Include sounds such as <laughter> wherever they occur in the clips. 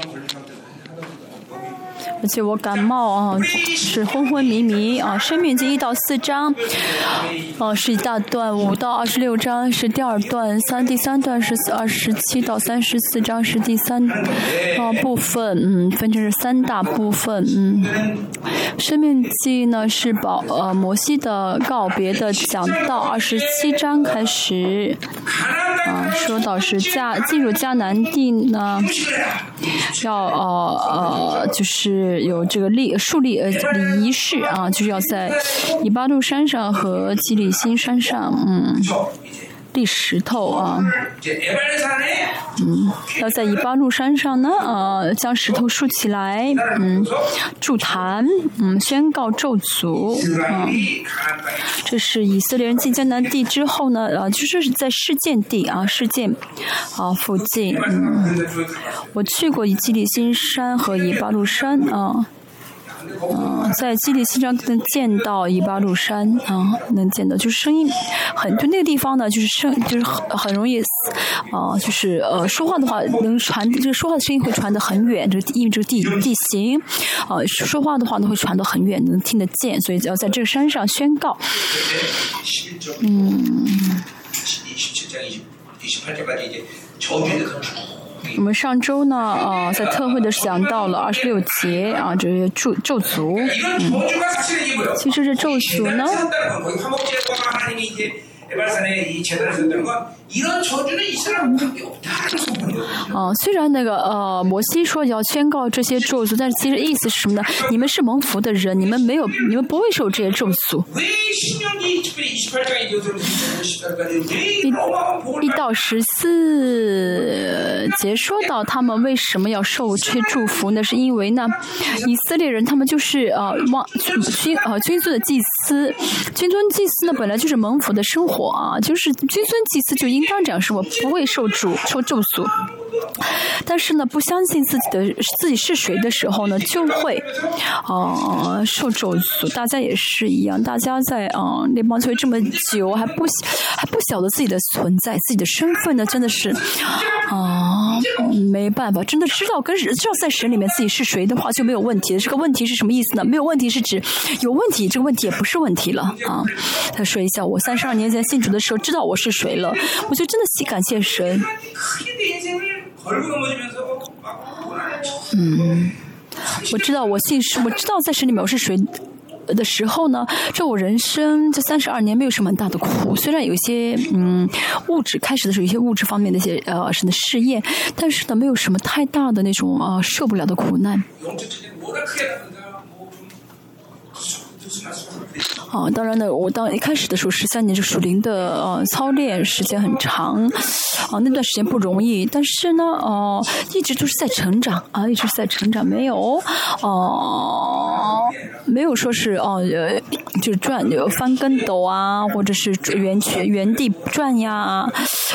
좀 걸릴 것 같아서. 而且我感冒啊，是昏昏迷迷啊。生命经一到四章，哦是一大段；五到二十六章是第二段；三第三段是二十七到三十四章是第三啊部分。嗯，分成是三大部分。嗯，生命记呢是保呃摩西的告别的讲到二十七章开始啊，说到是迦进入迦南地呢，要呃呃就是。有这个立树立呃礼仪式啊，就是要在以巴杜山上和基里新山上，嗯，立石头啊，嗯，要在以巴路山上呢，呃，将石头竖起来，嗯，筑坛，嗯，宣告咒诅，嗯，这是以色列人进迦南地之后呢，呃，就是在事件地啊，事件啊附近，嗯，我去过以基里新山和以巴路山啊。嗯，在基里西上能见到伊巴路山啊，能见到，就是声音很，就那个地方呢，就是声，就是很很容易，啊，就是呃，说话的话能传，就是说话的声音会传得很远，这个因为这个地地形，啊，说话的话呢会传得很远，能听得见，所以只要在这个山上宣告。嗯。我们上周呢，啊，在特会的讲到了二十六节啊，这些咒咒族，嗯，其实这咒族呢。哦，虽然那个呃，摩西说要宣告这些咒诅，但是其实意思是什么呢？你们是蒙福的人，你们没有，<laughs> 你们不会受这些咒诅。一到十四节说到他们为什么要受这些祝福呢？是因为呢，以色列人他们就是呃，望君呃君尊的祭司，君尊祭司呢本来就是蒙福的生活啊，就是。君尊祭司就应当这样说，不会受主受咒诅。但是呢，不相信自己的自己是谁的时候呢，就会呃受咒诅。大家也是一样，大家在啊联邦教会这么久，还不还不晓得自己的存在，自己的身份呢，真的是啊没办法，真的知道跟知道在神里面自己是谁的话就没有问题。这个问题是什么意思呢？没有问题是指有问题，这个问题也不是问题了啊。再说一下，我三十二年前信主的时候知道我是谁了，我就真的喜感谢神。嗯，我知道我姓氏，我知道在神里面我是谁的时候呢，这我人生这三十二年没有什么大的苦，虽然有一些嗯物质开始的时候有些物质方面的一些呃神的试验，但是呢没有什么太大的那种啊受不了的苦难。啊，当然呢，我当一开始的时候十三年就属灵的呃操练时间很长，啊那段时间不容易，但是呢，哦一直就是在成长啊，一直在成长，没有哦没有说是哦就是转翻跟斗啊，或者是原圈原地转呀，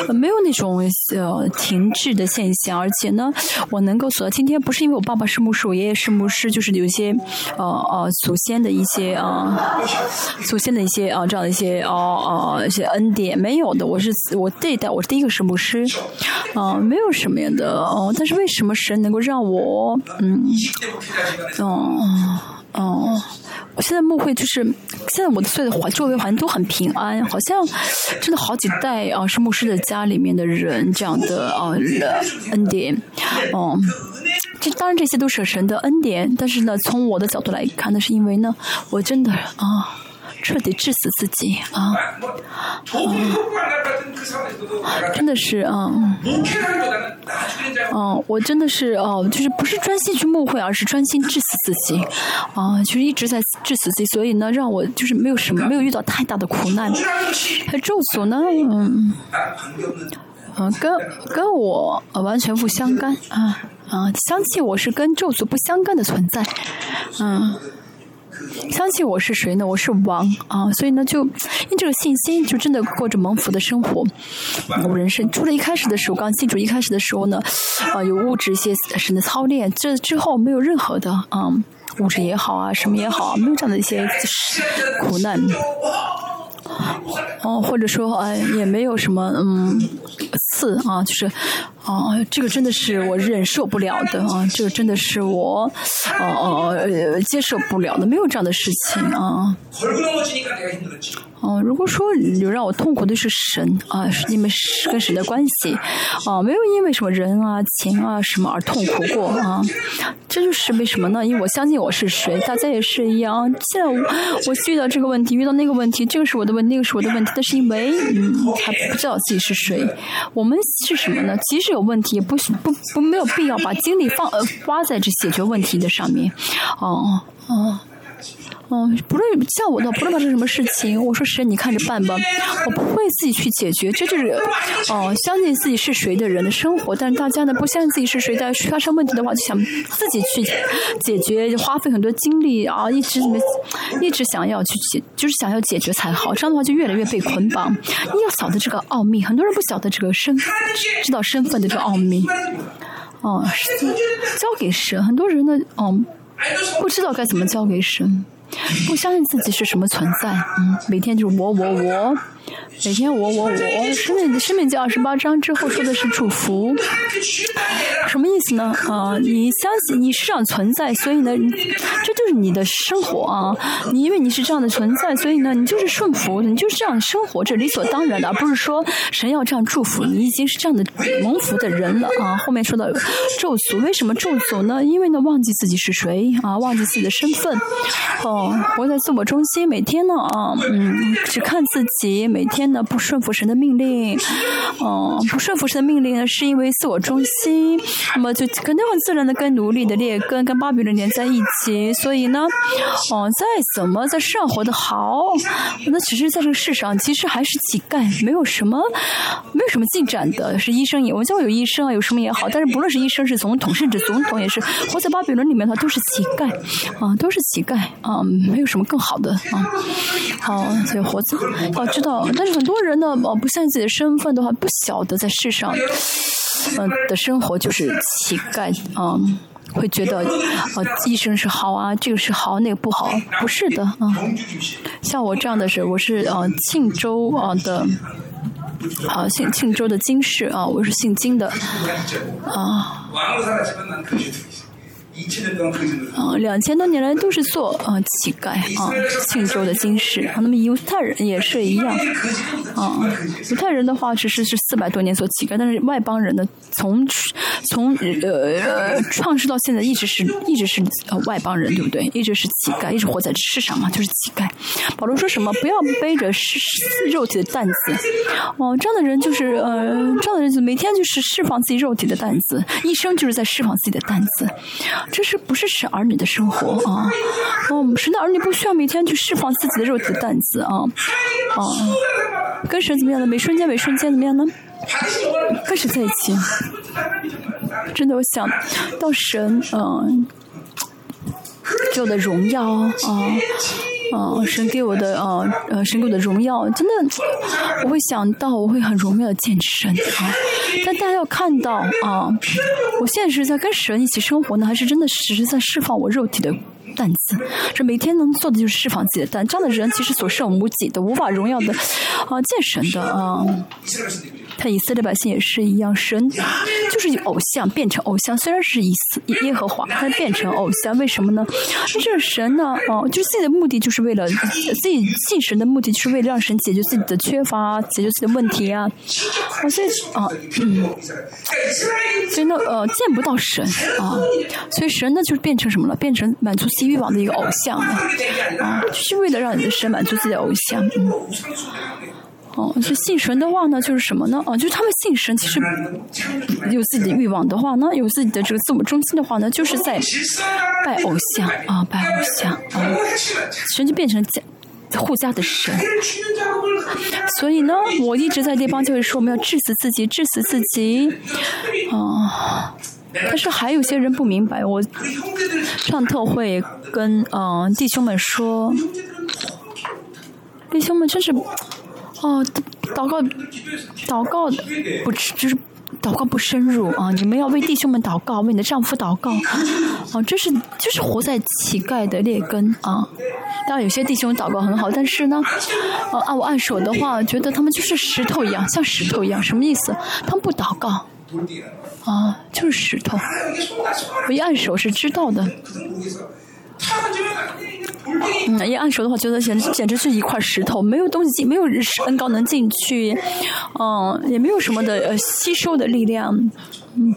没有那种呃停滞的现象，而且呢，我能够走到今天，不是因为我爸爸是牧师，我爷爷是牧师，就是有一些呃呃祖先的一些。啊，祖先的一些啊，这样的一些哦哦一些恩典。没有的，我是我这一代我是第一个是牧师，啊，没有什么样的哦，但是为什么神能够让我嗯，哦哦，我现在牧会就是现在我的所有的环周围环境都很平安，好像真的好几代啊是牧师的家里面的人这样的啊恩典，哦。这当然这些都是神的恩典，但是呢，从我的角度来看，那是因为呢，我真的啊，彻底致死自己啊，真的是啊，嗯，我真的是哦，就是不是专心去慕会，而是专心致死自己。啊，就是一直在致死自己，所以呢，让我就是没有什么，没有遇到太大的苦难，咒诅呢，嗯，嗯，跟跟我完全不相干啊。啊，相信我是跟咒诅不相干的存在，嗯，相信我是谁呢？我是王啊，所以呢，就因这个信心，就真的过着蒙福的生活。我人生除了一开始的时候，刚进主一开始的时候呢，啊，有物质一些神的操练，这之后没有任何的啊，物质也好啊，什么也好，没有这样的一些苦难。哦，或者说，哎，也没有什么，嗯，刺啊，就是，啊，这个真的是我忍受不了的啊！<laughs> 这个真的是我，哦哦啊，接受不了的，没有这样的事情啊。<laughs> 哦，如果说有让我痛苦的是神啊，是你们是跟神的关系啊，没有因为什么人啊、钱啊什么而痛苦过啊。这就是为什么呢？因为我相信我是谁，大家也是一样。现在我遇到这个问题，遇到那个问题，这个是我的问题，那个是我的问题，但是因为嗯还不知道自己是谁。我们是什么呢？即使有问题，也不不不没有必要把精力放呃花在这解决问题的上面。哦哦。嗯，不论像我的，不论发生什么事情，我说神，你看着办吧，我不会自己去解决，这就是哦，相信自己是谁的人的生活。但是大家呢，不相信自己是谁，但发生问题的话，就想自己去解决，花费很多精力啊，一直没，一直想要去解，就是想要解决才好。这样的话就越来越被捆绑。你要晓得这个奥秘，很多人不晓得这个身，知道身份的这个奥秘。哦，交给神，很多人呢，哦，不知道该怎么交给神。不相信自己是什么存在，嗯，每天就是我我我。每天我我我，生命生命经二十八章之后说的是祝福，什么意思呢？啊，你相信你是这样存在，所以呢，这就是你的生活啊。你因为你是这样的存在，所以呢，你就是顺服，你就是这样生活，这理所当然的，而不是说神要这样祝福你，已经是这样的蒙福的人了啊。后面说到咒诅，为什么咒诅呢？因为呢，忘记自己是谁啊，忘记自己的身份，哦，活在自我中心，每天呢啊，嗯，只看自己，每每天。呢不顺服神的命令，嗯，不顺服神的命令呢，是因为自我中心，那么就肯定很自然的跟奴隶的劣根跟巴比伦连在一起，所以呢，哦，再怎么在世上活得好，那其实在这个世上其实还是乞丐，没有什么，没有什么进展的。是医生也，我们教会有医生啊，有什么也好，但是不论是医生是总统，甚至总统也是活在巴比伦里面他，都是乞丐，啊，都是乞丐，啊，没有什么更好的啊，好，所以活着要知道，但是。很多人呢，哦，不相信自己的身份的话，不晓得在世上，嗯的生活就是乞丐啊，会觉得，呃，医生是好啊，这个是好，那个不好，不是的啊。像我这样的是，我是呃庆州啊的，啊姓庆州的金氏啊，我是姓金的啊。啊，两千多年来都是做啊乞丐啊，庆州的金饰啊。那么犹太人也是一样啊，犹太人的话只是是四百多年做乞丐，但是外邦人呢，从从呃创世到现在一直是一直是呃外邦人，对不对？一直是乞丐，一直活在世上嘛，就是乞丐。保罗说什么？不要背着是肉体的担子哦，这样的人就是呃这样的人就每天就是释放自己肉体的担子，一生就是在释放自己的担子。这是不是神儿女的生活啊？哦，神的儿女不需要每天去释放自己的肉体担子啊！啊，跟神怎么样呢？每瞬间每瞬间怎么样呢？跟神在一起，真的，我想到神，嗯，给我的荣耀啊。啊，神给我的啊，呃，神给我的荣耀，真的，我会想到，我会很荣耀的见神啊。但大家要看到啊，我现在是在跟神一起生活呢，还是真的只是在释放我肉体的担子？这每天能做的就是释放自己的担，这样的人其实所剩无几的，无法荣耀的啊，见神的啊。他以色列百姓也是一样，神就是偶像变成偶像，虽然是以色耶和华，他变成偶像，为什么呢？这个神呢，哦，就是自己的目的，就是为了自己信神的目的，就是为了让神解决自己的缺乏，解决自己的问题啊。所以啊，嗯，所以呢，呃，见不到神啊，所以神呢，就是变成什么了？变成满足自己欲望的一个偶像啊，就是为了让你的神满足自己的偶像。嗯。哦，就信神的话呢，就是什么呢？哦，就是他们信神，其实有自己的欲望的话呢，有自己的这个自我中心的话呢，就是在拜偶像啊，拜偶像啊，神就变成家护家的神。所以呢，我一直在地方就会说，我们要治死自己，治死自己啊。但是还有些人不明白，我上特会跟嗯弟兄们说，弟兄们真是。哦，祷告，祷告不吃就是祷告不深入啊！你们要为弟兄们祷告，为你的丈夫祷告，啊，这是就是活在乞丐的劣根啊！当然有些弟兄祷告很好，但是呢，啊，按我按手的话，觉得他们就是石头一样，像石头一样，什么意思？他们不祷告啊，就是石头。我一按手是知道的。嗯，一按手的话，觉得简直简直是一块石头，没有东西进，没有恩高能进去，嗯，也没有什么的呃吸收的力量，嗯。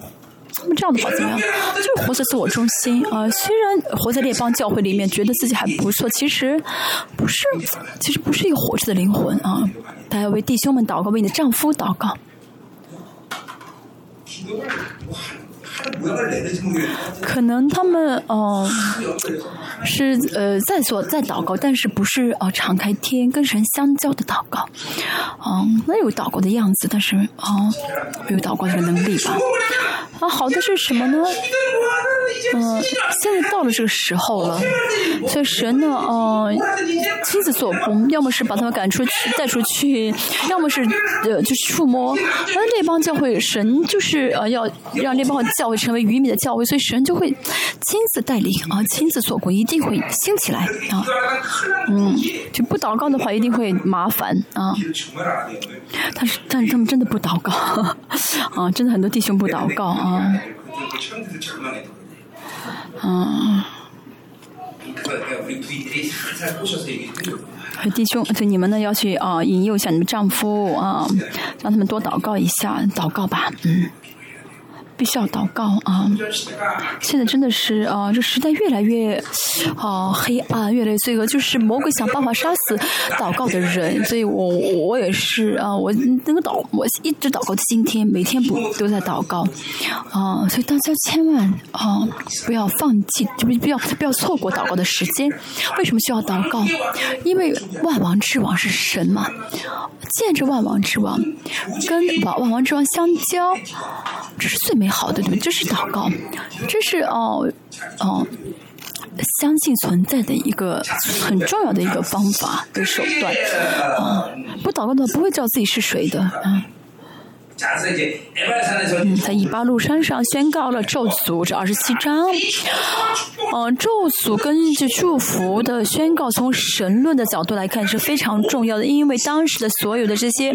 那么这样的话怎么样？就是活在自我中心啊！虽然活在列邦教会里面，觉得自己还不错，其实不是，其实不是一个活着的灵魂啊！大家为弟兄们祷告，为你的丈夫祷告。可能他们嗯是呃在做在祷告，但是不是呃敞开天跟神相交的祷告，嗯，那有祷告的样子，但是啊没有祷告的能力吧？啊，好的是什么呢？嗯，现在到了这个时候了，所以神呢，嗯，亲自做工，要么是把他们赶出去带出去，<laughs> 要么是呃就是触摸，那这帮教会神就是呃要让那帮教会成为愚民的教会，所以神就会亲自带领啊，亲自做工，一定会兴起来啊，嗯，就不祷告的话一定会麻烦啊，但是但是他们真的不祷告 <laughs> 啊，真的很多弟兄不祷告啊。嗯，弟兄，就你们呢要去啊引诱一下你们丈夫啊，让他们多祷告一下，祷告吧，嗯。必须要祷告啊！现在真的是啊，这时代越来越啊黑暗，越来越罪恶，就是魔鬼想办法杀死祷告的人。所以我我也是啊，我那个祷，我一直祷告到今天，每天不都在祷告啊。所以大家千万啊不要放弃，就不要不要错过祷告的时间。为什么需要祷告？因为万王之王是神嘛，见着万王之王，跟万万王之王相交，这是最美。好的，对对？这是祷告，这是哦哦，相信存在的一个很重要的一个方法跟手段啊！不祷告的话，不会知道自己是谁的啊。嗯，在以巴路山上宣告了咒诅这二十七章。嗯，咒诅根据祝福的宣告，从神论的角度来看是非常重要的，因为当时的所有的这些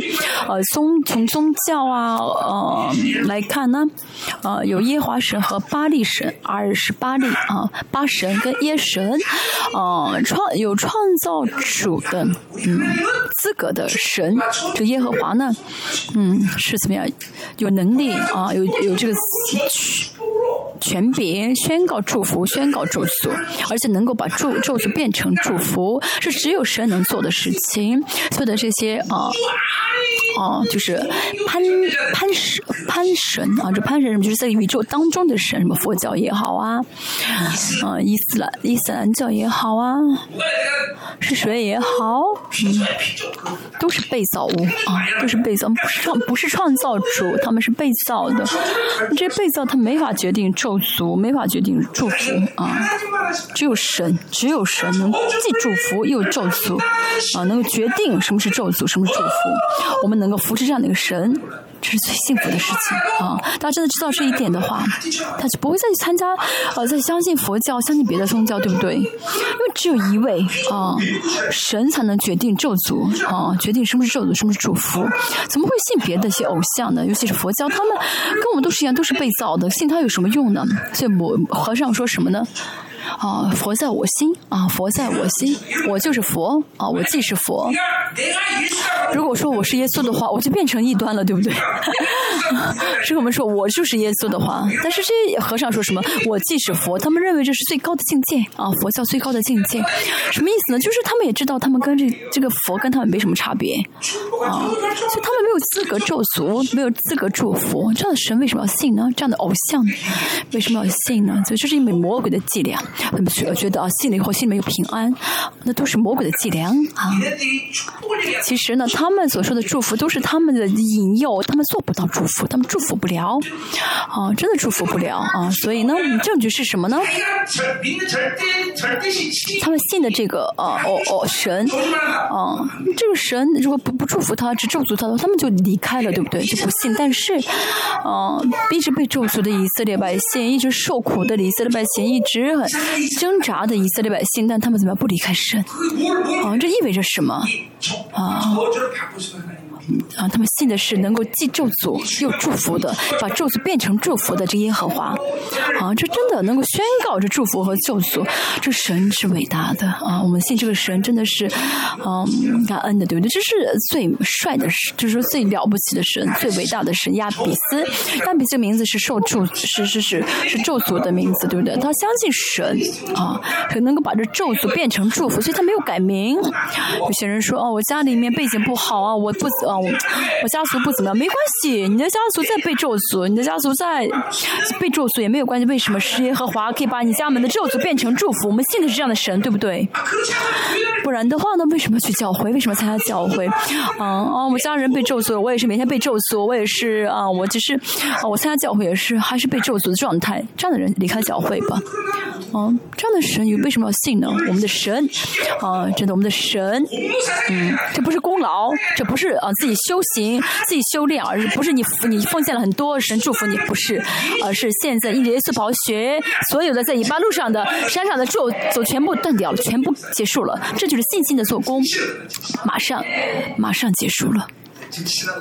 呃宗从宗教啊呃来看呢，呃有耶华神和巴利神，二十八利啊巴神跟耶神，呃创有创造主的嗯资格的神，这耶和华呢，嗯是。怎么样？有能力啊，有有这个权柄宣告祝福，宣告咒诅，而且能够把咒咒诅变成祝福，是只有神能做的事情。所有的这些啊啊，就是潘潘神潘神啊，这潘神什么？就是在宇宙当中的神，什么佛教也好啊，啊伊斯兰伊斯兰教也好啊，是谁也好，都是被造物啊，都是被造，不是创不是创造主，他们是被造的。这些被造他没法决决定咒诅，没法决定祝福啊，只有神，只有神能既祝福又咒诅啊，能够决定什么是咒诅，什么是祝福。我们能够扶持这样的一个神。这是最幸福的事情啊！大家真的知道这一点的话，他就不会再去参加，呃，再相信佛教，相信别的宗教，对不对？因为只有一位啊，神才能决定咒诅啊，决定什么是咒诅，什么是祝福。怎么会信别的一些偶像呢？尤其是佛教，他们跟我们都是一样，都是被造的，信他有什么用呢？所以，我和尚说什么呢？啊，佛在我心啊，佛在我心，我就是佛啊，我既是佛。如果说我是耶稣的话，我就变成异端了，对不对？<laughs> 如果我们说我就是耶稣的话，但是这些和尚说什么？我既是佛，他们认为这是最高的境界啊，佛教最高的境界。什么意思呢？就是他们也知道，他们跟这这个佛跟他们没什么差别啊，所以他们没有资格咒诅，没有资格祝福。这样的神为什么要信呢？这样的偶像为什么要信呢？所以这是一枚魔鬼的伎俩。他们觉觉得啊，心里或心里没有平安，那都是魔鬼的伎俩啊。其实呢，他们所说的祝福都是他们的引诱，他们做不到祝福，他们祝福不了啊，真的祝福不了啊。所以呢，证据是什么呢？他们信的这个呃哦哦神啊，这个神如果不不祝福他，只咒诅他的话，他们就离开了，对不对？就不信。但是，啊，一直被咒诅的以色列百姓，一直受苦的以色列百姓，一直很。挣扎的以色列百姓，但他们怎么样不离开神？啊，这意味着什么？啊，啊，他们信的是能够既咒诅又祝福的，把咒诅变成祝福的这耶和华。啊，这真的能够宣告这祝福和咒诅，这神是伟大的啊！我们信这个神真的是，嗯，感恩的，对不对？这是最帅的神，就是说最了不起的神，最伟大的神亚比斯。亚比斯名字是受咒，是是是是咒诅的名字，对不对？他相信神啊，可能够把这咒诅变成祝福，所以他没有改名。有些人说，哦，我家里面背景不好啊，我不啊，我我家族不怎么样，没关系，你的家族在被咒诅，你的家族在被咒诅也没有关系。为什么是耶和华可以把你家门的咒诅变成祝福？我们信的是这样的神，对不对？不然的话呢？为什么去教会？为什么参加教会？啊啊！我家人被咒诅，我也是每天被咒诅，我也是啊，我只是啊，我参加教会也是还是被咒诅的状态。这样的人离开教会吧。啊，这样的神你为什么要信呢？我们的神啊，真的我们的神，嗯，这不是功劳，这不是啊自己修行、<laughs> 自己修炼，而是不是你你奉献了很多神祝福你，不是，而是现在因耶稣宝血，所有的在尾巴路上的山上的咒诅全部断掉了，全部结束了，这就是信心的做工，马上马上结束了，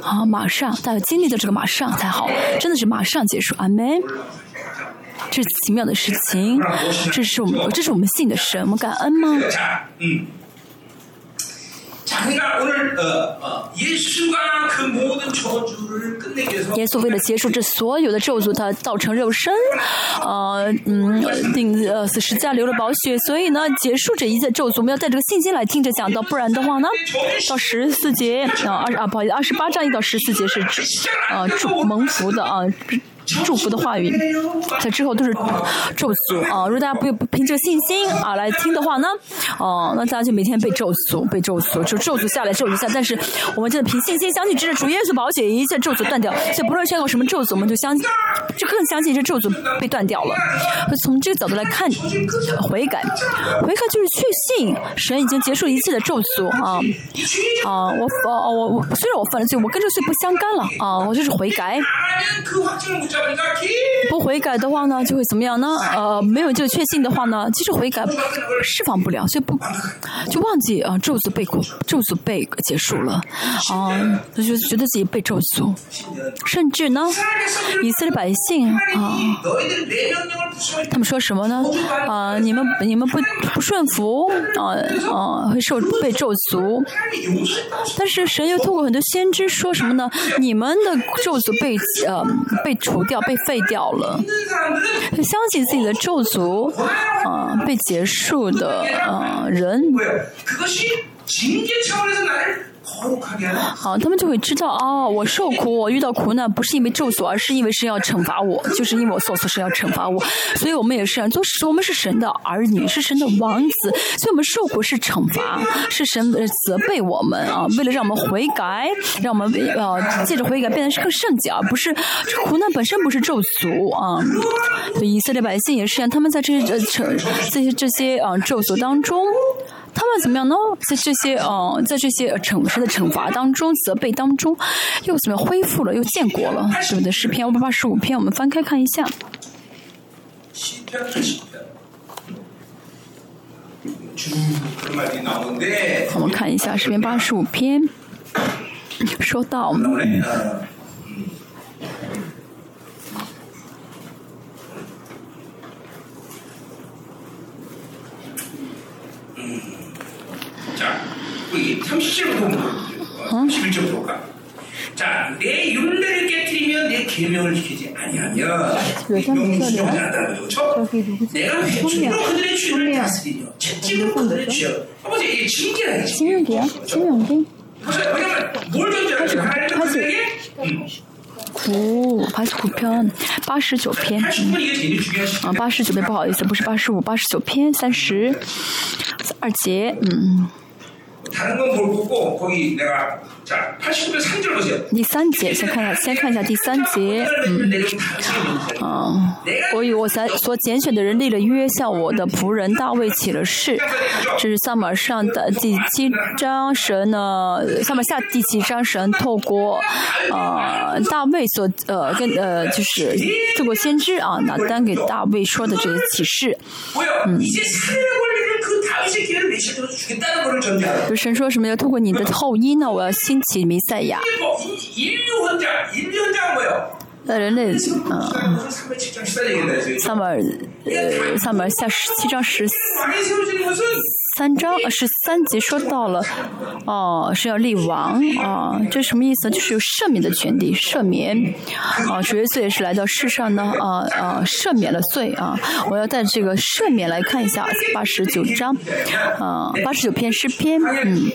好，马上大家经历的这个马上才好，真的是马上结束，阿门。这是奇妙的事情，这是我们，这是我们信的神，我们感恩吗？嗯。耶稣为了结束这所有的咒诅，他造成肉身，呃，嗯，定呃死十字架流了宝血，所以呢，结束这一切咒诅，我们要带着个信心来听着讲道，不然的话呢，到十四节啊二啊不好意思，二十八章一到十四节是啊祝蒙福的啊。祝福的话语，在之后都是咒诅啊！如果大家不凭这个信心啊来听的话呢，哦，那大家就每天被咒诅，被咒诅，就咒诅下来，咒诅下。但是我们真的凭信心相信，这是主耶稣保险，一切咒诅断掉。所以不论宣告什么咒诅，我们就相信，就更相信这咒诅被断掉了。从这个角度来看，悔改，悔改就是确信神已经结束一切的咒诅啊啊！我哦我我虽然我犯了罪，我跟这罪不相干了啊！我就是悔改。不悔改的话呢，就会怎么样呢？呃，没有这个确信的话呢，其实悔改释放不了，所以不 <laughs> 就忘记啊，咒诅被咒诅被结束了啊，就觉得自己被咒诅，甚至呢，以色列百姓啊，他们说什么呢？啊，你们你们不不顺服啊啊，会受被咒诅。但是神又通过很多先知说什么呢？你们的咒诅被呃被除掉。被废掉了，相信自己的咒诅啊被结束的啊人。好，他们就会知道哦，我受苦，我遇到苦难，不是因为咒诅，而是因为神要惩罚我，<laughs> 就是因为我做错事要惩罚我，所以我们也是，就是我们是神的儿女，是神的王子，所以我们受苦是惩罚，是神责备我们啊，为了让我们悔改，让我们呃借着悔改变得是更圣洁，而不是苦难本身不是咒诅啊。以色列百姓也是，他们在这些这这些这些啊咒诅当中。怎么样呢？在这些呃，在这些惩罚的惩罚当中、责备当中，又怎么样恢复了？又建国了？对不对？诗篇五百八十五篇，我们翻开看一下。我们看一下诗篇八十五篇，说到。이 37부터 어? 11절부터 볼까? 자, 내 윤례를 깨뜨리면 내 계명을 지키지 아니하며 용이 수정하지 않는다는 거죠. 내가 해주로 그들의 죄를 다스리며 채찍으로 그들의 죄. 아버지 이게 징계라 이게. 징계야? 징계. 왜냐면 뭘 전제하는 거야? 하나님은 그들에게 음. 五八十九篇，八十九篇，啊，八十九篇不好意思，不是八十五，八十九篇三十二节，嗯。 第三节，先看一下，先看一下第三节。嗯，嗯，我与我所所拣选的人立了约，向我的仆人大卫起了誓。这是萨马上的第七章神呢，萨马下第七章神透过呃大卫所呃跟呃就是透过先知啊拿单给大卫说的这些启示。嗯。就神说什么要透过你的后裔呢？我要兴起弥赛亚。那人类，嗯，萨马尔，呃，萨马尔下十七章十三章呃十三节说到了，哦，是要立王啊，这什么意思呢？就是有赦免的权利，赦免啊，主耶稣也是来到世上呢，啊啊，赦免了罪啊。我要带这个赦免来看一下八十九章，啊，八十九篇诗篇，嗯，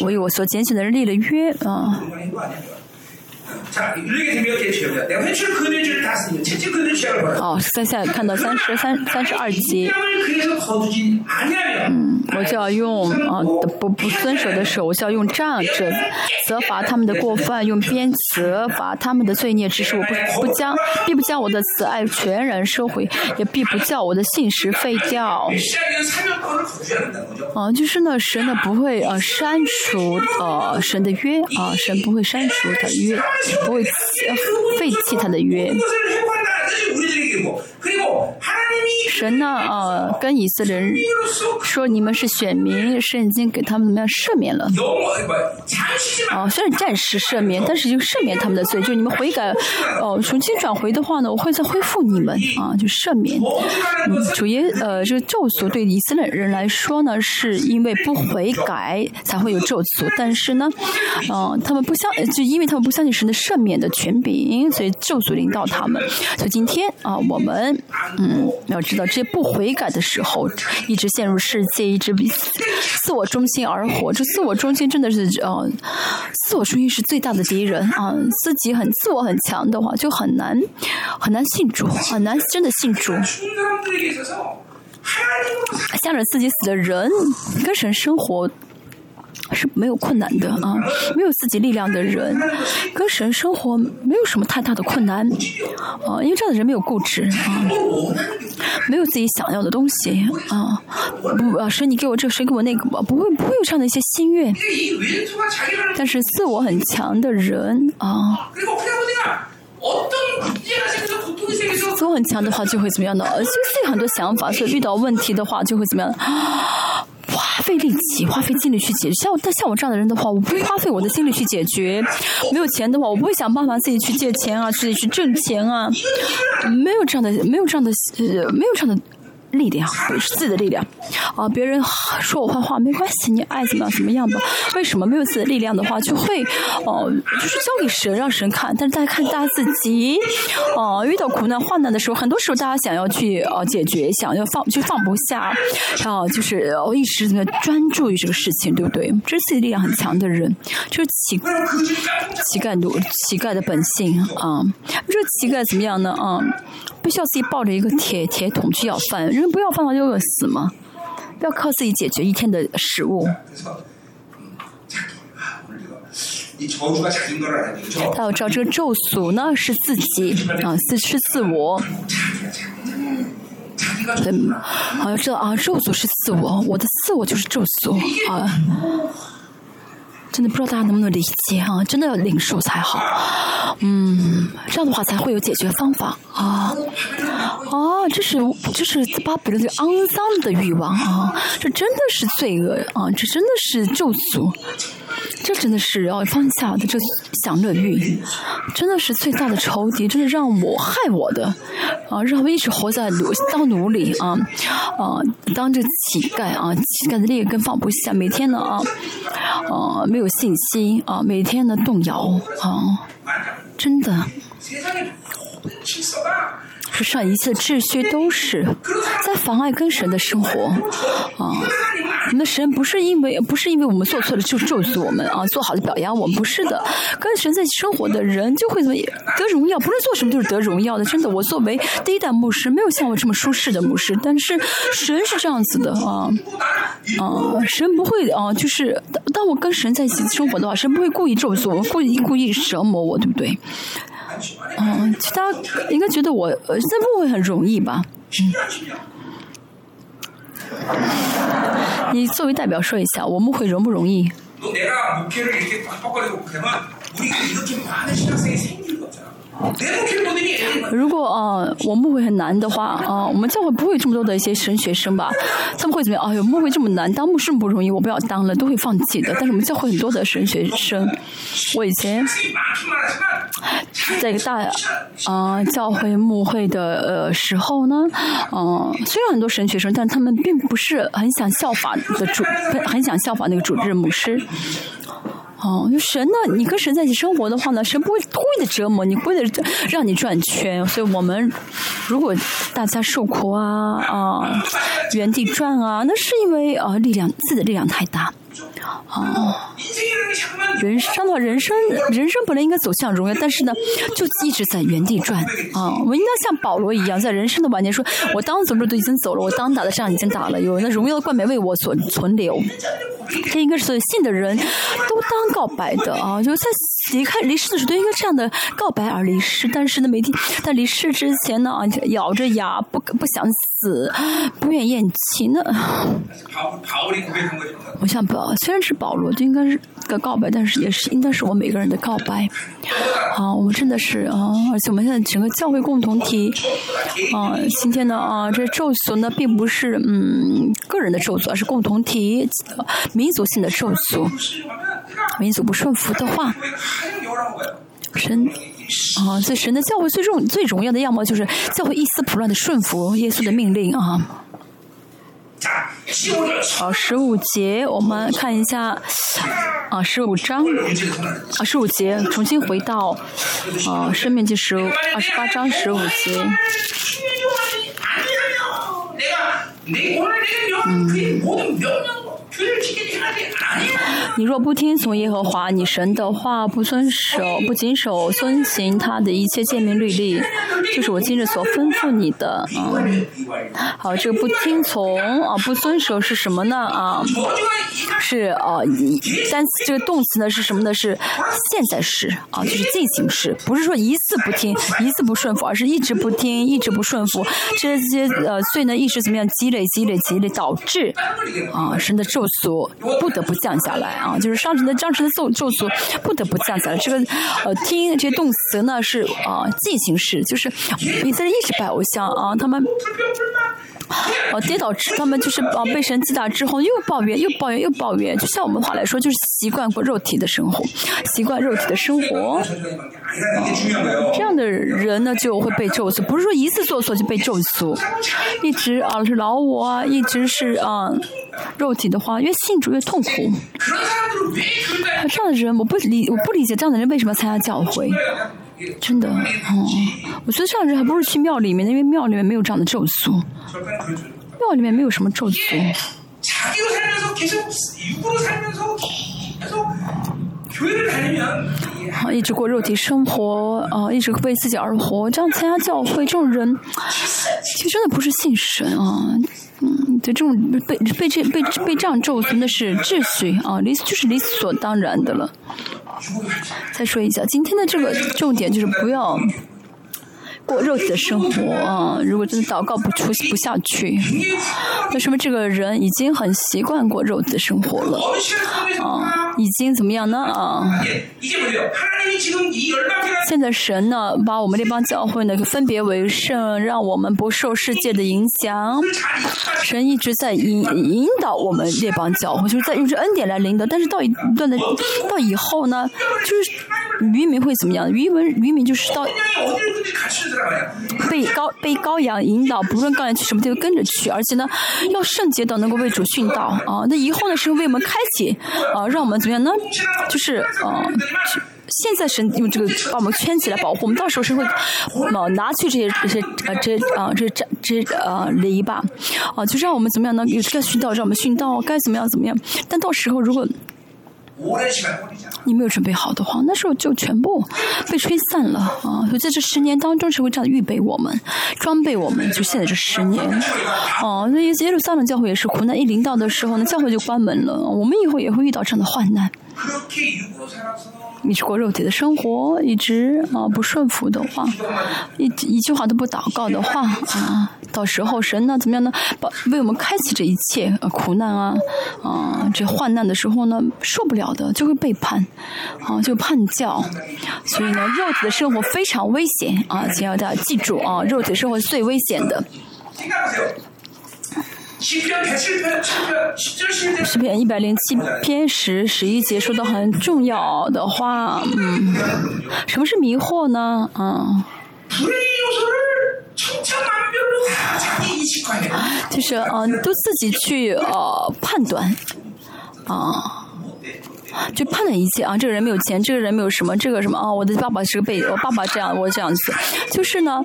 我与我所拣选的人立了约啊。<laughs> 哦，现在看到三十三 <laughs> 三十二节。嗯，我就要用啊不不遵守的手，我就要用杖责责罚他们的过犯，用鞭责罚他们的罪孽。只是我不不将必不将我的慈爱全然收回，也必不叫我的信实废掉。啊，就是呢，神呢不会呃删除呃神的约啊，神不会删除的约。不会废弃他的约。神呢？呃，跟以色列人说：“你们是选民，神已经给他们怎么样赦免了？哦，虽然暂时赦免，但是已经赦免他们的罪。就你们悔改，哦，<laughs> 重新转回的话呢，我会再恢复你们啊，就赦免。主耶，呃，这个咒诅对以色列人来说呢，是因为不悔改才会有咒诅。但是呢，嗯，<laughs> 他们不相，就因为他们不相信神的赦免的权柄，所以咒诅临到他们。所以今天啊，我们嗯要知道。这些不悔改的时候，一直陷入世界，一直自我中心而活。这自我中心真的是，呃，自我中心是最大的敌人啊！自己很自我很强的话，就很难很难信主，很难真的信主。向着自己死的人，跟神生活。是没有困难的啊，没有自己力量的人，跟神生活没有什么太大的困难啊，因为这样的人没有固执啊，没有自己想要的东西啊，不啊，神你给我这个，神给我那个吧，不会不会有这样的一些心愿，但是自我很强的人啊，自我很强的话就会怎么样呢？就是有很多想法，所以遇到问题的话就会怎么样？<gasps> 花费力气、花费精力去解决，像但像我这样的人的话，我不会花费我的精力去解决。没有钱的话，我不会想办法自己去借钱啊，自己去挣钱啊。没有这样的，没有这样的，呃，没有这样的。力量，是自己的力量，啊，别人说我坏话没关系，你爱怎么样怎么样吧。为什么没有自己的力量的话，就会，哦，就是交给神，让神看。但是大家看大家自己，哦，遇到苦难患难的时候，很多时候大家想要去呃解决，想要放就放不下，啊，就是我一直在专注于这个事情，对不对？这是自己力量很强的人，就是乞乞丐奴乞丐的本性啊。这乞丐怎么样呢？啊？不需要自己抱着一个铁铁桶去要饭，人不要饭了就饿死吗？要靠自己解决一天的食物。他要知道这个咒诅呢是自己啊，是是自我。对，好像知道啊，咒诅是自我，我的自我就是咒诅啊。真的不知道大家能不能理解啊？真的要领受才好，嗯，这样的话才会有解决方法啊！啊，这是这是巴比伦最肮脏的欲望啊！这真的是罪恶啊！这真的是咒诅，这真的是要放下的这享乐欲，真的是最大的仇敌，真的让我害我的啊！让我一直活在奴当奴隶啊啊！当这乞丐啊，乞丐的劣根放不下，每天呢啊啊没有。信心啊，每天的动摇啊，真的，世上一切秩序都是在妨碍跟神的生活啊。那神不是因为不是因为我们做错了就咒诅我们啊，做好了表扬我们不是的。跟神在生活的人就会怎么得荣耀，不是做什么就是得荣耀的。真的，我作为第一代牧师，没有像我这么舒适的牧师，但是神是这样子的啊啊，神不会啊，就是当我跟神在一起生活的话，神不会故意咒诅我，故意故意折磨我，对不对？嗯，其他应该觉得我呃，这不会很容易吧？你作为代表说一下，我们会容不容易？如果啊，我牧会很难的话啊，我们教会不会这么多的一些神学生吧？他们会怎么样？哎呦，牧会这么难，当牧师不容易，我不要当了，都会放弃的。但是我们教会很多的神学生，我以前 <laughs> <laughs> 在大啊教会牧会的呃时候呢，嗯，虽然很多神学生，但他们并不是很想效法的主，<laughs> 很想效法那个主日牧师。哦，神呢？你跟神在一起生活的话呢，神不会故意的折磨你，故意的让你转圈。所以我们如果大家受苦啊啊，原地转啊，那是因为啊力量自己的力量太大。哦，人生的人生，人生本来应该走向荣耀，但是呢，就一直在原地转。啊，我应该像保罗一样，在人生的晚年说：“我当走路都已经走了，我当打的仗已经打了，有那荣耀的冠冕为我所存留。”这应该是所有信的人都当告白的啊！就是在离开离世的时候，都应该这样的告白而离世。但是呢，每天在离世之前呢，咬着牙不不想死，不愿咽气。那我想保，虽虽然是保罗，就应该是个告白，但是也是应该是我每个人的告白。啊，我们真的是啊，而且我们现在整个教会共同体啊，今天呢啊，这咒诅呢，并不是嗯个人的咒诅，而是共同体。民族性的咒诅，民族不顺服的话，神啊，在神的教会最重最荣耀的样貌就是教会一丝不乱的顺服耶稣的命令啊。好，十五节我们看一下啊，十五章啊，十五节重新回到啊，《生命记》十二十八章十五节。嗯。你若不听从耶和华你神的话，不遵守、不谨守、遵行他的一切诫命律例，就是我今日所吩咐你的。嗯，好，这个不听从啊，不遵守是什么呢？啊，是啊，单词这个动词呢是什么呢？是现在式啊，就是进行式，不是说一次不听、一次不顺服，而是一直不听、一直不顺服，这些呃罪呢一直怎么样积累、积累、积累，导致啊神的咒。咒诅不得不降下来啊！就是上神的、上神的咒咒诅不得不降下来。这个呃，听这些动词呢是啊进行式，就是以色列一直拜偶像啊，他们啊跌倒之，他们就是啊被神击打之后又抱怨、又抱怨、又抱怨。就像我们话来说，就是习惯过肉体的生活，习惯肉体的生活。这样的人呢就会被咒诅，不是说一次做错就被咒诅，一直啊是老我啊，一直是啊。肉体的话，越信主越痛苦。这样的人，我不理，我不理解这样的人为什么要参加教会。真的，哦，我觉得这样的人还不如去庙里面，因为庙里面没有这样的咒诅。庙里面没有什么咒诅。啊，一直过肉体生活，啊，一直为自己而活，这样参加教会，这种人，其实真的不是信神啊。嗯，对，这种被被这被被这样咒诅的是秩序啊，理就是理所当然的了。再说一下，今天的这个重点就是不要过肉体的生活啊。如果真的祷告不出不下去，那说明这个人已经很习惯过肉体的生活了啊，已经怎么样呢啊？现在神呢，把我们这帮教会呢分别为圣，让我们不受世界的影响。神一直在引引导我们这帮教会，就是在用这恩典来领导。但是到一段的到以后呢，就是渔民会怎么样？渔民渔民就是到被高被羔羊引导，不论羔羊去什么地方跟着去，而且呢要圣洁到能够为主殉道啊。那以后呢，是为我们开启啊，让我们怎么样呢？就是啊。现在神用这个把我们圈起来保护我们，到时候是会呃拿去这些这些啊这啊这这这呃篱笆啊，就让我们怎么样呢？有这个训道，让我们训道该怎么样怎么样。但到时候如果你没有准备好的话，那时候就全部被吹散了啊！所以在这十年当中，是会这样预备我们、装备我们。就现在这十年，哦，那耶路撒冷教会也是苦难一临到的时候呢，教会就关门了。我们以后也会遇到这样的患难。你去过肉体的生活，一直啊不顺服的话，一一句话都不祷告的话啊，到时候神呢怎么样呢？把为我们开启这一切苦难啊啊这患难的时候呢，受不了的就会背叛啊，就叛教。所以呢，肉体的生活非常危险啊，请要大家记住啊，肉体生活是最危险的。诗篇一百零七篇十十一节说的很重要的话，嗯，什么是迷惑呢？嗯，就是嗯，都自己去呃判断，啊，就判断一切啊，这个人没有钱，这个人没有什么，这个什么啊，我的爸爸是个被我爸爸这样，我这样子，就是呢。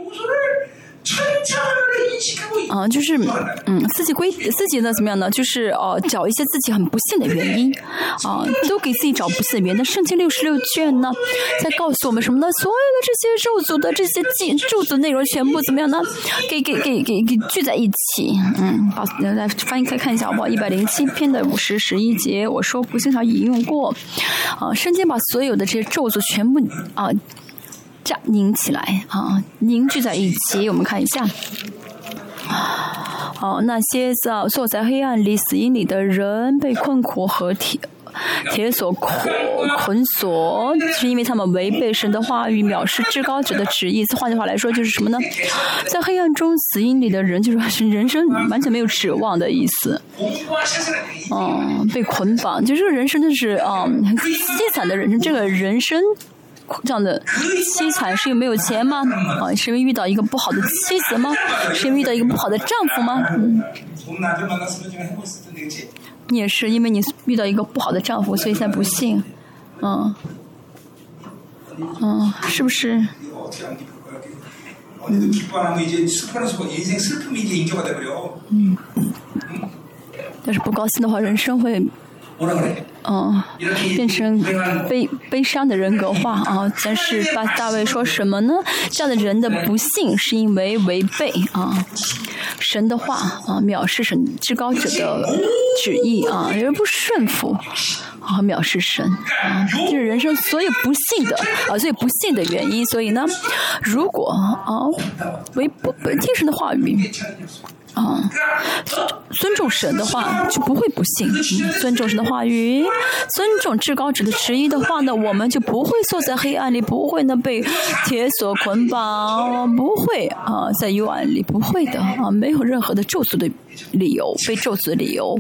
啊，就是嗯，自己归自己呢，怎么样呢？就是哦，找一些自己很不幸的原因，<laughs> 啊，都给自己找不幸的原因。那圣经六十六卷呢，在告诉我们什么呢？所有的这些咒诅的这些记咒诅内容，全部怎么样呢？给给给给给聚在一起，嗯，好，来翻译开看一下好不好？一百零七篇的五十十一节，我说不经常引用过，啊，圣经把所有的这些咒诅全部啊。拧起来啊，凝聚在一起。我们看一下，好，那些在坐在黑暗里、死荫里的人，被困苦和铁铁锁捆捆锁，是因为他们违背神的话语，藐视至高者的旨意。换句话来说，就是什么呢？在黑暗中、死荫里的人，就是人生完全没有指望的意思。嗯，被捆绑，就这个人生就是啊，很凄惨的人生。这个人生。这样的凄惨是因为没有钱吗？<laughs> 啊，是因为遇到一个不好的妻子吗？是因为遇到一个不好的丈夫吗？嗯，你也是因为你遇到一个不好的丈夫，所以才不幸。嗯，嗯，是不是？嗯。嗯。但是不高兴的话，人生会。嗯，变成悲悲伤的人格化啊！但是大大卫说什么呢？这样的人的不幸是因为违背啊神的话啊，藐视神至高者的旨意啊，人不顺服啊，藐视神啊，就是人生所有不幸的啊，所以不幸的原因。所以呢，如果啊违不听神的话语。啊，尊重神的话就不会不信。尊重神的话语，尊重至高者的旨意的话呢，我们就不会坐在黑暗里，不会呢被铁锁捆绑，不会啊在幽暗里，不会的啊，没有任何的咒诅的理由，被咒诅的理由。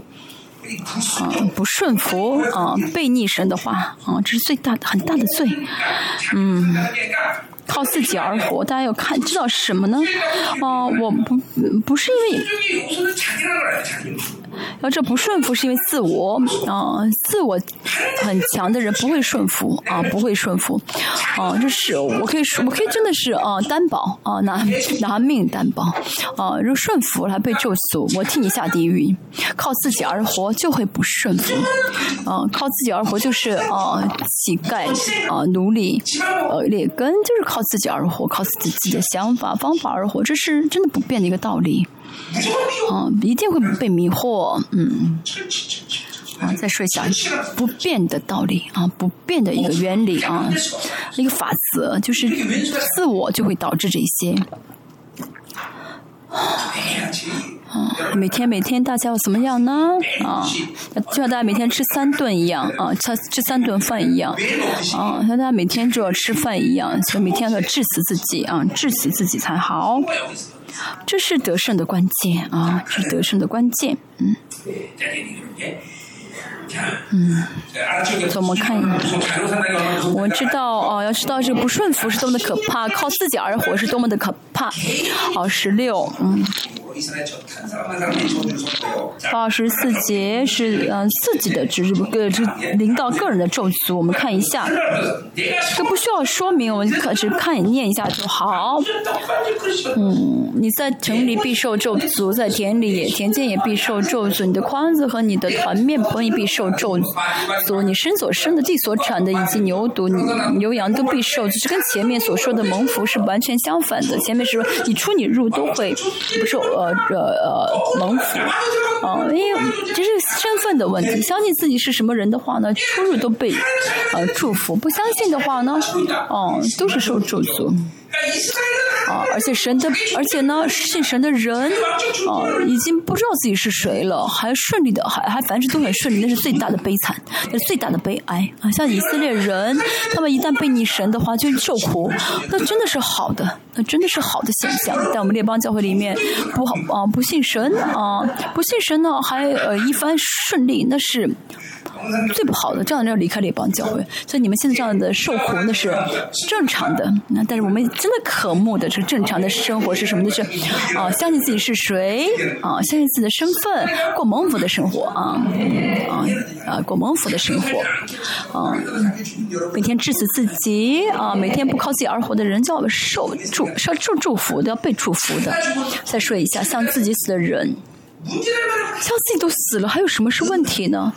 啊，不顺服啊，背逆神的话啊，这是最大的很大的罪。嗯。靠自己而活，大家要看知道什么呢？啊，我不不是因为，啊，这不顺服是因为自我啊，自我很强的人不会顺服啊，不会顺服啊，这是我可以说，我可以真的是啊，担保啊，拿拿命担保啊，如果顺服了被救赎，我替你下地狱。靠自己而活就会不顺服啊，靠自己而活就是啊，乞丐啊，奴隶呃，劣根就是靠。靠自己而活，靠自己自己的想法方法而活，这是真的不变的一个道理。啊，一定会被迷惑。嗯，啊，再说一下不变的道理啊，不变的一个原理啊，一个法则，就是自我就会导致这些。啊，每天每天大家要怎么样呢？啊，就像大家每天吃三顿一样啊，吃吃三顿饭一样啊，像大家每天就要吃饭一样，所以每天要致死自己啊，致死自己才好。这是得胜的关键啊，这是得胜的关键。嗯。嗯，怎么看？我们知道哦，要知道这个不顺服是多么的可怕，靠自己而活是多么的可怕。好，十六，嗯。八十四节是嗯自己的，只是个这领导个人的咒诅。我们看一下，这不需要说明，我们可只看念一下就好。嗯，你在城里必受咒诅，在田里田间也必受咒诅。你的筐子和你的团面盆也必受。受咒诅，你身所生的、地所产的，以及牛犊、牛羊都必受。就是跟前面所说的蒙福是完全相反的。前面是说你出你入都会不受呃呃呃蒙福啊，因为这是身份的问题。相信自己是什么人的话呢，出入都被呃祝福；不相信的话呢，哦，都是受咒诅。啊，而且神的，而且呢，信神的人啊，已经不知道自己是谁了，还顺利的，还还凡事都很顺利，那是最大的悲惨，那是最大的悲哀啊！像以色列人，他们一旦被逆神的话，就受苦，那真的是好的，那真的是好的现象。在我们列邦教会里面，不好啊，不信神啊，不信神呢，还呃一番顺利，那是。最不好的，这样的人离开列邦教会。所以你们现在这样的受苦那是正常的。那但是我们真的渴慕的，这正常的生活是什么？就是啊，相信自己是谁啊，相信自己的身份，过蒙福的生活啊啊啊，过蒙福的生活啊，每天致死自己啊，每天不靠自己而活的人，叫受祝受祝祝福的，要被祝福的。再说一下，像自己死的人，像自己都死了，还有什么是问题呢？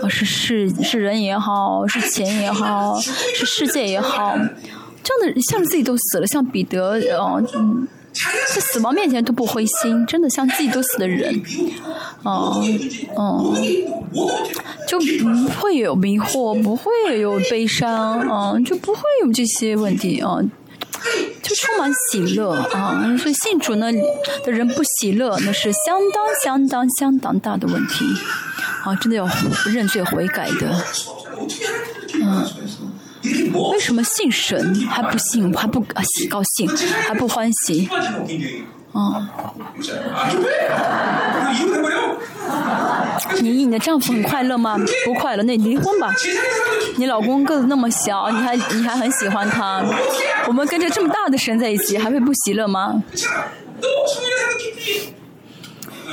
啊，是是是人也好，是钱也好，是世界也好，这样的像自己都死了，像彼得，哦，在死亡面前都不灰心，真的像自己都死的人，哦，哦，就不会有迷惑，不会有悲伤，啊，就不会有这些问题，啊，就充满喜乐，啊，所以信主呢的人不喜乐，那是相当相当相当大的问题。啊，真的要认罪悔改的，嗯，为什么信神还不信，还不高兴，还不欢喜？啊，你你的丈夫很快乐吗？不快乐，那离婚吧。你老公个子那么小，你还你还很喜欢他？我们跟着这么大的神在一起，还会不喜乐吗？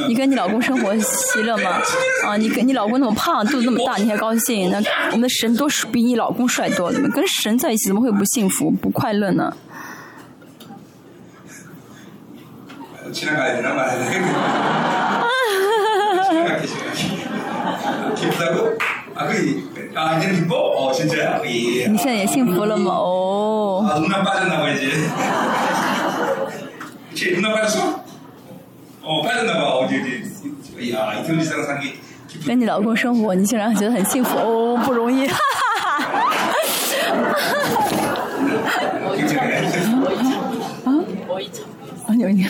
你跟你老公生活喜乐吗？啊，你跟你老公那么胖，肚子那么大，你还高兴？那我们的神都是比你老公帅多了，跟神在一起怎么会不幸福、不快乐呢？你现在也幸福了吗？哦。跟你老公生活，你竟然觉得很幸福哦，不容易。哈哈哈啊，牛牛。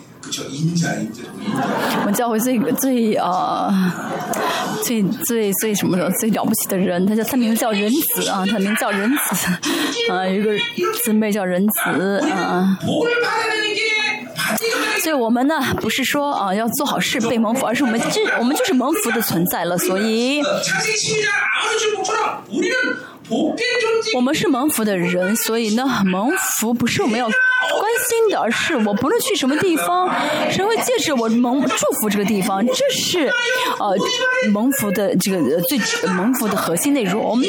我们教会最最啊，最最最什么的最了不起的人，他叫他名字叫仁子啊，他名叫仁子啊，有一个姊妹叫仁子啊。所以我们呢，不是说啊要做好事被蒙福，而是我们这我们就是蒙福的存在了，所以。我们是蒙福的人，所以呢，蒙福不是我们要关心的，是我不论去什么地方，神会借着我蒙祝福这个地方，这是呃蒙福的这个最蒙福的核心内容。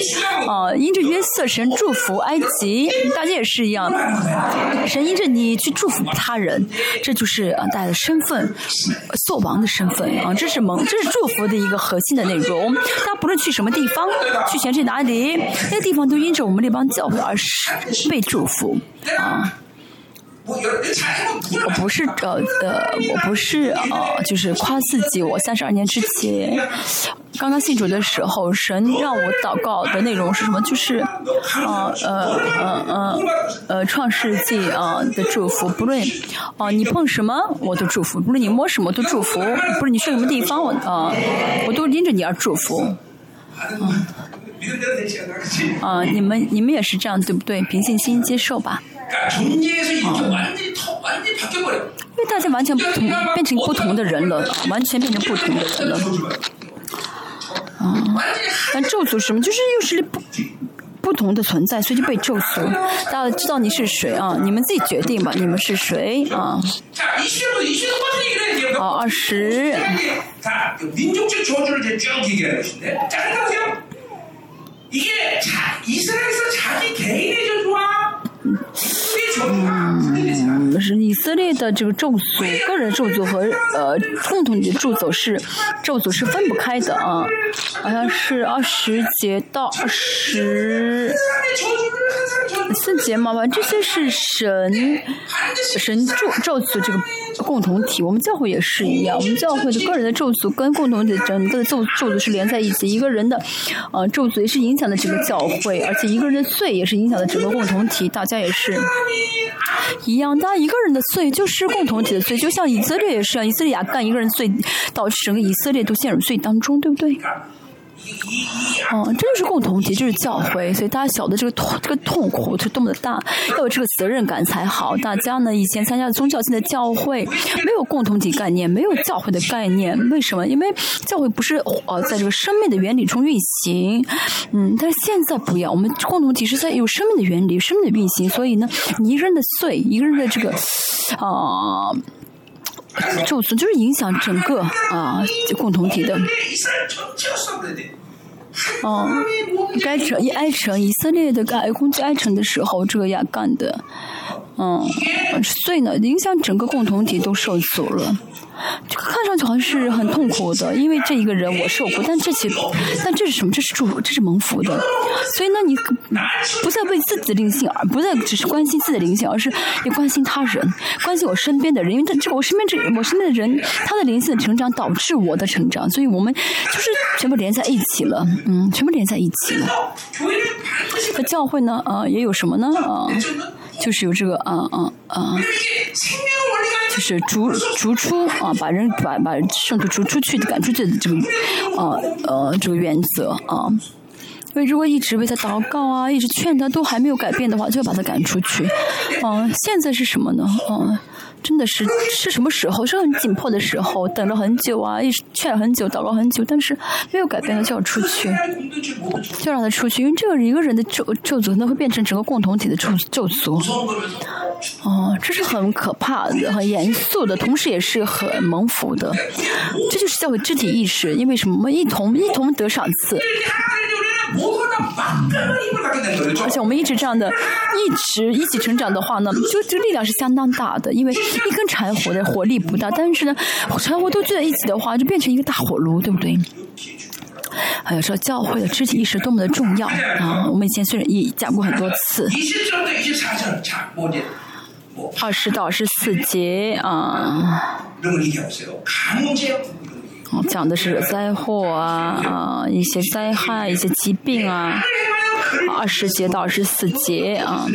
啊，因着约瑟神祝福埃及，大家也是一样，神因着你去祝福他人，这就是啊大家的身份，做王的身份啊，这是蒙，这是祝福的一个核心的内容。大家不论去什么地方，去全世界哪里。那个地方都因着我们那帮教会而是被祝福啊！我不是呃的，我不是呃，就是夸自己。我三十二年之前刚刚信主的时候，神让我祷告的内容是什么？就是啊呃呃呃呃，创世纪啊的祝福，不论啊你碰什么我都祝福，不论你摸什么都祝福，不论你去什么地方我啊我都因着你而祝福啊。啊，你们你们也是这样对不对？平信心接受吧。因为大家完全不同，变成不同的人了，完全变成不同的人了。啊，但咒诅什么？就是又是不不不同的存在，所以就被咒诅。大家知道你是谁啊？你们自己决定吧，你们是谁啊？好，二十。 이게 자, 이스라엘에서 자기 개인의 저주와 국의 嗯，是以色列的这个咒诅，个人咒诅和呃共同的咒诅是咒诅是分不开的啊，好像是二十节到二十四节嘛，反正这些是神神咒咒诅这个共同体。我们教会也是一样，我们教会的个人的咒诅跟共同的整个的咒咒诅是连在一起，一个人的呃咒诅也是影响了整个教会，而且一个人的罪也是影响了整个共同体，大家也是。一样，他一个人的罪就是共同体的罪。就像以色列也是，以色列干一个人罪，导致整个以色列都陷入罪当中，对不对？哦这就是共同体就是教会所以大家晓得这个痛这个痛苦是多么的大要有这个责任感才好。大家呢以前参加宗教性的教会没有共同体概念没有教会的概念为什么？因为教会不是呃在这个生命的原理中运行。嗯但是现在不一样我们共同体是在有生命的原理生命的运行所以呢你一个人的碎一个人的这个啊受损就是影响整个啊共同体的，哦，该城以埃城以色列的，该攻击埃城的时候，这个亚干的，嗯，所以呢，影响整个共同体都受阻了。这个看上去好像是很痛苦的 <laughs> 因为这一个人我受苦但这些但这是什么？这是祝福这是蒙福的。所以呢你不再为自己的灵性而不再只是关心自己的灵性而是也关心他人关心我身边的人。因为他这我身边这我身边的人他的灵性的成长导致我的成长所以我们就是全部连在一起了。嗯全部连在一起了。这教会呢啊也有什么呢？啊就是有这个啊啊啊就是逐逐出啊，把人把把圣徒逐出去、赶出去的这个啊呃这个原则啊。因为如果一直为他祷告啊，一直劝他，都还没有改变的话，就要把他赶出去。嗯、啊，现在是什么呢？嗯、啊，真的是是什么时候？是很紧迫的时候，等了很久啊，一直劝很久，祷告很久，但是没有改变的就要出去，就让他出去。因为这个一个人的咒咒诅，那会变成整个共同体的咒咒诅。哦，这是很可怕的、很严肃的，同时也是很蒙福的。这就是教会肢体意识，因为什么？一同一同得赏赐。而且我们一直这样的，一直一起成长的话呢，就就力量是相当大的。因为一根柴火的火力不大，但是呢，柴火都聚在一起的话，就变成一个大火炉，对不对？还有说教会的肢体意识多么的重要啊！我们以前虽然也讲过很多次。二十到二十四节啊。讲的是灾祸啊啊一些灾害一些疾病啊。二十节到二十四节啊。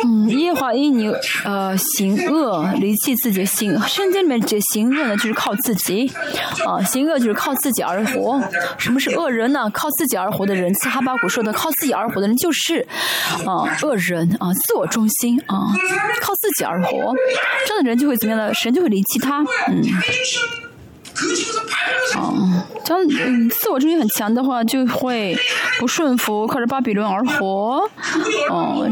<laughs> 嗯，耶和华因你呃行恶离弃自己行，圣经里面这行恶呢就是靠自己，啊，行恶就是靠自己而活。什么是恶人呢？靠自己而活的人，哈巴古说的靠自己而活的人就是，啊，恶人啊，自我中心啊，靠自己而活，这样的人就会怎么样呢？神就会离弃他，嗯。哦这样嗯自我中心很强的话就会不顺服靠着巴比伦而活。哦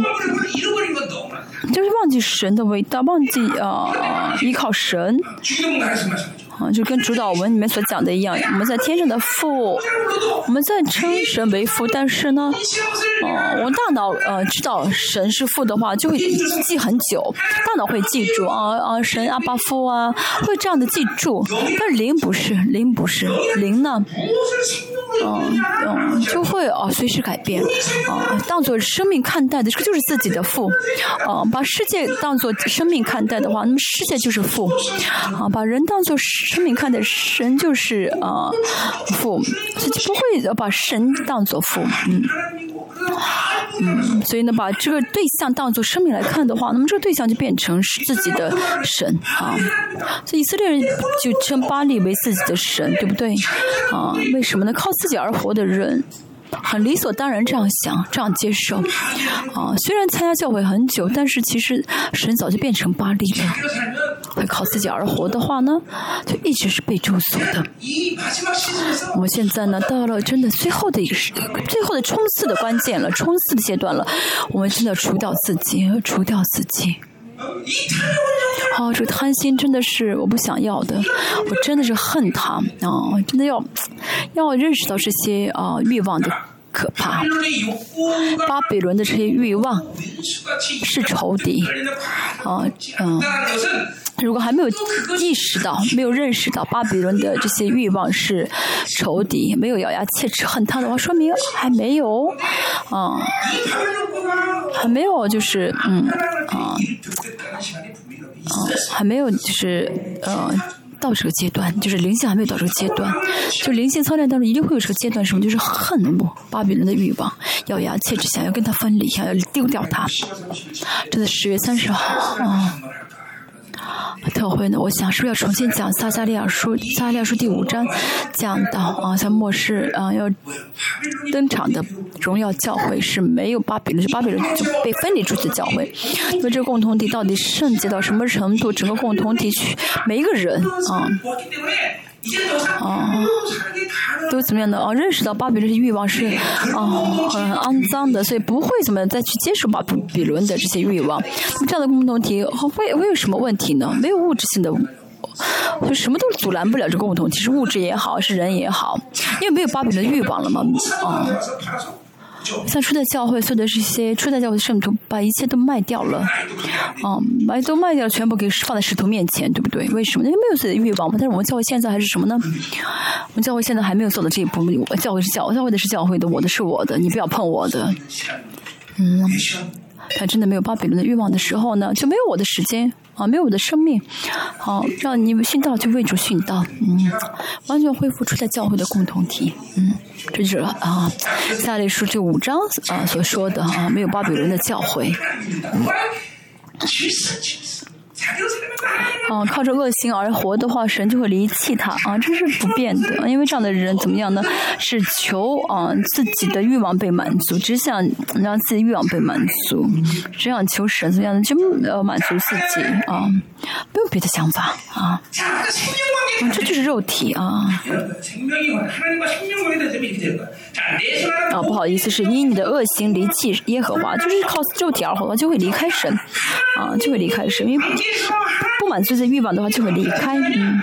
就是忘记神的伟大忘记啊依靠神啊，就跟主导文里面所讲的一样，我们在天上的父，我们在称神为父，但是呢，嗯，我大脑呃知道神是父的话，就会记很久，大脑会记住啊啊神阿巴父啊，会这样的记住，但是灵不是灵不是灵呢，嗯嗯就会啊随时改变，啊当做生命看待的这个就是自己的父，啊把世界当做生命看待的话，那么世界就是父，啊把人当做是。生命看的神就是呃父，自己不会把神当做父，嗯嗯，所以呢，把这个对象当做生命来看的话，那么这个对象就变成是自己的神啊。所以以色列人就称巴利为自己的神，对不对？啊，为什么呢？靠自己而活的人，很理所当然这样想，这样接受。啊，虽然参加教会很久，但是其实神早就变成巴利了。他靠自己而活的话呢，就一直是被咒所的。我们现在呢，到了真的最后的一个时刻，最后的冲刺的关键了，冲刺的阶段了。我们真的要除掉自己，除掉自己。哦这个贪心真的是我不想要的我真的是恨他啊真的要要认识到这些啊欲望的可怕！巴比伦的这些欲望是仇敌，啊，嗯，如果还没有意识到、没有认识到巴比伦的这些欲望是仇敌，没有咬牙切齿恨他的话，说明还没有，啊，还没有就是，嗯，啊，啊，还没有就是，嗯。到这个阶段，就是灵性还没有到这个阶段。就灵性操练当中一定会有这个阶段，什么就是恨慕巴比伦的欲望，咬牙切齿想要跟他分离，想要丢掉他。这在十月三十号啊。特会呢，我想是不是要重新讲撒加利亚书？撒加利亚书第五章讲到啊，在末世啊要登场的荣耀教会是没有巴比伦，就巴比伦就被分离出去的教会。那么这个共同体到底圣洁到什么程度？整个共同体去每一个人啊哦，都怎么样的？哦，认识到巴比伦的欲望是，哦，很肮脏的，所以不会怎么再去接受巴比比伦的这些欲望。那这样的共同体会会有什么问题呢？没有物质性的，就什么都阻拦不了这共同体，是物质也好，是人也好，因为没有巴比伦的欲望了嘛，哦、像初代教会，所有的这些初代教会的圣徒，把一切都卖掉了，嗯、把都卖掉，全部给放在使徒面前，对不对？为什么？因为没有自己的欲望嘛。但是我们教会现在还是什么呢？我们教会现在还没有做到这一步。我教会是教，教会的是教会的，我的是我的，你不要碰我的。嗯他真的没有巴比伦的欲望的时候呢，就没有我的时间啊，没有我的生命，好、让你们殉道就为主殉道，嗯，完全恢复出在教会的共同体，嗯，这就是啊，下列书这五章啊所说的啊，没有巴比伦的教会，정 啊，靠着恶行而活的话，神就会离弃他啊，这是不变的。因为这样的人怎么样呢？是求啊自己的欲望被满足，只想让自己欲望被满足，只想求神怎么样的，就呃满足自己啊，没有别的想法啊,啊。这就是肉体啊。啊，不好意思，是因你的恶行离弃耶和华，就是靠肉体而活的，就会离开神啊，就会离开神，因为不满足。这欲望的话就会离开。嗯，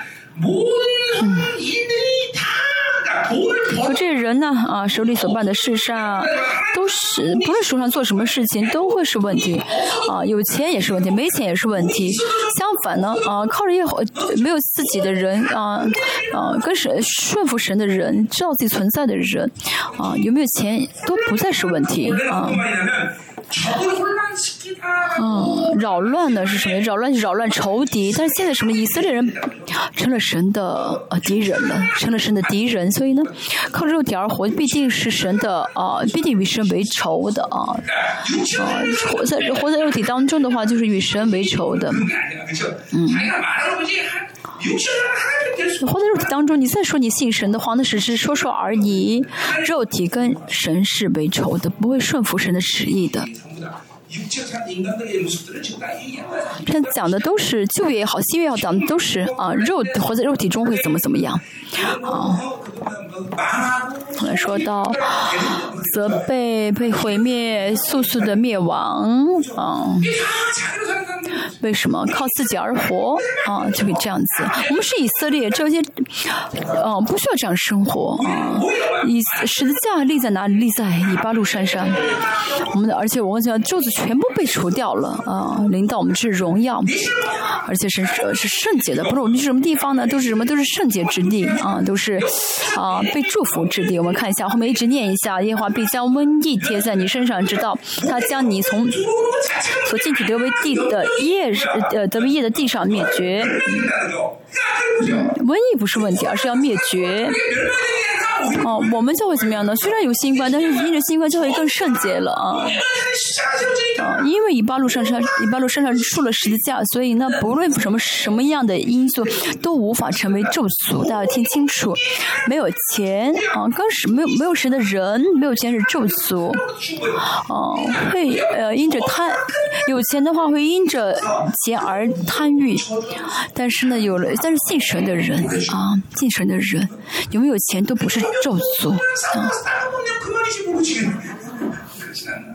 这人呢啊，手里所办的事上，都是不论手上做什么事情都会是问题啊，有钱也是问题，没钱也是问题。相反呢啊，靠着一没有自己的人啊啊，跟神顺服神的人，知道自己存在的人啊，有没有钱都不再是问题啊。扰乱的是什么？扰乱就扰乱仇敌。但是现在什么以色列人 <sighs> 成了神的敌人了成了神的敌人。所以呢靠肉体而活毕竟是神的啊毕竟与神为仇的啊啊活在活在肉体当中的话就是与神为仇的。嗯。活在肉体当中你再说你信神的话那只是说说而已。肉体跟神是为仇的不会顺服神的旨意的。这讲的都是旧也好新也好讲的都是啊肉活在肉体中会怎么怎么样。啊。后来说到责备被毁灭速速的灭亡啊。为什么靠自己而活？啊就可以这样子。我们是以色列这些嗯不需要这样生活啊。以十字架立在哪里？立在以巴路山上。我们的而且我问一下就是全部被除掉了啊！领导，我们是荣耀，而且是是圣洁的。不是我们是什么地方呢？都是什么？都是圣洁之地啊！都是啊，被祝福之地。我们看一下后面，一直念一下：耶和华必将瘟疫贴在你身上，直到他将你从所进取得为地的业呃得为业的地上灭绝。瘟疫不是问题，而是要灭绝。哦，我们就会怎么样呢？虽然有新冠，但是因着新冠就会更圣洁了啊。啊，因为以八路上上以八路上上竖了十字架，所以呢，不论什么什么样的因素都无法成为咒诅。大家听清楚，没有钱啊，更是没有没有神的人，没有钱是咒诅。哦、啊，会呃因着贪，有钱的话会因着钱而贪欲，但是呢，有了但是信神的人啊，信神的人有没有钱都不是。咒诅。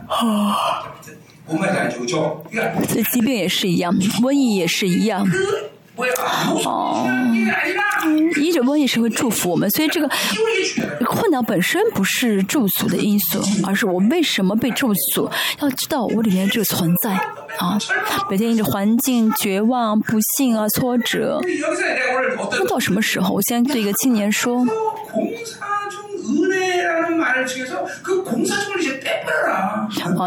啊。这疾病也是一样瘟疫也是一样哦。医者瘟疫是会祝福我们所以这个困难本身不是驻足的因素而是我为什么被驻足要知道我里面这个存在啊。每天一直环境绝望不幸啊挫折。那到什么时候？我先对一个青年说。“工사중은혜”라는말을통해서，“사중”。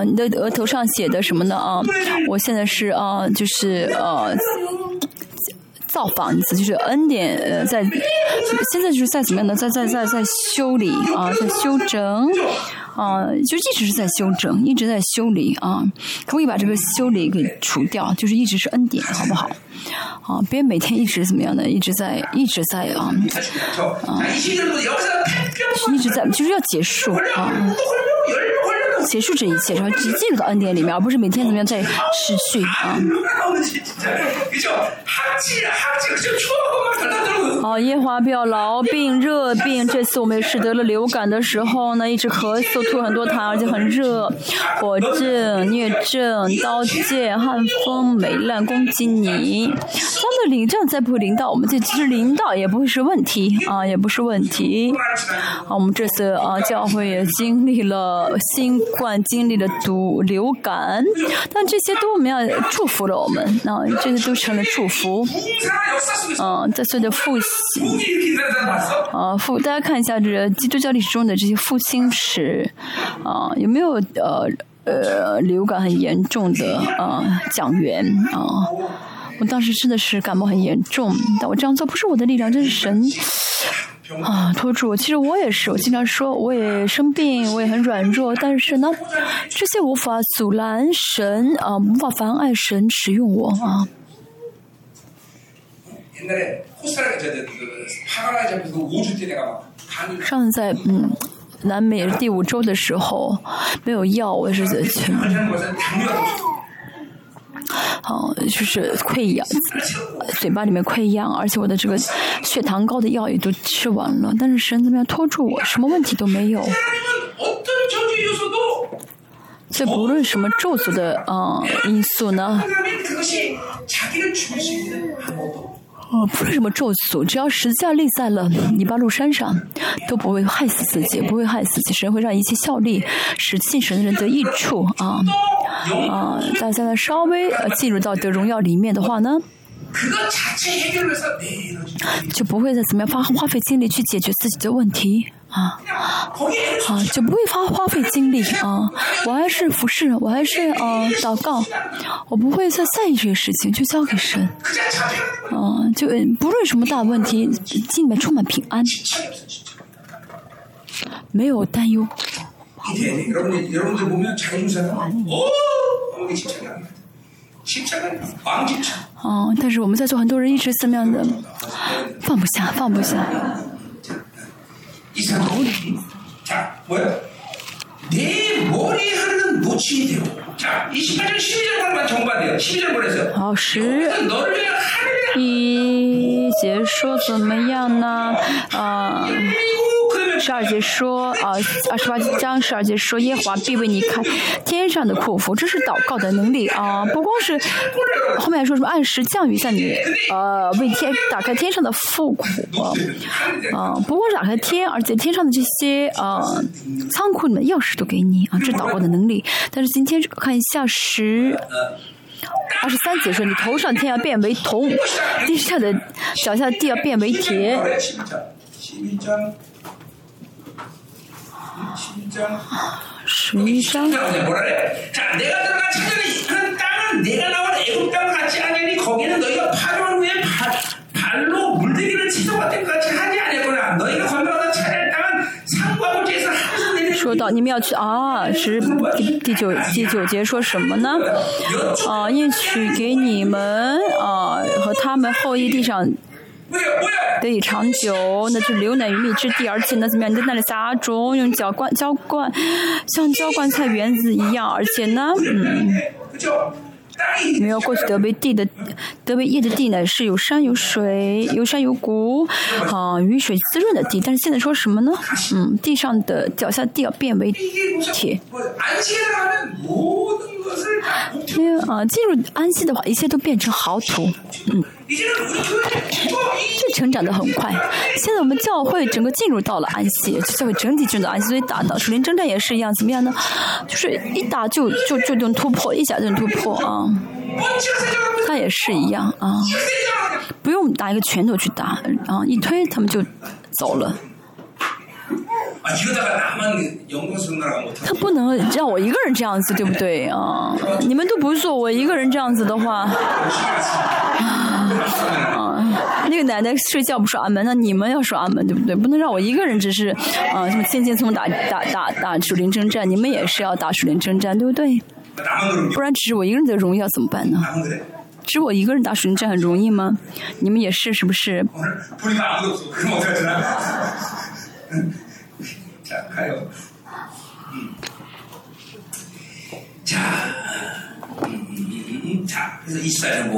你的额头上写的什么呢？啊，我现在是啊，就是呃，造房子，就是恩典，呃在现在就是在怎么样呢，在在在在修理啊，在修整。啊，就一直是在修整，一直在修理啊。可不可以把这个修理给除掉？就是一直是恩典，好不好？啊，别每天一直怎么样的，一直在一直在啊啊，一直在就是要结束啊。结束这一切，然后直进入到恩典里面，而不是每天怎么样在持续啊。哦，夜华比较劳病热病。这次我们也是得了流感的时候呢，一直咳嗽吐很多痰，而且很热。火症疟症刀剑寒风霉烂攻击你。他们领战再不会领到，我们这其实领到也不会是问题啊，也不是问题。啊，我们这次啊教会也经历了新。冠经历了毒流感，但这些都我们要祝福了我们，啊，这些都成了祝福，啊，在所的复兴，啊复，大家看一下这个基督教历史中的这些复兴史，啊，有没有呃呃流感很严重的啊讲员啊？我当时真的是感冒很严重，但我这样做不是我的力量，这是神。啊拖住。其实我也是我经常说我也生病我也很软弱但是呢这些无法阻拦神啊无法妨碍神使用我啊。上次在嗯南美第五周的时候没有药我是在去。好，就是溃疡，嘴巴里面溃疡，而且我的这个血糖高的药也都吃完了。但是神怎么样拖住我？什么问题都没有。所以不论什么咒诅的啊因素呢。哦，不是什么咒诅，只要十字架立在了泥巴路山上，都不会害死自己，不会害死自己。神会让一切效力，使信神的人得益处啊啊！大家呢，稍微呃进入到得荣耀里面的话呢？就不会再怎么样花花费精力去解决自己的问题。啊，啊，就不会花花费精力啊。我还是服侍，我还是呃祷告，我不会再在意这些事情，就交给神。啊，就不论什么大问题，心里面充满平安，没有担忧。啊，但是我们在座很多人一直怎么样的，放不下，放不下。이상. 자 뭐야? 내 머리에 흐르는 노침이 되고. 자 28절 12절만 정반대요. 12절 뭐랬어요? 好，十 너를 위해 하늘에 一节说怎么样呢？啊、 그리고 그러면 十二节说啊，二十八章十二节说耶和华必为你开天上的库府，这是祷告的能力啊！不光是后面说什么按时降雨在你呃为天打开天上的富库啊，不光是打开天，而且天上的这些呃仓库里面钥匙都给你啊，这祷告的能力。但是今天看一下十。二十三节说：“你头上天要变为铜，地下的脚下的地要变为铁。说到你们要去啊，是第九第九节说什么呢？啊，应取给你们啊，和他们后裔地上。得以长久，那就留奶于蜜之地。而且呢，怎么样？你在那里撒种，用浇灌，浇灌像浇灌菜园子一样。而且呢，嗯，没有过去德威地的德威业的地呢，是有山有水，有山有谷，啊，雨水滋润的地。但是现在说什么呢？嗯，地上的脚下地要变为铁。因为啊，进入安溪的话，一切都变成豪土。嗯。这成长的很快。现在我们教会整个进入到了安息，教会整体进入到安息，所以打到首灵征战也是一样，怎么样呢？就是一打就就就能突破，一下就能突破啊。他也是一样啊，不用打一个拳头去打啊，一推他们就走了。他不能让我一个人这样子，对不对啊？你们都不做，我一个人这样子的话，啊，那个奶奶睡觉不刷安门，那你们要刷安门，对不对？不能让我一个人只是啊，什么千千松打打打打蜀林征战，你们也是要打蜀林征战，对不对？不然只是我一个人的荣耀怎么办呢？只我一个人打蜀林战很容易吗？你们也是是不是？した。う、じゃあ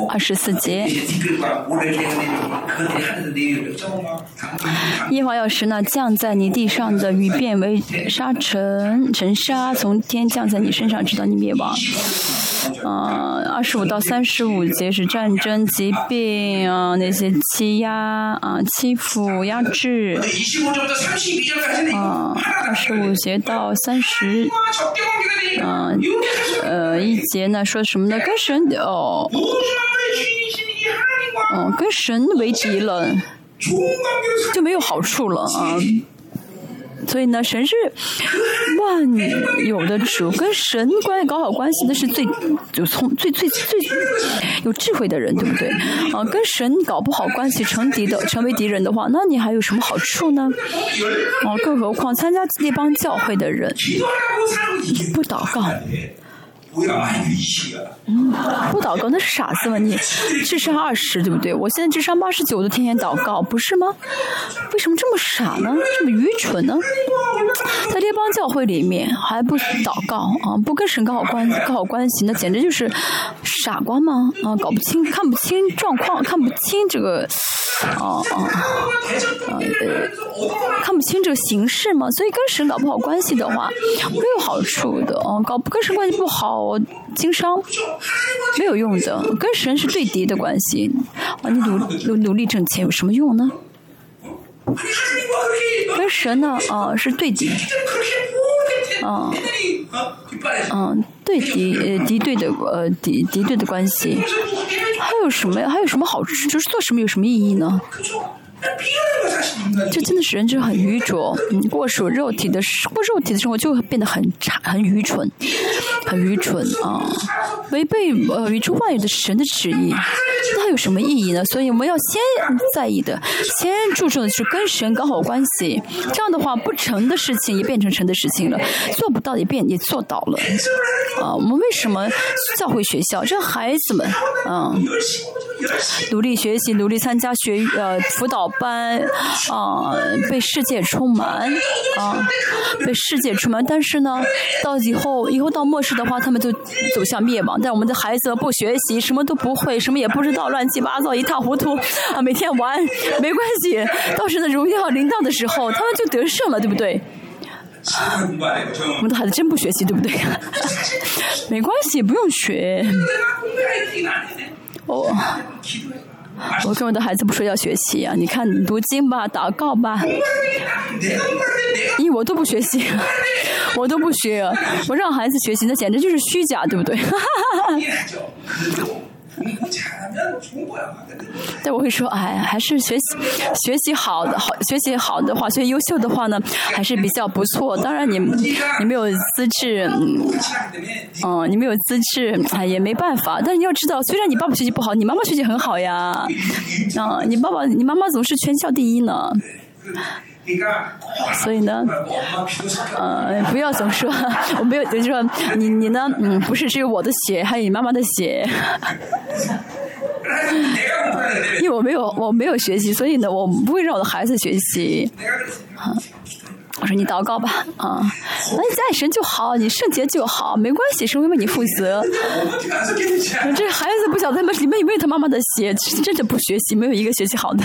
二十四节。夜华耀时呢降在你地上的雨变为沙尘尘沙从天降在你身上直到你灭亡。啊二十五到三十五节是战争疾病啊那些欺压啊欺负压制。啊二十五节到三十啊呃一节呢说什么呢？歌神哦。哦跟神为敌了。就没有好处了啊。所以呢神是万有的主跟神关系搞好关系那是最就从最最最有智慧的人对不对？啊跟神搞不好关系成敌的成为敌人的话那你还有什么好处呢？哦更何况参加那帮教会的人你不祷告。不要安。嗯，不祷告那是傻子吗？你 <laughs> 智商二十对不对？我现在智商八十九，我都天天祷告，不是吗？为什么这么傻呢？这么愚蠢呢？在列邦教会里面还不祷告啊？不跟神搞好关搞好关系，那简直就是傻瓜吗？啊，搞不清看不清状况，看不清这个，哦哦，呃，看不清这个形势嘛？所以跟神搞不好关系的话，没有好处的啊！搞不跟神关系不好。我经商没有用的，跟神是对敌的关系。啊，你努努努力挣钱有什么用呢？跟神呢，啊，是对敌。啊，嗯，对敌呃敌对的呃敌敌对的关系。还有什么？还有什么好处？就是做什么有什么意义呢？这真的是人就很愚拙，<laughs> 过属肉体的过肉体的生活，就会变得很差、很愚蠢、很愚蠢 <laughs> 啊！违背呃宇宙万有的神的旨意，那还有什么意义呢？所以我们要先在意的，先注重的是跟神搞好关系。这样的话，不成的事情也变成成的事情了，做不到也变也做到了。<laughs> 啊，我们为什么教会学校？这孩子们，啊。<laughs> 努力学习，努力参加学呃辅导班，啊，被世界充满，啊，被世界充满。但是呢，到以后，以后到末世的话，他们就走向灭亡。但我们的孩子不学习，什么都不会，什么也不知道，乱七八糟，一塌糊涂啊！每天玩，没关系。到时的荣耀临到的时候，他们就得胜了，对不对？我们的孩子真不学习，对不对？没关系，不用学。哦，<laughs> 我跟我的孩子不说要学习啊，你看读经吧，祷告吧，<laughs> 咦，我都不学习，<laughs> 我都不学，我让孩子学习，那简直就是虚假，对不对？哈哈哈哈。<laughs> 但我会说，哎，还是学习学习好的好，学习好的话，学优秀的话呢，还是比较不错。当然，你你没有资质，嗯，你没有资质，哎，也没办法。但是你要知道，虽然你爸爸学习不好，你妈妈学习很好呀，啊，你爸爸，你妈妈总是全校第一呢。所以呢，呃，不要总说，<laughs> 我没有就是说你你呢，嗯，不是只有我的血，还有你妈妈的血。因为我没有我没有学习，所以呢，我不会让我的孩子学习。我说你祷告吧，啊，那你爱神就好，你圣洁就好，没关系，神会为你负责。这孩子不想他妈，你有没有他妈妈的血，真的不学习，没有一个学习好的。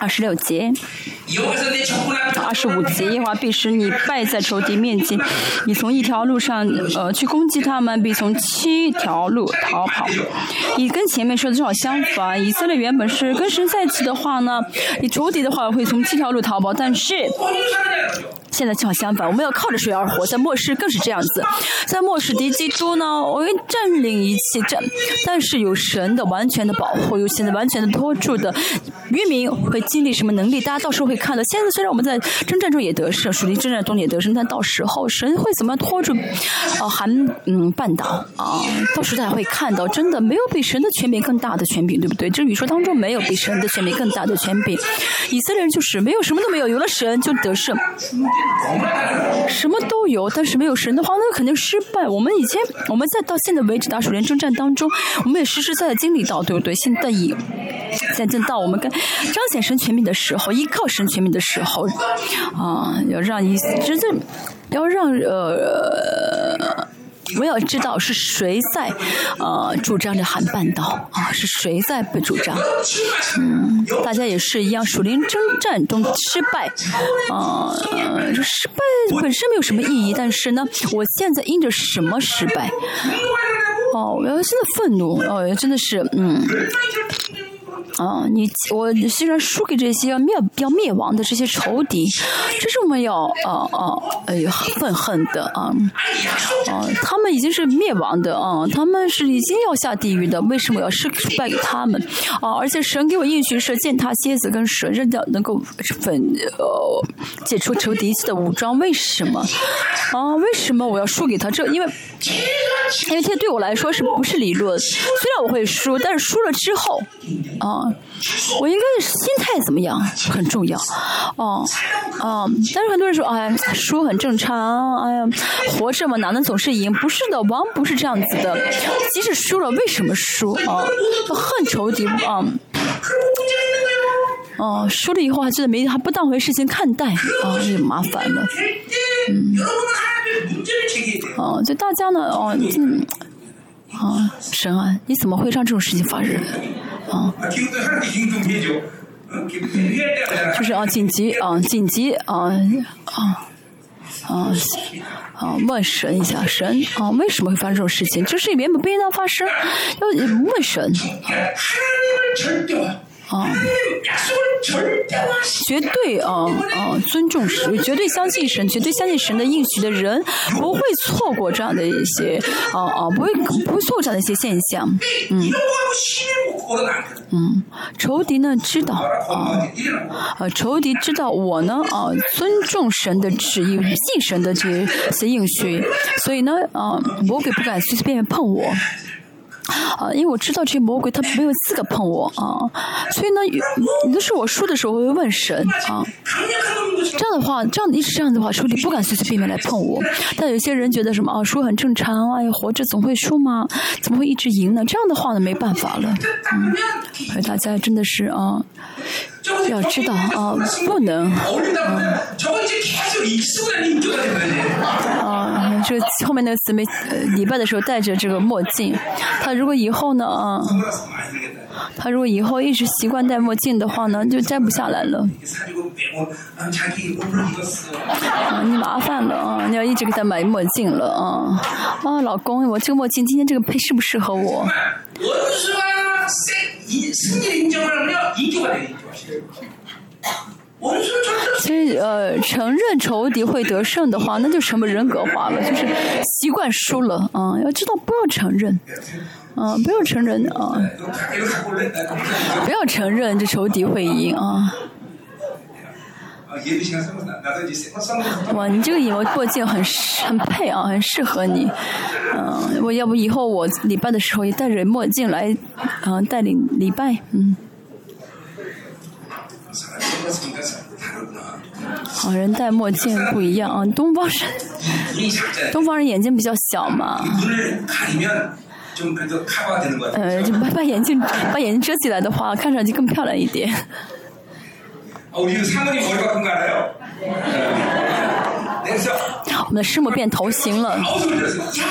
二十六节，二十五节，耶和华必使你败在仇敌面前，你从一条路上呃去攻击他们，必从七条路逃跑。你跟前面说的正好相反，以色列原本是跟神在一起的话呢，你仇敌的话会从七条路逃跑，但是。现在正好相反，我们要靠着水而活，在末世更是这样子。在末世敌基督呢，我会占领一切，占，但是有神的完全的保护，有神的完全的托住的渔民会经历什么能力，大家到时候会看到。现在虽然我们在征战中也得胜，属于征战中也得胜，但到时候神会怎么样托住？哦、韩嗯半岛啊、到时候大家会看到，真的没有比神的权柄更大的权柄，对不对？这宇宙当中没有比神的权柄更大的权柄。以色列人就是没有什么都没有，有了神就得胜。<laughs> 什么都有，但是没有神的话，那肯定失败。我们以前，我们在到现在为止打属灵征战当中，我们也实实在在经历到，对不对？现在已现在到我们跟彰显神权柄的时候，依靠神权柄的时候，啊，要让一真正要让呃。我要知道是谁在，呃，主张着韩半岛啊？是谁在被主张？嗯，大家也是一样，属灵征战中失败，呃，失败本身没有什么意义，但是呢，我现在因着什么失败？哦，我要真的愤怒，哦，真的是，嗯。啊，你我虽然输给这些要灭要灭亡的这些仇敌，这是我们要啊啊哎呀愤恨的啊啊，他们已经是灭亡的啊，他们是已经要下地狱的，为什么要失败给他们啊？而且神给我应许是践踏蝎子跟蛇，扔掉能够粉呃解除仇敌的武装，为什么啊？为什么我要输给他？这因为因为这对我来说是不是理论？虽然我会输，但是输了之后啊。我应该心态怎么样很重要，哦，啊！但是很多人说，哎，输很正常，哎呀，活着嘛，哪能总是赢？不是的，王不是这样子的，即使输了，为什么输啊？恨仇敌啊，哦，输了以后还觉得没，还不当回事情看待啊，就麻烦了，嗯，哦，就大家呢，哦，嗯。啊神啊你怎么会让这种事情发生？啊。就是啊紧急啊紧急啊啊啊啊问神一下神啊为什么会发生这种事情？就是因为不应当发生要问神。啊，绝对啊啊，尊重神，绝对相信神，绝对相信神的应许的人，不会错过这样的一些啊啊，不会不会错过这样的一些现象。嗯，嗯，仇敌呢知道啊，啊，仇敌知道我呢啊，尊重神的旨意，信神的这些应许，所以呢啊，魔鬼不敢随随便便碰我。啊，因为我知道这魔鬼他没有资格碰我啊。所以呢，有的时候我输的时候我会问神啊，这样的话，这样一直这样的话，手里不敢随随便便来碰我。但有些人觉得什么啊，输很正常啊，呀，活着总会输嘛，怎么会一直赢呢？这样的话呢，没办法了。所以大家真的是啊。要知道啊，不能啊！这后面那个子没礼拜的时候戴着这个墨镜，他如果以后呢啊，他如果以后一直习惯戴墨镜的话呢，就摘不下来了。你麻烦了啊！你要一直给他买墨镜了啊！啊，老公，我这个墨镜今天这个配适不适合我？其实，呃，承认仇敌会得胜的话，那就什么人格化了，就是习惯输了啊。要知道，不要承认，啊，不要承认啊，不要承认这仇敌会赢啊。哇，你这个眼我墨镜很很配啊，很适合你。嗯，我要不以后我礼拜的时候也戴着墨镜来，嗯，带领礼拜，嗯。好人戴墨镜不一样啊，<laughs> 东方人，东方人眼睛比较小嘛。呃，就把把眼镜把眼睛遮起来的话，看上去更漂亮一点。我们的师母变头型了，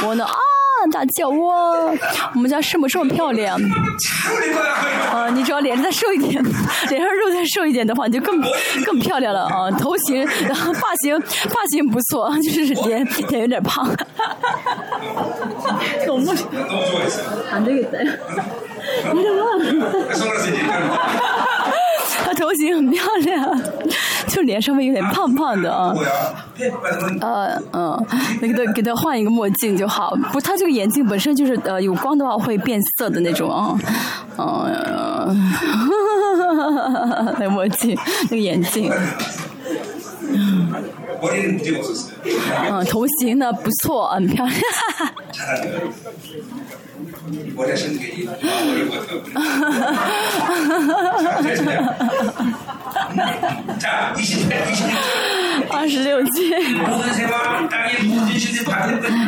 我呢啊。大叫哇！我们家圣母这么漂亮，<laughs> 啊，你只要脸再瘦一点，<laughs> 脸上肉再瘦一点的话，你就更更漂亮了啊！头型，然 <laughs> 后发型，发型不错，就是脸脸有点胖，哈哈哈哈哈，懂不？俺这个在。哈哈哈，<laughs> 他头型很漂亮，就脸稍微有点胖胖的啊。<laughs> 呃呃，那个给他换一个墨镜就好。不，他这个眼镜本身就是呃有光的话会变色的那种啊。嗯。哈哈哈，那墨镜，那个眼镜。嗯，头型呢不错，很漂亮，哈哈。我给你，我我我，二十六 <laughs> 斤。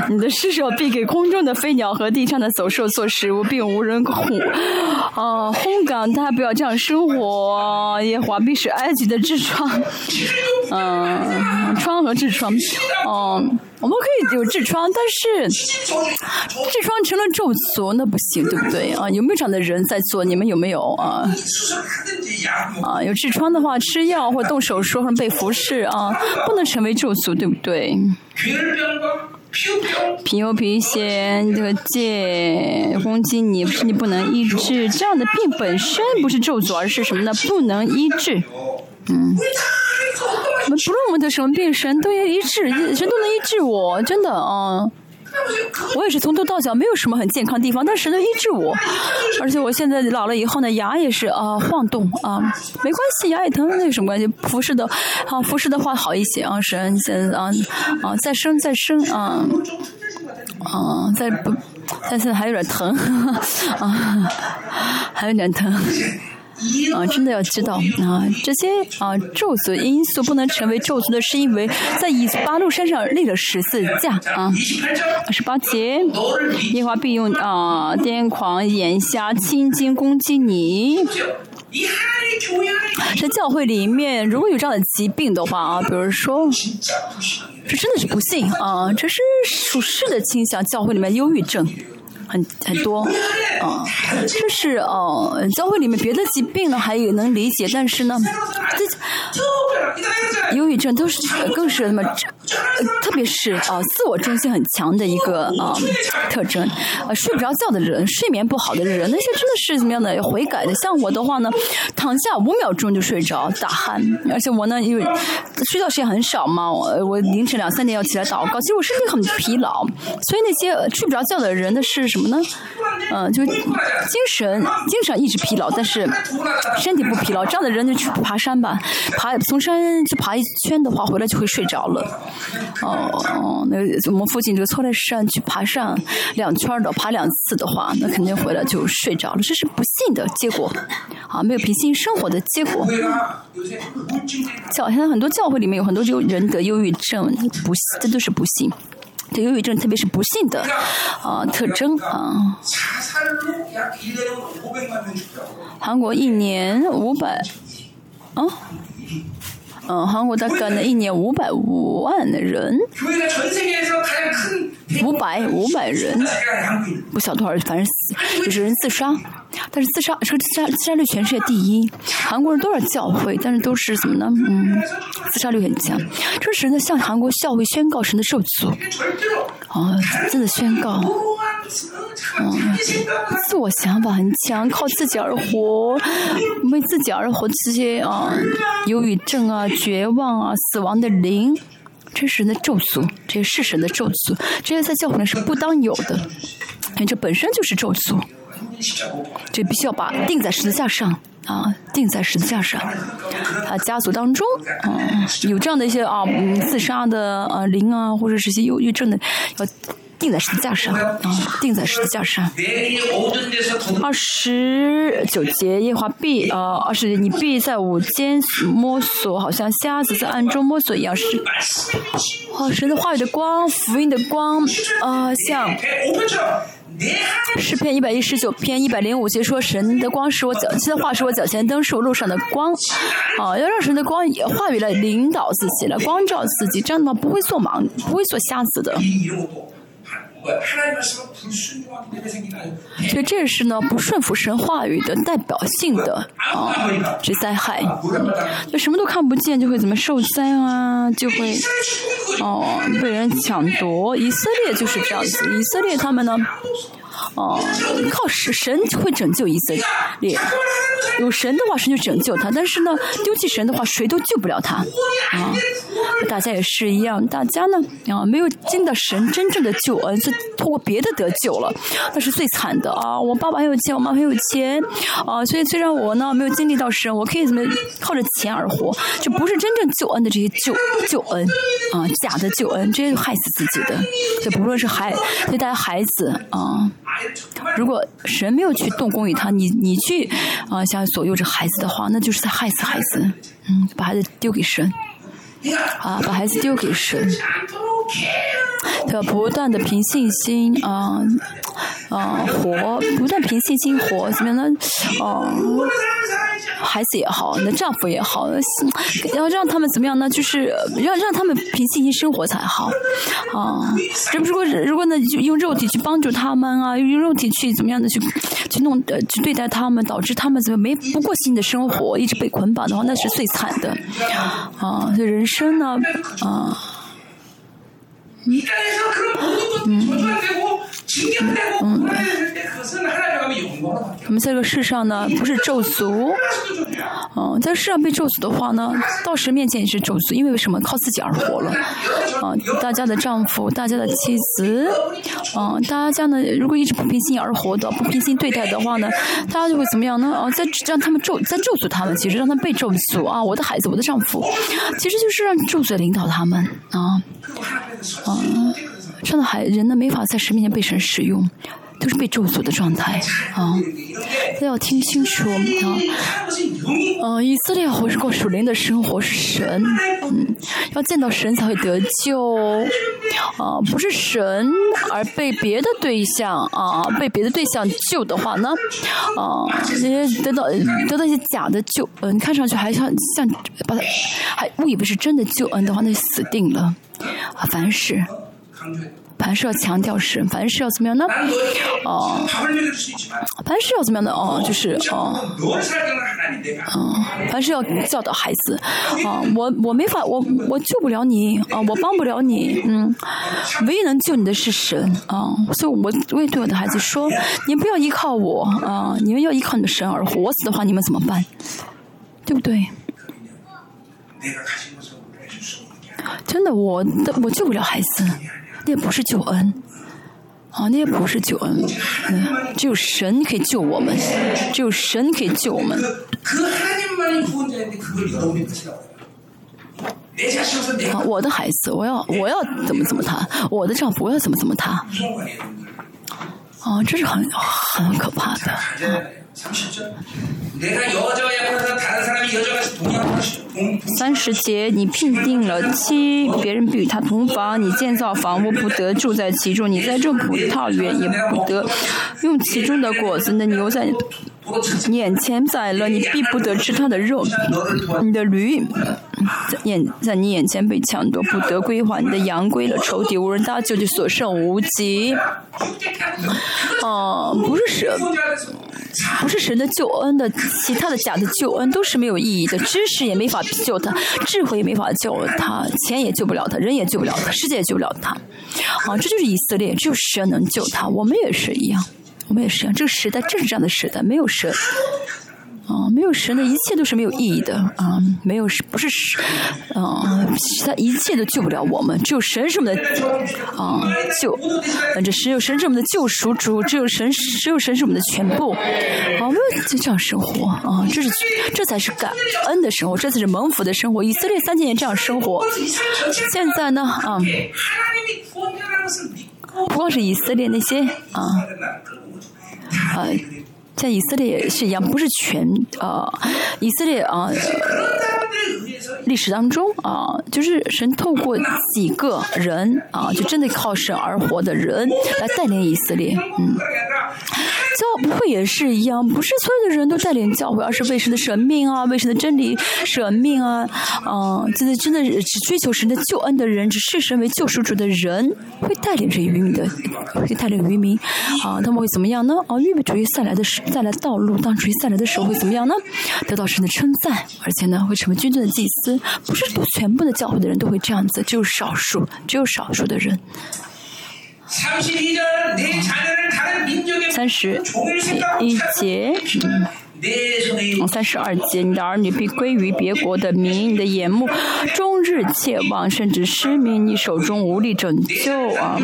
你的尸首必给空中的飞鸟和地上的走兽做食物，并无人哄。<laughs> 哦、烘，轰大他，不要这样生活。耶华必是埃及的痔疮，<laughs> 嗯、疮和痔疮，嗯、我们可以有痔疮，但是痔疮成了咒诅，那不行，对不对？啊，有没有长的人在做？你们有没有？啊，啊有痔疮的话，吃药或动手术，或者被服侍，啊，不能成为咒诅，对不对？平平平平，平又平，这个戒攻击你，你不能医治。这样的病本身不是咒诅，而是什么呢？不能医治。嗯。不论我得什么病，神都要医治，神都能医治我，真的啊！我也是从头到脚没有什么很健康的地方，但是神能医治我，而且我现在老了以后呢，牙也是啊晃动啊，没关系，牙也疼那有什么关系？服侍的啊，服侍的话好一些啊，神现在啊啊再生再生啊啊再不，但现在还有点疼啊，还有点疼。啊真的要知道啊这些啊咒诅因素不能成为咒诅的是因为在以巴路山上立了十字架啊十八节烟花必用啊癫狂眼瞎青筋攻击你。在教会里面如果有这样的疾病的话啊比如说这真的是不幸啊这是属实的倾向教会里面忧郁症。很很多，啊，就是哦，教会里面别的疾病呢，还能理解，但是呢，忧郁症都是更是那么，特别是啊，自我中心很强的一个啊特征，呃，睡不着觉的人，睡眠不好的人，那些真的是怎么样的悔改的？像我的话呢，躺下五秒钟就睡着，打鼾，而且我呢，因为睡觉时间很少嘛，我凌晨两三点要起来祷告，其实我身体很疲劳，所以那些睡不着觉的人的是。什么呢？嗯就精神精神一直疲劳但是身体不疲劳这样的人就去爬山吧爬从山去爬一圈的话回来就会睡着了。哦那我们父亲就错在山去爬上两圈的爬两次的话那肯定回来就睡着了这是不幸的结果。啊没有平心生活的结果。教现在很多教会里面有很多就人得忧郁症不幸这都是不幸。的忧郁症特别是不幸的啊特征啊。韩国一年五百啊嗯韩国大概呢一年五百五万的人五百五百人不晓多少人反正死就是人自杀但是自杀，这个自杀，自杀率全世界第一。韩国人多少教会，但是都是什么呢？嗯，自杀率很强。这是神的向韩国教会宣告神的咒诅。啊，真的宣告。啊，自我想法很强，靠自己而活，为自己而活，这些啊忧郁症啊、绝望啊、死亡的灵。这是神的咒诅，这是神的咒诅，这些在教会里是不当有的。这本身就是咒诅。就必须要把钉在十字架上啊钉在十字架上他家族当中嗯有这样的一些啊自杀的啊灵啊或者是些忧郁症的要钉在十字架上啊钉在十字架上。二十九节夜华必啊二十你必在午间摸索好像瞎子在暗中摸索一样是好神的话语的光福音的光啊像诗篇一百一十九篇一百零五节说：“神的光是我脚，神的话是我脚前灯，是我路上的光。”啊，要让神的光也话语来领导自己，来光照自己，这样的话不会做盲，不会做瞎子的。所以这是呢不顺服神话语的代表性的啊，这灾害，就什么都看不见，就会怎么受灾啊，就会哦被人抢夺。以色列就是这样子，以色列他们呢。哦，靠神神会拯救以色列。有神的话，神就拯救他。但是呢，丢弃神的话，谁都救不了他啊。大家也是一样，大家呢，啊，没有经得神真正的救恩，是通过别的得救了。那是最惨的啊。我爸爸很有钱，我妈很有钱啊。所以虽然我呢，没有经历到神，我可以怎么靠着钱而活，就不是真正救恩的这些救救恩啊。假的救恩，这些害死自己的，就不论是孩对待孩子啊。如果神没有去动工于他，你你去啊，想左右这孩子的话，那就是在害死孩子。嗯，把孩子丢给神啊，把孩子丢给神，他要不断的凭信心啊，啊，活不断凭信心活。怎么样呢？啊。孩子也好，那丈夫也好，要让他们怎么样呢？就是让让他们平静一些生活才好，啊！这如果如果呢，用肉体去帮助他们啊，用肉体去怎么样的去去弄去对待他们，导致他们怎么没不过新的生活，一直被捆绑的话，那是最惨的，啊！这人生呢，啊。嗯嗯嗯。我们在这个世上呢，不是咒诅。嗯，在世上被咒诅的话呢，到时面前也是咒诅。因为为什么靠自己而活了？啊，大家的丈夫，大家的妻子，啊，大家呢，如果一直不平心而活的，不平心对待的话呢，大家就会怎么样呢？啊，在让他们咒，在咒诅他们，其实让他被咒诅啊！我的孩子，我的丈夫，其实就是让咒诅领导他们啊。嗯真的还人呢没法在神面前被神使用都是被咒诅的状态啊都要听清楚啊以色列或是过属林的生活是神嗯要见到神才会得救啊不是神而被别的对象啊被别的对象救的话呢？啊那些得到得到一些假的救嗯看上去还像像把他还误以为是真的救恩的话那死定了。啊，凡事，凡事要强调神，凡事要怎么样呢？哦，凡事要怎么样的哦？就是哦，哦，凡事要教导孩子。啊，我我没法，我我救不了你啊，我帮不了你。嗯，唯一能救你的是神啊！所以我我也对我的孩子说：，你不要依靠我啊！你们要依靠你的神而活。死的话，你们怎么办？对不对？真的，我我救不了孩子，那不是救恩，啊，那也不是救恩，只有神可以救我们，只有神可以救我们。我的孩子，我要我要怎么怎么他，我的丈夫我要怎么怎么他，啊，这是很很可怕的。三十节，你聘定了妻，别人必与他同房；你建造房屋，不得住在其中；你在这葡萄园，也不得用其中的果子，那牛在眼前宰了，你必不得吃它的肉；你的驴。在眼，在你眼前被抢夺，不得归还。你的阳归了仇敌，无人搭救，就所剩无几。哦，不是神，不是神的救恩的。其他的假的救恩都是没有意义的。知识也没法救他，智慧也没法救他，钱也救不了他，人也救不了他，世界也救不了他。啊，这就是以色列，只有神能救他。我们也是一样，我们也是一样。这个时代正是这样的时代，没有神。啊，没有神的一切都是没有意义的啊，没有不是啊，他一切都救不了我们，只有神是我们的啊救，这只有神是我们的救赎主，只有神只有神是我们的全部，啊，我们就这样生活啊，这是这才是感恩的生活，这才是蒙福的生活。以色列三千年这样生活，现在呢啊，不光是以色列那些啊啊。像以色列也是一样，不是全啊，以色列啊，历史当中啊，就是神透过几个人啊，就真的靠神而活的人来带领以色列，嗯。教不会也是一样，不是所有的人都带领教会，而是为神的神命啊，<laughs> 为神的真理舍命啊，啊，真的真的只追求神的救恩的人，只视神为救赎主的人，会带领着渔民的，会带领渔民，啊，他们会怎么样呢？啊，预备主义再来的时，再来道路，当主义再来的时候会怎么样呢？得到神的称赞，而且呢，会成为军队的祭司。不是全部的教会的人都会这样子，只有少数，只有少数的人。三十一节，嗯，三十二节，你的儿女必归于别国的民，你的眼目终日切望，甚至失明，你手中无力拯救啊！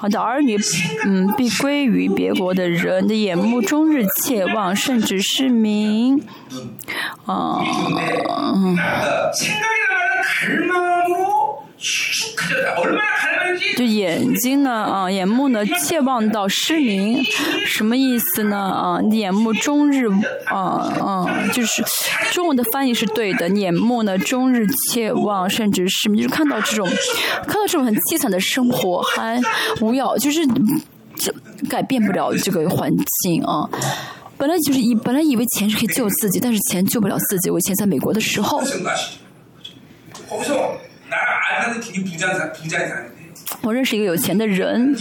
我的儿女，嗯，必归于别国的人你的眼目终日切望，甚至失明啊！就眼睛呢啊，眼目呢切望到失明，什么意思呢啊？眼目终日啊啊，就是中文的翻译是对的，眼目呢终日切望，甚至失明，就是看到这种看到这种很凄惨的生活，还无药，就是这改变不了这个环境啊。本来就是以本来以为钱是可以救自己，但是钱救不了自己。我以前在美国的时候。我认识一个有钱的人。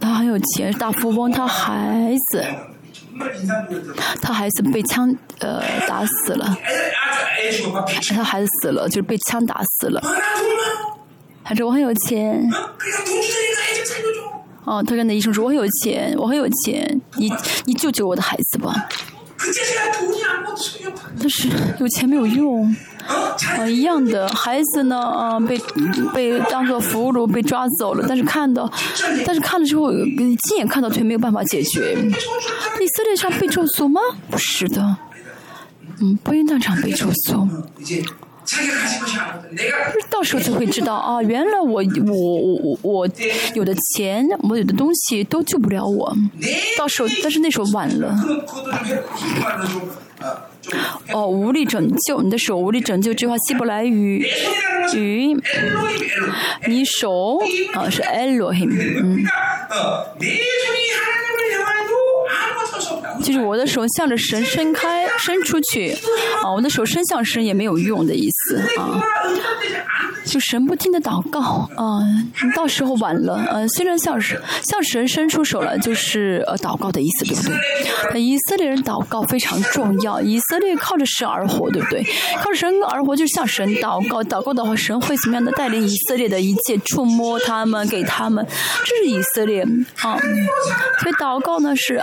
他很有钱，大富翁。他孩子，他孩子被枪呃打死了。他孩子死了，就是被枪打死了。他说我很有钱。哦，他跟那医生说：“我很有钱，我很有钱，你你救救我的孩子吧。”但是有钱没有用，呃，一样的孩子呢，呃，被被当做俘虏被抓走了，但是看到，但是看了之后，亲眼看到却没有办法解决。以色列上被咒诅吗？不是的，嗯，不应当场被咒诅。到时候就会知道啊，原来我我我我我有的钱，我有的东西都救不了我。到时候，但是那时候晚了。哦，无力拯救，你的手无力拯救，这话希伯来语语，你手啊是 Elohim，嗯。就是我的手向着神伸开，伸出去，啊，我的手伸向神也没有用的意思啊。就神不听的祷告啊，到时候晚了，呃，虽然向神向神伸出手了，就是呃祷告的意思，对不对？以色列人祷告非常重要，以色列靠着神而活，对不对？靠着神而活就是向神祷告，祷告的话，神会怎么样的带领以色列的一切，触摸他们，给他们，这是以色列啊。所以祷告呢是。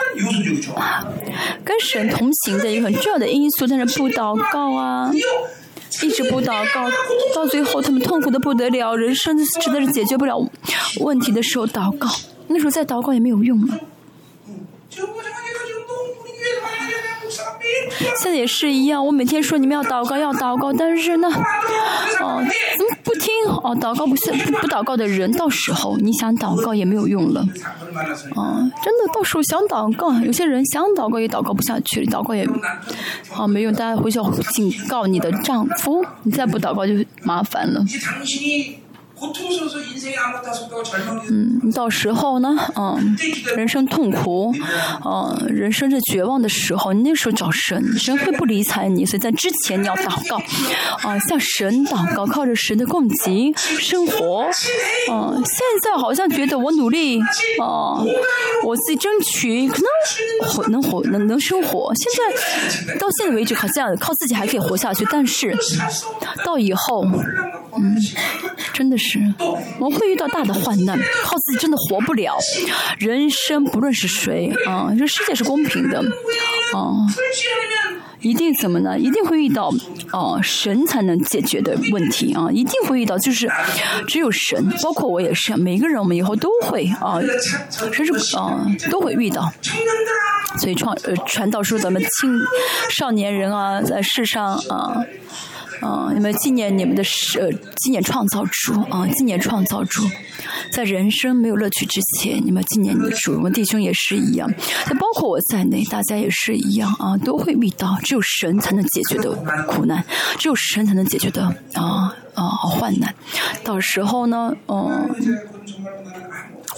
跟神同行的一个很重要的因素，但是不祷告啊，一直不祷告，到最后他们痛苦的不得了，人生实在是解决不了问题的时候祷告，那时候再祷告也没有用了。<laughs> 现在也是一样，我每天说你们要祷告，要祷告，但是呢，哦，怎么不听？哦，祷告不不不祷告的人，到时候你想祷告也没有用了。哦，真的，到时候想祷告，有些人想祷告也祷告不下去，祷告也，哦，没用。大家回去警告你的丈夫，你再不祷告就麻烦了。嗯，到时候呢，嗯，人生痛苦，嗯，人生是绝望的时候，你那时候找神，神会不理睬你，所以在之前你要祷告，啊，向神祷告，靠着神的供给生活，嗯，现在好像觉得我努力，啊，我。自己争取，可能活能活能能生活，现在到现在为止好像靠自己还可以活下去，但是到以后。嗯，真的是，我们会遇到大的患难，靠自己真的活不了。人生不论是谁啊，这世界是公平的，啊，一定怎么呢？一定会遇到哦，神才能解决的问题啊，一定会遇到，就是只有神，包括我也是，每个人我们以后都会啊，甚至啊都会遇到。所以创呃传道书，咱们青少年人啊，在世上啊。啊，你们纪念你们的是纪念创造主啊，纪念创造主，在人生没有乐趣之前，你们纪念你的主。我们弟兄也是一样，那包括我在内，大家也是一样啊，都会遇到只有神才能解决的苦难，只有神才能解决的啊啊患难。到时候呢，嗯，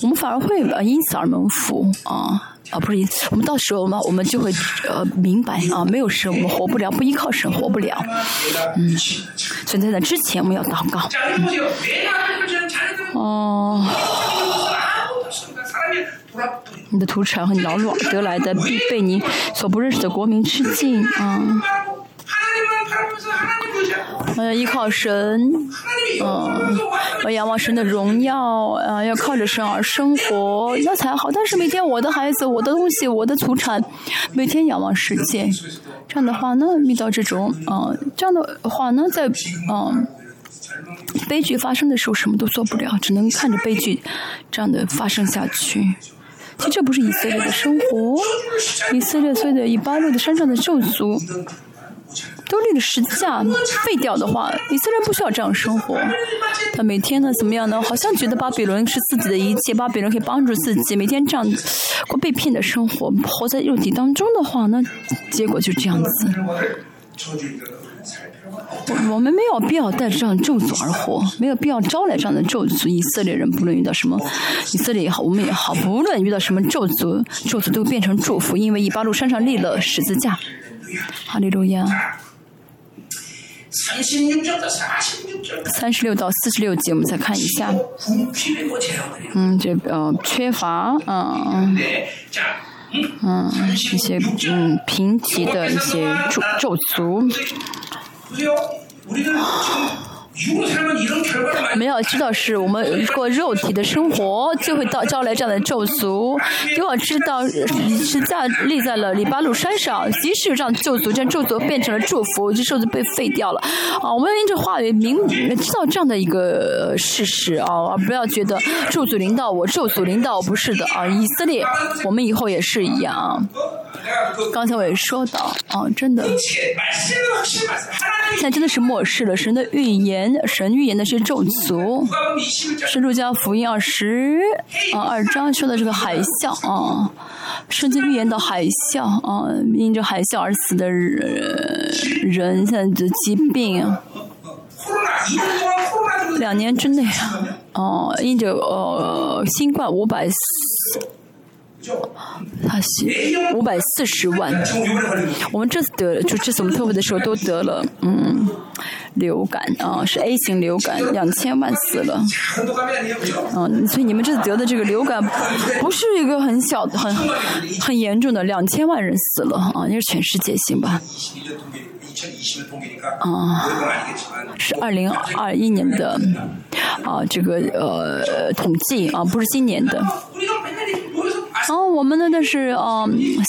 我们反而会因此而蒙福啊。啊，不是，我们到时候嘛，我们就会呃明白啊，没有神我们活不了，不依靠神活不了。嗯，所以在那之前我们要祷告。哦，你的土产和你劳碌得来的，必被你所不认识的国民吃尽啊。我要依靠神，嗯，我仰望神的荣耀，啊，要靠着神而生活，那才好。但是每天我的孩子、我的东西、我的祖产，每天仰望世界，这样的话呢，遇到这种，啊，这样的话呢，在，嗯，悲剧发生的时候，什么都做不了，只能看着悲剧这样的发生下去。其实这不是以色列的生活，以色列所有的以巴路的山上的咒诅。都立了十字架，废掉的话，以色列不需要这样生活。他每天呢怎么样呢？好像觉得巴比伦是自己的一切，巴比伦可以帮助自己。每天这样过被骗的生活，活在肉体当中的话，那结果就这样子。我我们没有必要带着这样咒诅而活，没有必要招来这样的咒诅。以色列人不论遇到什么，以色列也好，我们也好，不论遇到什么咒诅，咒诅都变成祝福，因为以巴路山上立了十字架。哈利路亚。三十六到四十六节，我们再看一下。嗯，这呃缺乏，嗯嗯一些嗯贫瘠的一些咒咒诅。我们要知道，是我们过肉体的生活，就会到招来这样的咒诅。又要知道，你是架立在了黎巴路山上，即使有这样咒诅，这咒诅变成了祝福，这咒诅被废掉了。啊，我们因这话语明知道这样的一个事实啊，而不要觉得咒诅领导我，咒诅领导我，不是的啊。以色列，我们以后也是一样。刚才我也说到，啊，真的，现在真的是末世了，神的预言。神预言的是咒诅，是路加福音二十啊二章说的这个海啸啊，圣经预言的海啸啊，因着海啸而死的人，人现在的疾病，两年之内啊，哦，因着呃新冠五百。他写五百四十万，我们这次得就这次我们特会的时候都得了，嗯，流感啊，是 A 型流感，两千万死了，嗯，所以你们这次得的这个流感不是一个很小的、很很严重的，两千万人死了啊，那是全世界性吧？啊，是二零二一年的啊，这个呃统计啊，不是今年的。然后我们呢，但是啊，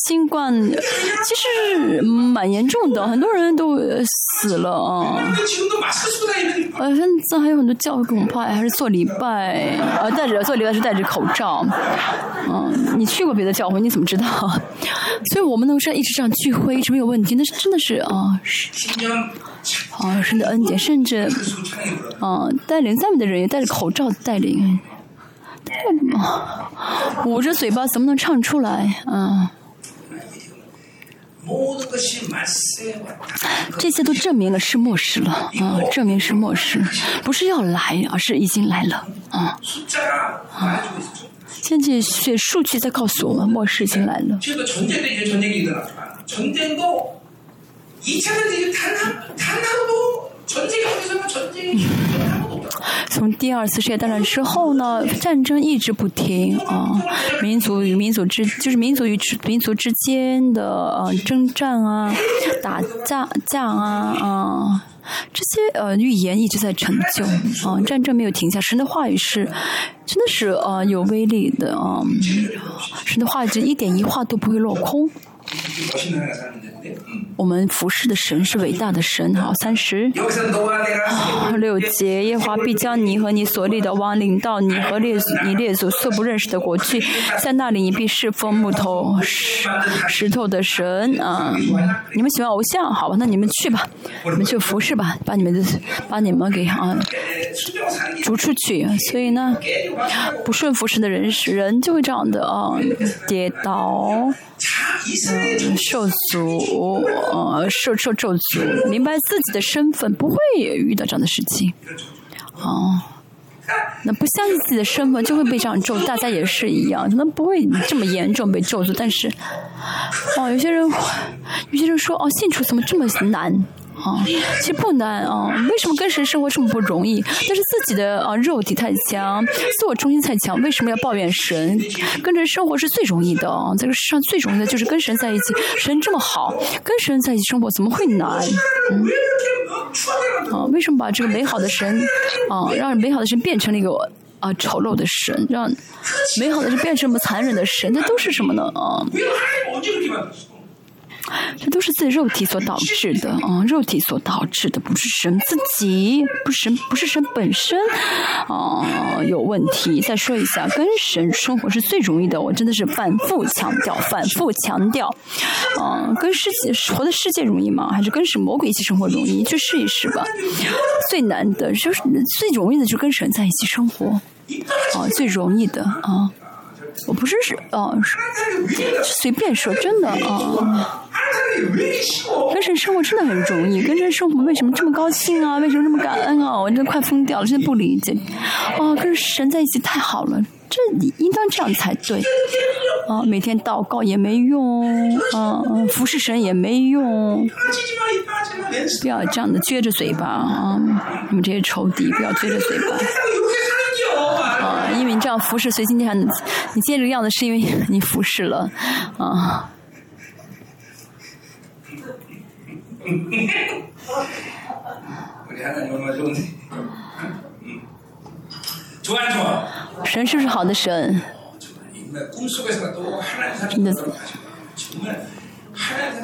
新冠其实蛮严重的，很多人都死了啊。<laughs> 呃，现在还有很多教会恐怕还是做礼拜，呃，戴着做礼拜是戴着口罩。嗯，你去过别的教会，你怎么知道？<laughs> 所以我们能是一直这样聚会，一直没有问题，那是真的是啊，啊，神的恩典，甚至啊，带领下面的人也戴着口罩带领。捂着嘴巴怎么能唱出来？啊，这些都证明了是末世了，啊，证明是末世，不是要来，而是已经来了，啊，啊，现在这数据在告诉我们，末世已经来了。从第二次世界大战之后呢，战争一直不停啊，民族与民族之就是民族与民族之间的呃征战啊，打架架啊啊，这些呃预言一直在成就啊，战争没有停下，神的话语是真的是呃有威力的啊，神的话语就一点一画都不会落空。我们服侍的神是伟大的神，好，三十、六节，耶华必将你和你所立的王领到你和列你列祖所不认识的国去，在那里你必侍奉木头石石头的神啊！你们喜欢偶像，好吧，那你们去吧，你们去服侍吧，把你们的把你们给啊逐出去。所以呢，不顺服侍的人是人就会这样的啊，跌倒，嗯、受阻。呃，受受咒诅，明白自己的身份，不会遇到这样的事情。哦，那不相信自己的身份，就会被这样咒。大家也是一样，可能不会这么严重被咒诅，但是，哦，有些人，有些人说，哦，信主怎么这么难？啊，其实不难啊，为什么跟神生活这么不容易？那是自己的啊肉体太强，自我中心太强，为什么要抱怨神？跟人生活是最容易的啊，这个世上最容易的就是跟神在一起。神这么好，跟神在一起生活怎么会难？啊，为什么把这个美好的神啊，让美好的神变成了一个啊丑陋的神，让美好的神变成我么残忍的神，那都是什么呢？啊。这都是自己肉体所导致的啊，<laughs> 肉体所导致的，不是神自己，不是神，不是神本身啊有问题。再说一下，跟神生活是最容易的，我真的是反复强调，反复强调，啊，跟世界活的世界容易吗？还是跟什魔鬼一起生活容易？去试一试吧。最难的就是最容易的，就跟神在一起生活，啊，最容易的啊。我不是是哦，随便说，真的啊。跟神生活真的很容易，跟神生活为什么这么高兴啊？为什么这么感恩啊？我真的快疯掉了，真的不理解。啊，跟神在一起太好了，这应当这样才对。啊，每天祷告也没用，啊，服侍神也没用。不要这样子撅着嘴巴啊！你们这些仇敌，不要撅着嘴巴。因为你这样服侍，所以今天你你见这个样子，是因为你服侍了，啊。神是不是好的神？真的，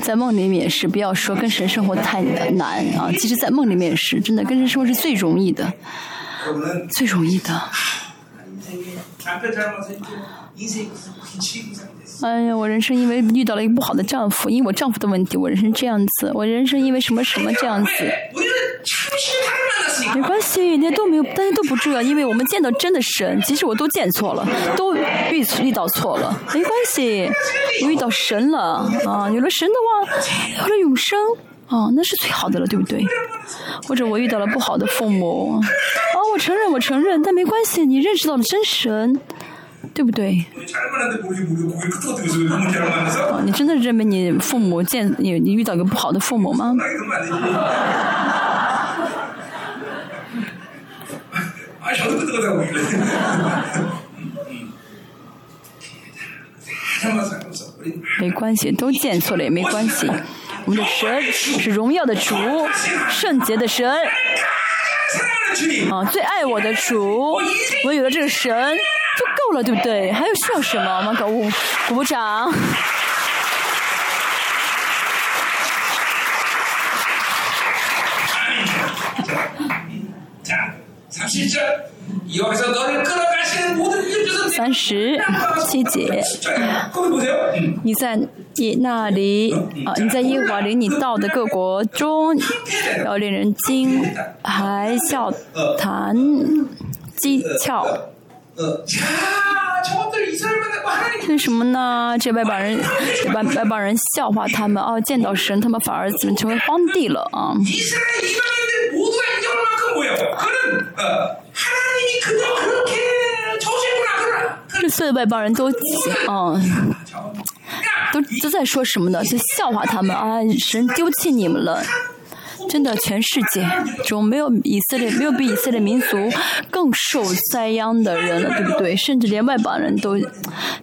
在梦里面也是，不要说跟神生活太难啊！其实，在梦里面也是，真的跟神生活是最容易的，最容易的。哎呀，我人生因为遇到了一个不好的丈夫，因为我丈夫的问题，我人生这样子。我人生因为什么什么这样子。没关系，那都没有，但是都不重要，因为我们见到真的神，即使我都见错了，都遇遇到错了，没关系，我遇到神了啊！有了神的话，有了永生。哦，那是最好的了，对不对？或者我遇到了不好的父母。哦，我承认，我承认，但没关系，你认识到了真神，对不对？哦，你真的认为你父母见你，你遇到个不好的父母吗？<laughs> 没关系，都见错了也没关系。我们的神是荣耀的主，圣洁的神 사랑하는 주님. 啊，最爱我的主。我有了这个神就够了，对不对？还有需要什么？我们给鼓鼓掌。 자, 37절. 여기서 너를 끌어가시는 모든 일들은 三十七节，你在你那里啊？你在耶和华领你到的各国中，要令人惊，还笑谈讥诮。为什么呢？这外邦人，这外外邦人笑话他们啊！见到神，他们反而怎么成为荒地了啊？所有的外邦人都嗯，都都在说什么呢？就笑话他们啊。神丢弃你们了，真的。全世界中没有以色列，没有比以色列民族更受灾殃的人了，对不对？甚至连外邦人都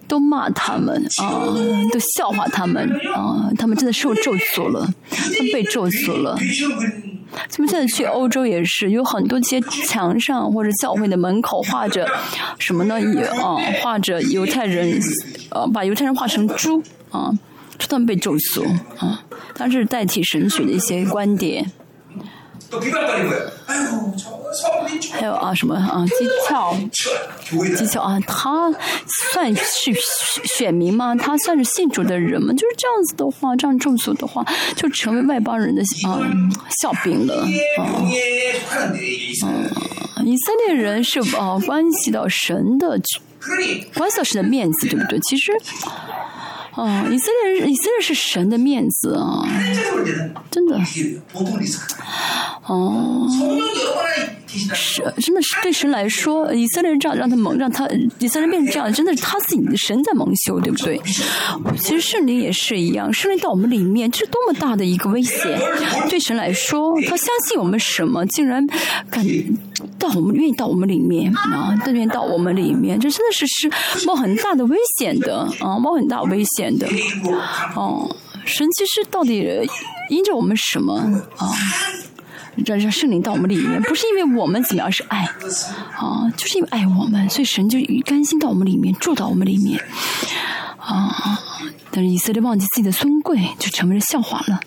都骂他们啊，都笑话他们啊。他们真的受咒诅了，他们被咒诅了。他们现在去欧洲也是有很多些墙上或者教会的门口画着什么呢？也啊，画着犹太人，呃，把犹太人画成猪啊，这他们被咒诅啊，它是代替神学的一些观点。还有啊，什么啊？技巧，<laughs> 技巧啊！他算是选民吗？他算是信主的人吗？就是这样子的话，这样众所的话，就成为外邦人的啊笑柄了啊！以色列人是吧？关系到神的，关系到神的面子，对不对？其实。哦，以色列，以色列是神的面子啊，真的。哦。神，真的是对神来说，以色列人这样让他蒙，让他以色列人变成这样，真的是他自己的神在蒙羞，对不对？其实圣灵也是一样，圣灵到我们里面，这是多么大的一个危险。对神来说，他相信我们什么，竟然敢到我们，愿意到我们里面啊，特别到我们里面，这真的是是冒很大的危险的啊，冒很大危险的。哦，神其实到底因着我们什么啊？让让圣灵到我们里面，不是因为我们怎么样，是爱啊，就是因为爱我们，所以神就甘心到我们里面，住到我们里面啊。但是以色列忘记自己的尊贵，就成为了笑话了。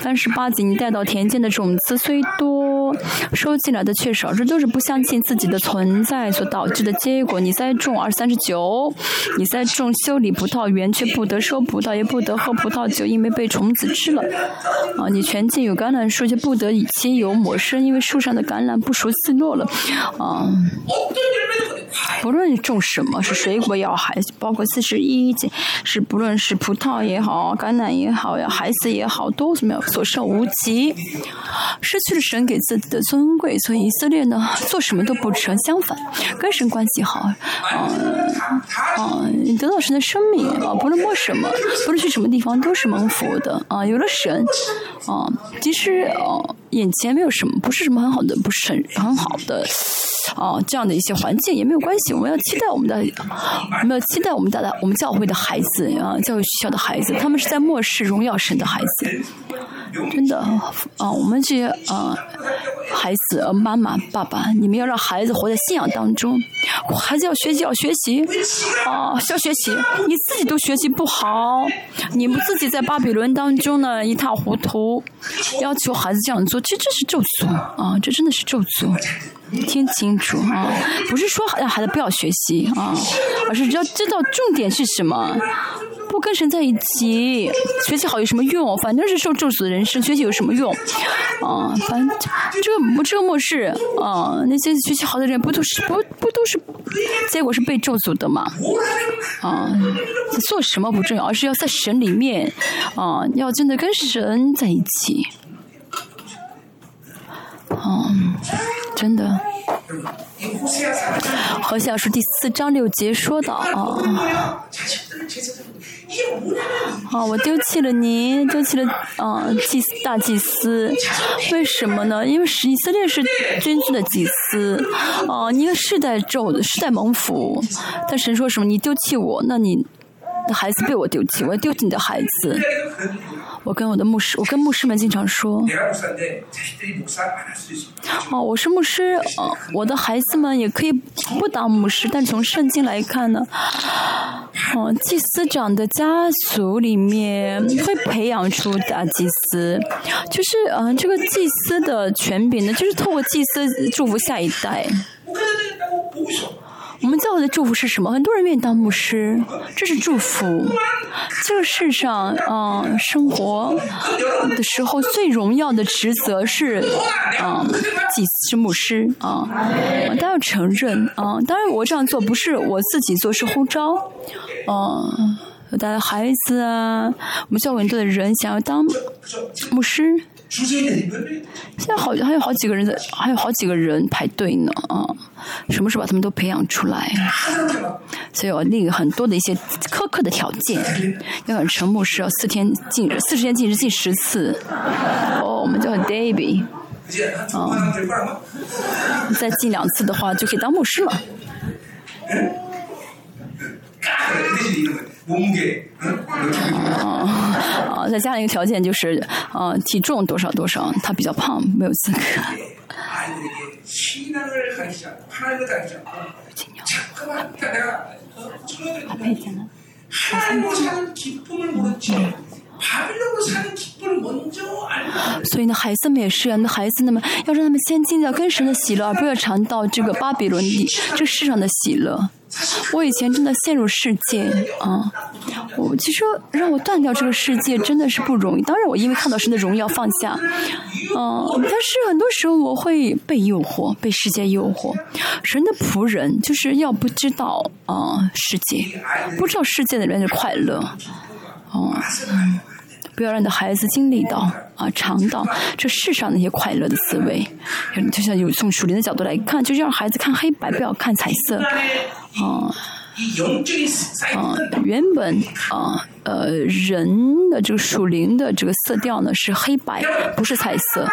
三十八节，你带到田间的种子虽多，收进来的却少，这都是不相信自己的存在所导致的结果。你再种二三十九，你再种修理葡萄园，却不得收葡萄，也不得喝葡萄酒，因为被虫子吃了。啊，你全境有橄榄树，就不得以精油抹身，因为树上的橄榄不熟自落了。啊，不论种什么是水果，要还包括四十一节，是不论是葡萄也好，橄榄也好，要孩子也好都什么。所剩无几，失去了神给自己的尊贵，所以以色列呢，做什么都不成，相反，跟神关系好，啊、啊，得到神的生命啊，不论摸什么，不论去什么地方，都是蒙福的啊。有了神啊，即使啊眼前没有什么，不是什么很好的，不是很很好的啊这样的一些环境也没有关系。我们要期待我们的，我们要期待我们的我们教会的孩子啊，教育学校的孩子，他们是在末世荣耀神的孩子。真的啊，我们这些啊孩子、妈妈、爸爸，你们要让孩子活在信仰当中，孩子要学习，要学习啊，要学习。你自己都学习不好，你们自己在巴比伦当中呢一塌糊涂，要求孩子这样做，其实这是咒诅啊，这真的是咒诅。听清楚啊，不是说让孩子不要学习啊，而是要知道重点是什么。不跟神在一起，学习好有什么用？反正是受咒诅的人生，学习有什么用？啊，反正这这个末世啊，那些学习好的人不都是不不都是，结果是被咒诅的嘛？啊，做什么不重要，而是要在神里面啊，要真的跟神在一起。嗯，真的。何小说第四章六节说道啊。哦，我丢弃了您，丢弃了嗯、祭司大祭司，为什么呢？因为是以色列是君正的祭司，啊，你个世代咒的世代蒙福，但神说什么？你丢弃我，那你的孩子被我丢弃，我要丢弃你的孩子。我跟我的牧师，我跟牧师们经常说，哦，我是牧师，呃，我的孩子们也可以不当牧师，但从圣经来看呢，哦，祭司长的家族里面会培养出大祭司，就是嗯，这个祭司的权柄呢，就是透过祭司祝福下一代。我们最后的祝福是什么？很多人愿意当牧师这是祝福。这个世上啊生活的时候最荣耀的职责是啊自己是牧师啊当然要承认啊当然我这样做不是我自己做是呼召啊我带了孩子啊，我们教会很多的人想要当牧师。现在好像还有好几个人在，还有好几个人排队呢啊！什么时候把他们都培养出来？所以我立很多的一些苛刻的条件，要很沉默是要四天进四十天进日进十次。哦，我们叫 Davy，啊，再进两次的话就可以当牧师了。啊，再加上一个条件就是，啊，体重多少多少，他比较胖，没有资格。<laughs> 所以呢，孩子们也是啊，那孩子们要让他们先进到跟神的喜乐，而不要尝到这个巴比伦地这世上的喜乐。<laughs> 我以前真的陷入世界啊，我其实让我断掉这个世界真的是不容易。当然，我因为看到神的荣耀放下，嗯、但是很多时候我会被诱惑，被世界诱惑。神的仆人就是要不知道啊、世界，不知道世界的人的快乐，哦、不要让你的孩子经历到啊，尝到这世上那些快乐的滋味。就像有从属灵的角度来看，就是让孩子看黑白，不要看彩色。啊，嗯，原本啊，呃，人的这个属灵的这个色调呢是黑白，不是彩色。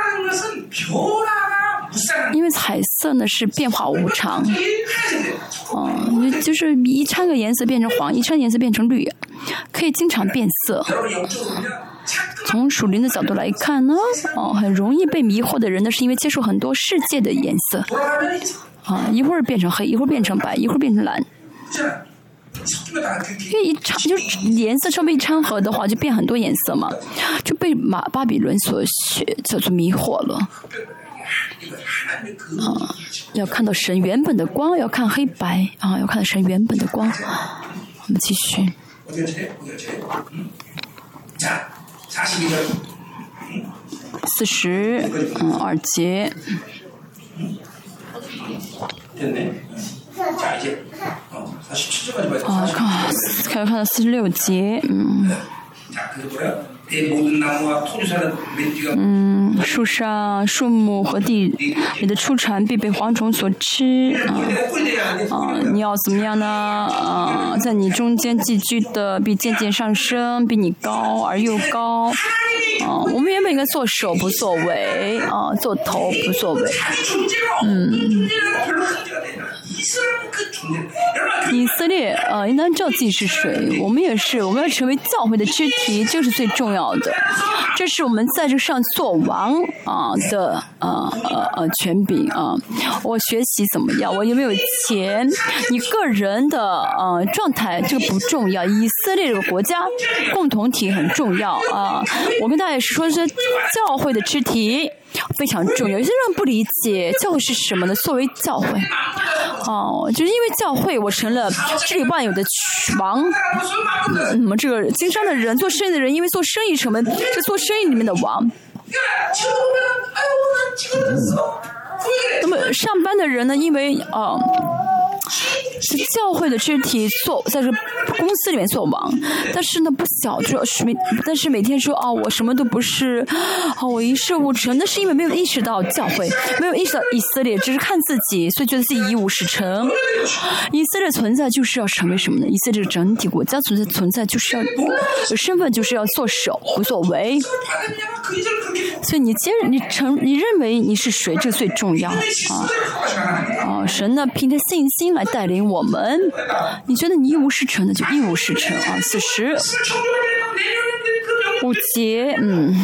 因为彩色呢是变化无常。哦，就是一掺个颜色变成黄，一掺颜色变成绿，可以经常变色。从属灵的角度来看呢，哦，很容易被迷惑的人呢，是因为接触很多世界的颜色。啊，一会儿变成黑，一会儿变成白，一会儿变成蓝。这一掺就是颜色稍微一掺和的话，就变很多颜色嘛。就被马巴比伦所学叫做迷惑了。啊，要看到神原本的光，要看黑白啊，要看到神原本的光。我们继续。四十嗯二节。 됐네. 자, 이제 어, 47절까지 봐야 돼. 啊，看开始看到四十六节，嗯 嗯，树上树木和地里的出产必被蝗虫所吃。啊，你要怎么样呢？啊，在你中间寄居的必渐渐上升，比你高而又高。啊，我们原本应该做手不作为，啊，做头不作为。嗯。以色列呃，应当知道自己是谁，我们也是，我们要成为教会的肢体，这是最重要的。这是我们在这上做王啊的呃呃呃权柄啊。我学习怎么样？我有没有钱？你个人的呃状态这个不重要，以色列这个国家共同体很重要啊。我跟大家也是说，教会的肢体非常重要。有些人不理解教会是什么呢？作为教会。哦就因为教会我成了这万有的王。那么这个经商的人做生意的人因为做生意成为是做生意里面的王。那么上班的人呢因为啊是教会的肢体做在这公司里面做王但是呢不小就是但是每天说哦我什么都不是哦我一事无成那是因为没有意识到教会没有意识到以色列只是看自己所以觉得自己一无是成。以色列存在就是要成为什么呢？以色列整体国家存在存在就是要身份就是要做首无所谓。所以你接着你成你认为你是谁这最重要。啊。神呢凭着信心来带领我们。你觉得你一无是处呢，就一无是处啊。此时，五节，嗯。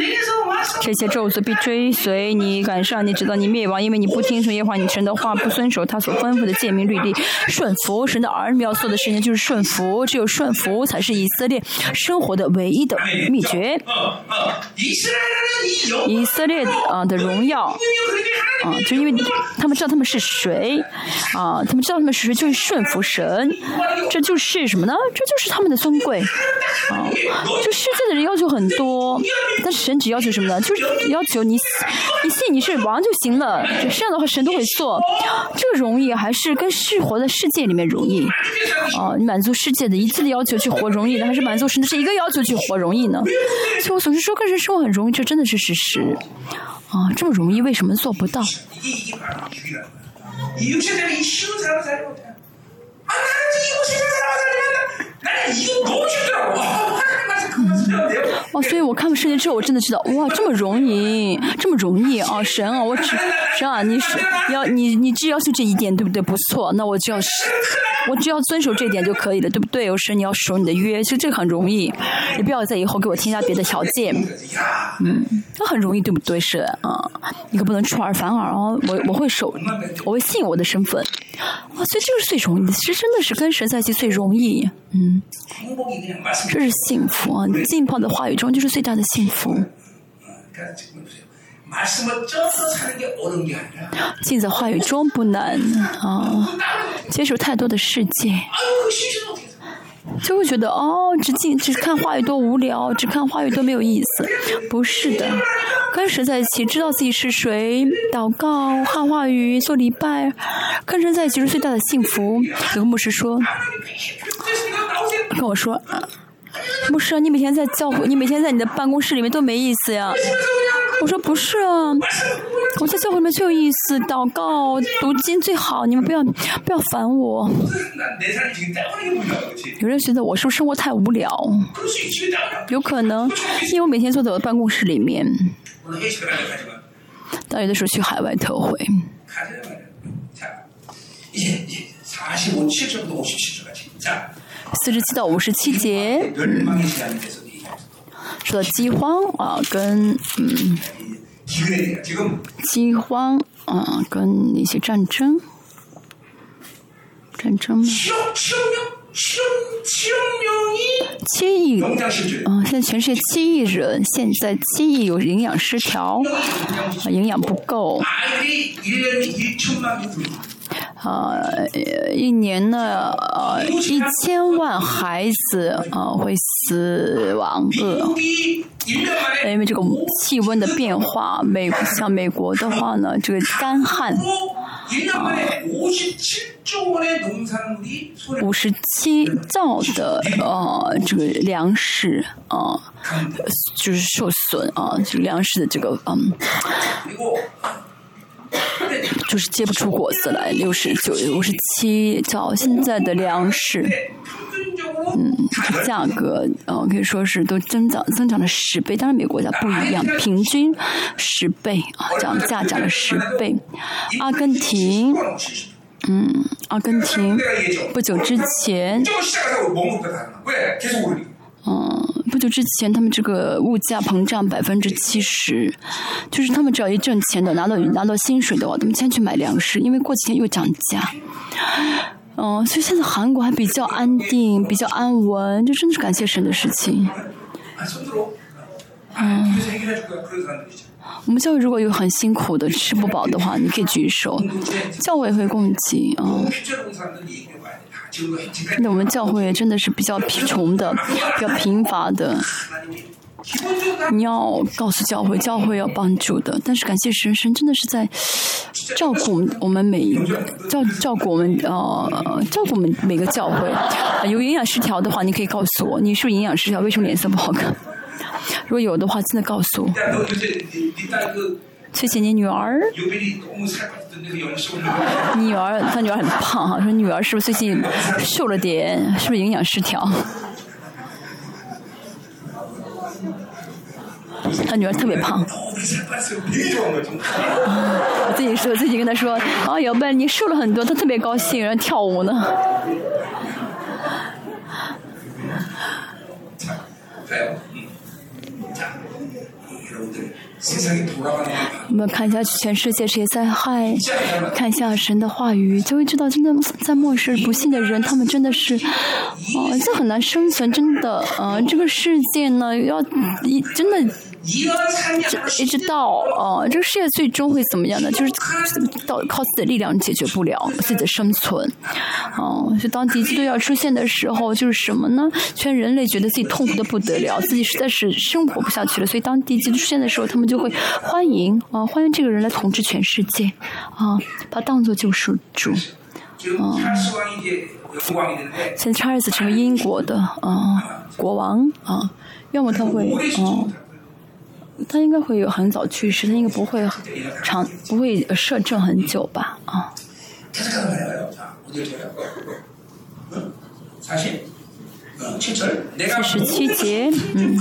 <laughs> 这些咒诅必追随你，赶上你，直到你灭亡，因为你不听从耶和华你神的话，不遵守他所吩咐的诫命律例，顺服神的儿女要做的事情就是顺服，只有顺服才是以色列生活的唯一的秘诀。以色列啊的荣耀啊，就因为他们知道他们是谁啊，他们知道他们是谁，就是顺服神，这就是什么呢？这就是他们的尊贵啊！就世界的人要求很多，但是。神只要求什么呢？就是要求你，你信你是王就行了。这样的话，神都会做。这个容易还是跟是活在世界里面容易啊？你满足世界的一次的要求去活容易呢，还是满足神的是一个要求去活容易呢？所以我总是说跟人生活很容易，这真的是事实。啊，这么容易，为什么做不到？<laughs> 哦所以我看了圣经之后我真的知道哇这么容易这么容易哦神啊我只神啊你是要你你只要求这一点对不对不错那我就要我只要遵守这一点就可以了对不对有时你要守你的约其实这个很容易你不要在以后给我添加别的条件嗯那很容易对不对是啊你可不能出尔反尔哦我我会守我会信我的身份哇所以这个是最容易其实真的是跟神在一起最容易嗯这是幸福啊泡的话语中就是最大的幸福。浸在话语中不难啊，接受太多的世界，就会觉得哦，只进只看话语多无聊，只看话语多没有意思。不是的，跟神在一起，知道自己是谁，祷告、看话语、做礼拜，跟神在一起是最大的幸福。有个牧师说，跟我说。牧师，你每天在教会，你每天在你的办公室里面多没意思呀！我说不是啊，我在教会里面最有意思，祷告、读经最好，你们不要不要烦我。有人觉得我是不是生活太无聊？有可能，因为我每天坐在我的办公室里面，但有的时候去海外特会。四十七到五十七节，说到饥荒啊，跟嗯，饥荒啊，跟那些战争，战争。七亿，嗯，现在全世界七亿人，现在七亿有营养失调，营养不够。呃，一年呢，呃，一千万孩子啊会死亡饿，因为这个气温的变化，美像美国的话呢，这个干旱啊，五十七兆的呃这个粮食啊，就是受损啊，就粮食的这个嗯。就是结不出果子来，六十九、五十七，照现在的粮食，嗯，价格呃可以说是都增长，增长了十倍。当然，每个国家不一样，平均十倍啊，这样价涨了十倍。阿根廷，嗯，阿根廷不久之前。嗯，就之前，他们这个物价膨胀百分之七十，就是他们只要一挣钱的，拿到拿到薪水的话，他们先去买粮食，因为过几天又涨价。嗯，所以现在韩国还比较安定，比较安稳，就真的是感谢神的事情。嗯。我们教会如果有很辛苦的吃不饱的话，你可以举手，教会会供给啊。那我们教会真的是比较贫穷的，比较贫乏的。你要告诉教会，教会要帮助的。但是感谢神，神真的是在照顾我们我们每一个照照顾我们呃照顾我们每个教会。有营养失调的话，你可以告诉我，你是不是营养失调？为什么脸色不好看？如果有的话，真的告诉我。谢谢你女儿。女儿，她女儿很胖哈，说女儿是不是最近瘦了点？是不是营养失调？她女儿特别胖。我自己说，自己跟她说，啊，姚贝，你瘦了很多，她特别高兴，然后跳舞呢。<laughs> 我们看一下全世界这些灾害，看一下神的话语，就会知道，真的在末世不幸的人，他们真的是，哦，这很难生存，真的，呃，这个世界呢，要一真的。一直到呃，这个世界最终会怎么样呢？就是到靠自己的力量解决不了自己的生存，哦，就当敌机都要出现的时候，就是什么呢？全人类觉得自己痛苦的不得了，自己实在是生活不下去了，所以当敌机出现的时候，他们就会欢迎啊，欢迎这个人来统治全世界，啊，把他当做救世主，啊，现在查尔斯成为英国的啊国王啊，要么他会啊。他应该会有很早去世，他应该不会长，不会摄政很久吧？啊。四十七节，嗯。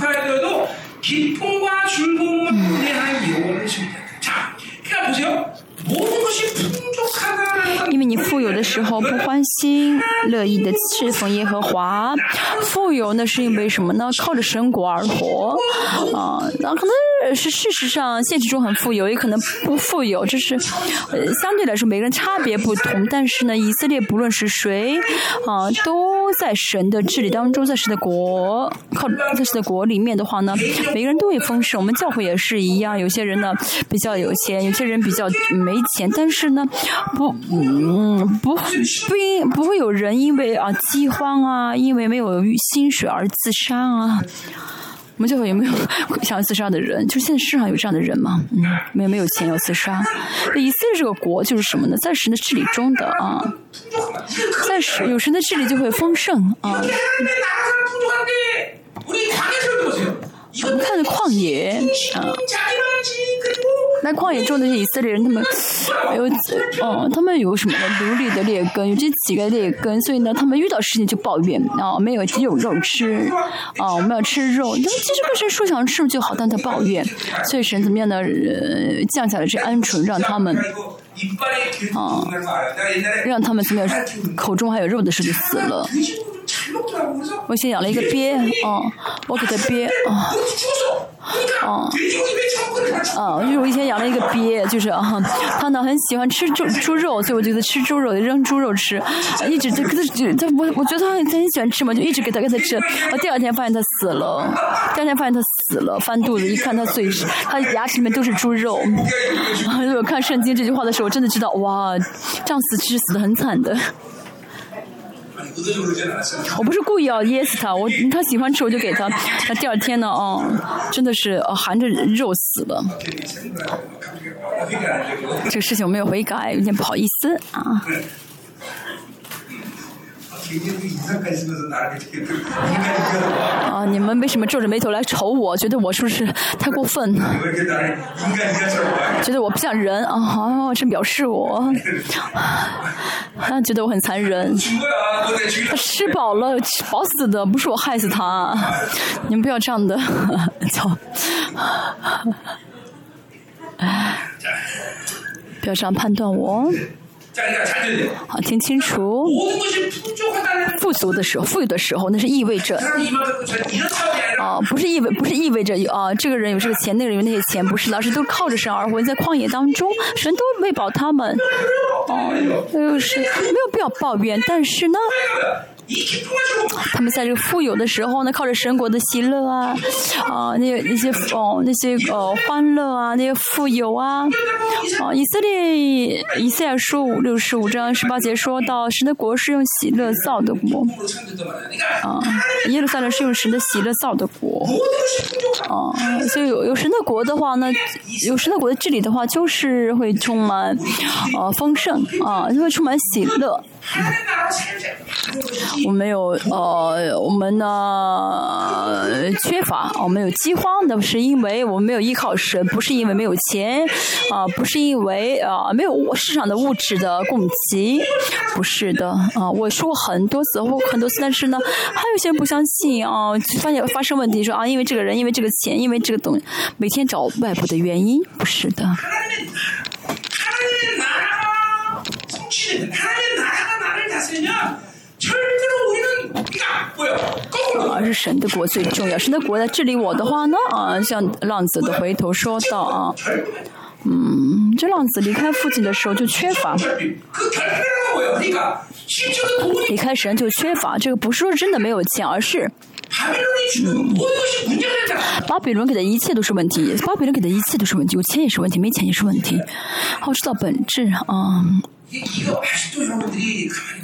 因为你富有的时候不欢心乐意的侍奉耶和华。富有呢是因为什么呢？靠着神国而活啊，那可能是事实上现实中很富有，也可能不富有，这是呃相对来说每个人差别不同。但是呢，以色列不论是谁啊，都在神的治理当中，在神的国靠在神的国里面的话呢，每个人都会丰盛。我们教会也是一样，有些人呢比较有钱，有些人比较没没钱但是呢不嗯不不应不会有人因为啊饥荒啊因为没有薪水而自杀啊。我们就会有没有想要自杀的人就现在世上有这样的人吗嗯没有没有钱要自杀。以色列这个国就是什么呢？暂时的治理中的啊暂时有神的治理就会丰盛啊。我们看的旷野啊。那旷野中的以色列人他们有哦他们有什么呢奴隶的劣根有这几个劣根所以呢他们遇到事情就抱怨啊没有只有肉吃啊我们要吃肉。那其实不是说想吃就好但他抱怨所以神怎么样呢？呃降下来这鹌鹑让他们啊让他们怎么样口中还有肉的时候就死了。我先养了一个鳖啊我给它鳖啊。哦，啊，就是我以前养了一个鳖，就是啊，它呢很喜欢吃猪猪肉，所以我觉得吃猪肉扔猪肉吃，一直就它它我我觉得它很喜欢吃嘛，就一直给它给它吃。我、第二天发现它死了，第二天发现它死了，翻肚子一看它嘴它牙齿里面都是猪肉。啊、<laughs> 我看圣经这句话的时候，我真的知道哇，这样死其实死的很惨的。我不是故意要噎死他，我，他喜欢吃我就给他。他第二天呢，啊，真的是呃，含着肉死的。这个事情我没有悔改，有点不好意思啊。们为什么皱着眉头来瞅我？觉得我是不是太过分？觉得我不像人啊！哈，这表示我，他 <laughs> 觉得我很残忍。他吃饱了，饱死的不是我害死他。你们不要这样的，<laughs> 走。<laughs> 不要这样判断我。好，听清楚。富足的时候，富有的时候，那是意味着。哦，不是意味，不是意味着有啊，这个人有这个钱，那个人有那些钱，不是，老师都靠着神而活，在旷野当中，神都喂饱他们。哦，没有是，没有必要抱怨，但是呢。他们在这个富有的时候呢，靠着神国的喜乐啊。啊，那那些哦，那些呃欢乐啊，那些富有啊。啊，以色列以赛亚书五六十五章十八节说到，神的国是用喜乐造的国。啊，耶路撒冷是用神的喜乐造的国。啊，所以有神的国的话呢，有神的国的治理的话，就是会充满呃丰盛啊，就会充满喜乐。我们有呃我们呢缺乏我们有饥荒那不是因为我们没有依靠神不是因为没有钱啊不是因为啊没有市场的物质的供给不是的啊我说过很多次我很多次但是呢还有些人不相信啊发现发生问题说啊因为这个人因为这个钱因为这个东每天找外部的原因不是的。而是神的国最重要。神的国在治理我的话呢？啊，像浪子的回头说道：啊，嗯，这浪子离开父亲的时候就缺乏离开神，就缺乏这个。不是说真的没有钱，而是巴比伦给的一切都是问题。巴比伦给的一切都是问题，有钱也是问题，没钱也是问题。好，说到本质啊。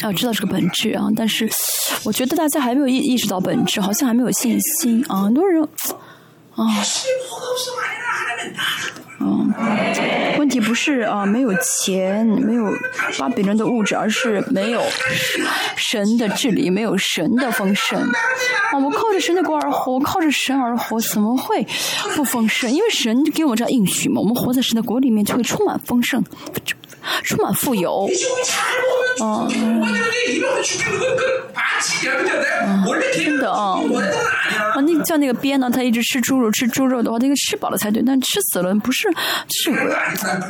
啊，知道这个本质啊，但是我觉得大家还没有意意识到本质，好像还没有信心啊。很多人啊，嗯，问题不是啊，没有钱，没有巴别人的物质，而是没有神的治理，没有神的丰盛。我们靠着神的国而活，靠着神而活，怎么会不丰盛？因为神给我们这应许嘛，我们活在神的国里面，就会充满丰盛。充满富有。嗯。真的啊啊那叫那个鳖呢它一直吃猪肉吃猪肉的话那个吃饱了才对但吃死了不是是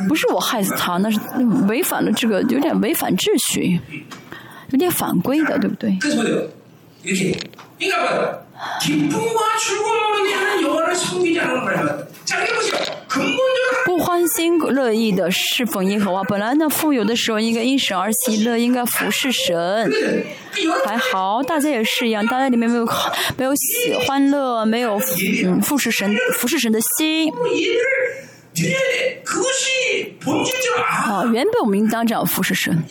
不是我害死它那是违反了这个有点违反秩序有点犯规的对不对？有应该不吃的不欢心乐意的侍奉耶和华。本来呢，富有的时候应该因神而喜乐，应该服侍神。还好，大家也是一样，大家里面没有没有喜欢乐，没有嗯服侍神服侍神的心。哦，原本我们应当叫服侍神，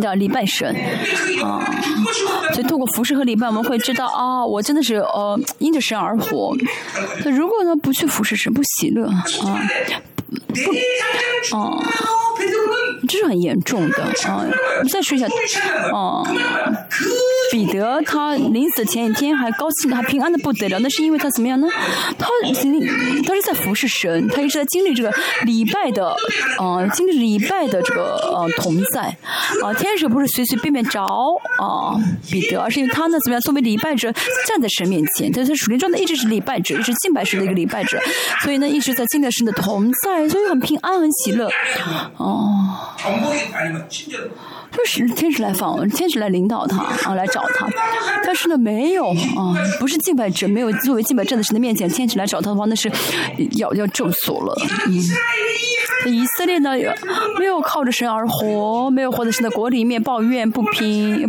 叫礼拜神。啊，所以透过服侍和礼拜，我们会知道，啊，我真的是，呃，因着神而活。那如果呢，不去服侍神，不喜乐，啊，不，啊，这是很严重的。啊，再说一下，啊。彼得他临死的前一天还高兴，还平安的不得了。那是因为他怎么样呢？他，他是在服侍神，他一直在经历这个礼拜的，嗯，经历礼拜的这个呃同在。啊，天使不是随随便便找啊彼得，而是因为他呢怎么样？作为礼拜者站在神面前，他他属灵状态一直是礼拜者，一直敬拜神的一个礼拜者，所以呢一直在敬拜神的同在，所以很平安很喜乐。哦。就是天使来访，天使来领导他啊，来找他。但是呢，没有啊，不是敬拜者，没有作为敬拜站在神的面前，天使来找他的话，那是要要咒锁了。嗯，以色列呢，没有靠着神而活，没有活在神的国里面，抱怨不平，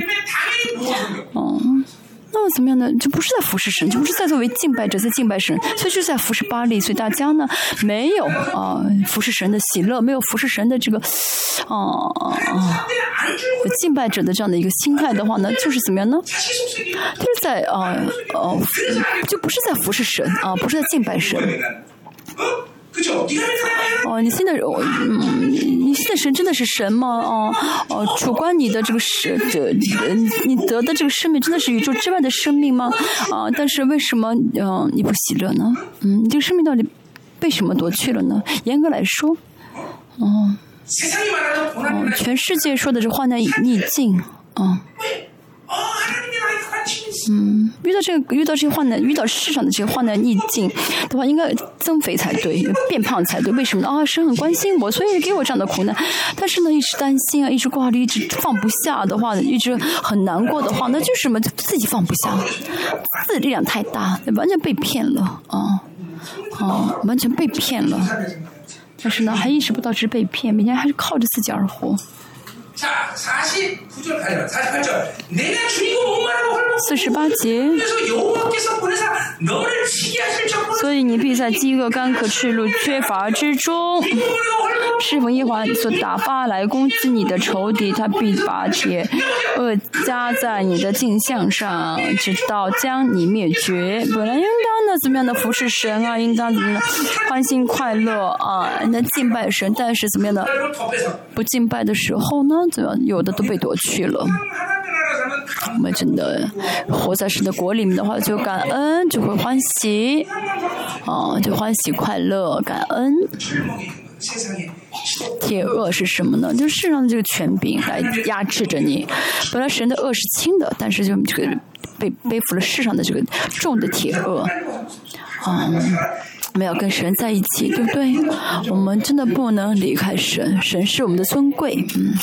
嗯。那么怎么样呢？就不是在服侍神就不是在作为敬拜者在敬拜神所以就在服侍巴利所以大家呢没有啊服侍神的喜乐没有服侍神的这个啊啊敬拜者的这样的一个心态的话呢就是怎么样呢？就是在啊哦就不是在服侍神啊不是在敬拜神。啊你现在嗯你的神真的是神吗？哦哦，主观你的这个是，你得的这个生命真的是宇宙之外的生命吗？啊，但是为什么嗯你不喜乐呢？嗯，你这个生命到底被什么夺去了呢？严格来说，哦，全世界说的是患难逆境。啊。嗯，遇到这个遇到这些患难，遇到世上的这些患难逆境的话，应该增肥才对，变胖才对。为什么啊？神很关心我，所以给我这样的苦难。但是呢，一直担心啊，一直挂虑，一直放不下的话，一直很难过的话，那就是什么？自己放不下，自力量太大，完全被骗了啊啊，完全被骗了。但是呢，还意识不到是被骗，每天还是靠着自己而活。四十八节。所以你必在饥饿、干渴、赤露、缺乏之中，是奉耶和华所打发来攻击你的仇敌，他必把铁轭加在你的颈项上，直到将你灭绝。本来应当的怎么样的服侍神啊，应当怎么样的欢欣快乐啊，那敬拜神，但是怎么样的不敬拜的时候呢？怎么有的都被夺去了。我们真的活在神的国里面的话就感恩就会欢喜啊就欢喜快乐感恩。铁恶是什么呢？就是世上的这个权柄来压制着你。本来神的恶是轻的但是就这个被背负了世上的这个重的铁恶嗯没有跟神在一起对不对？我们真的不能离开神神是我们的尊贵嗯。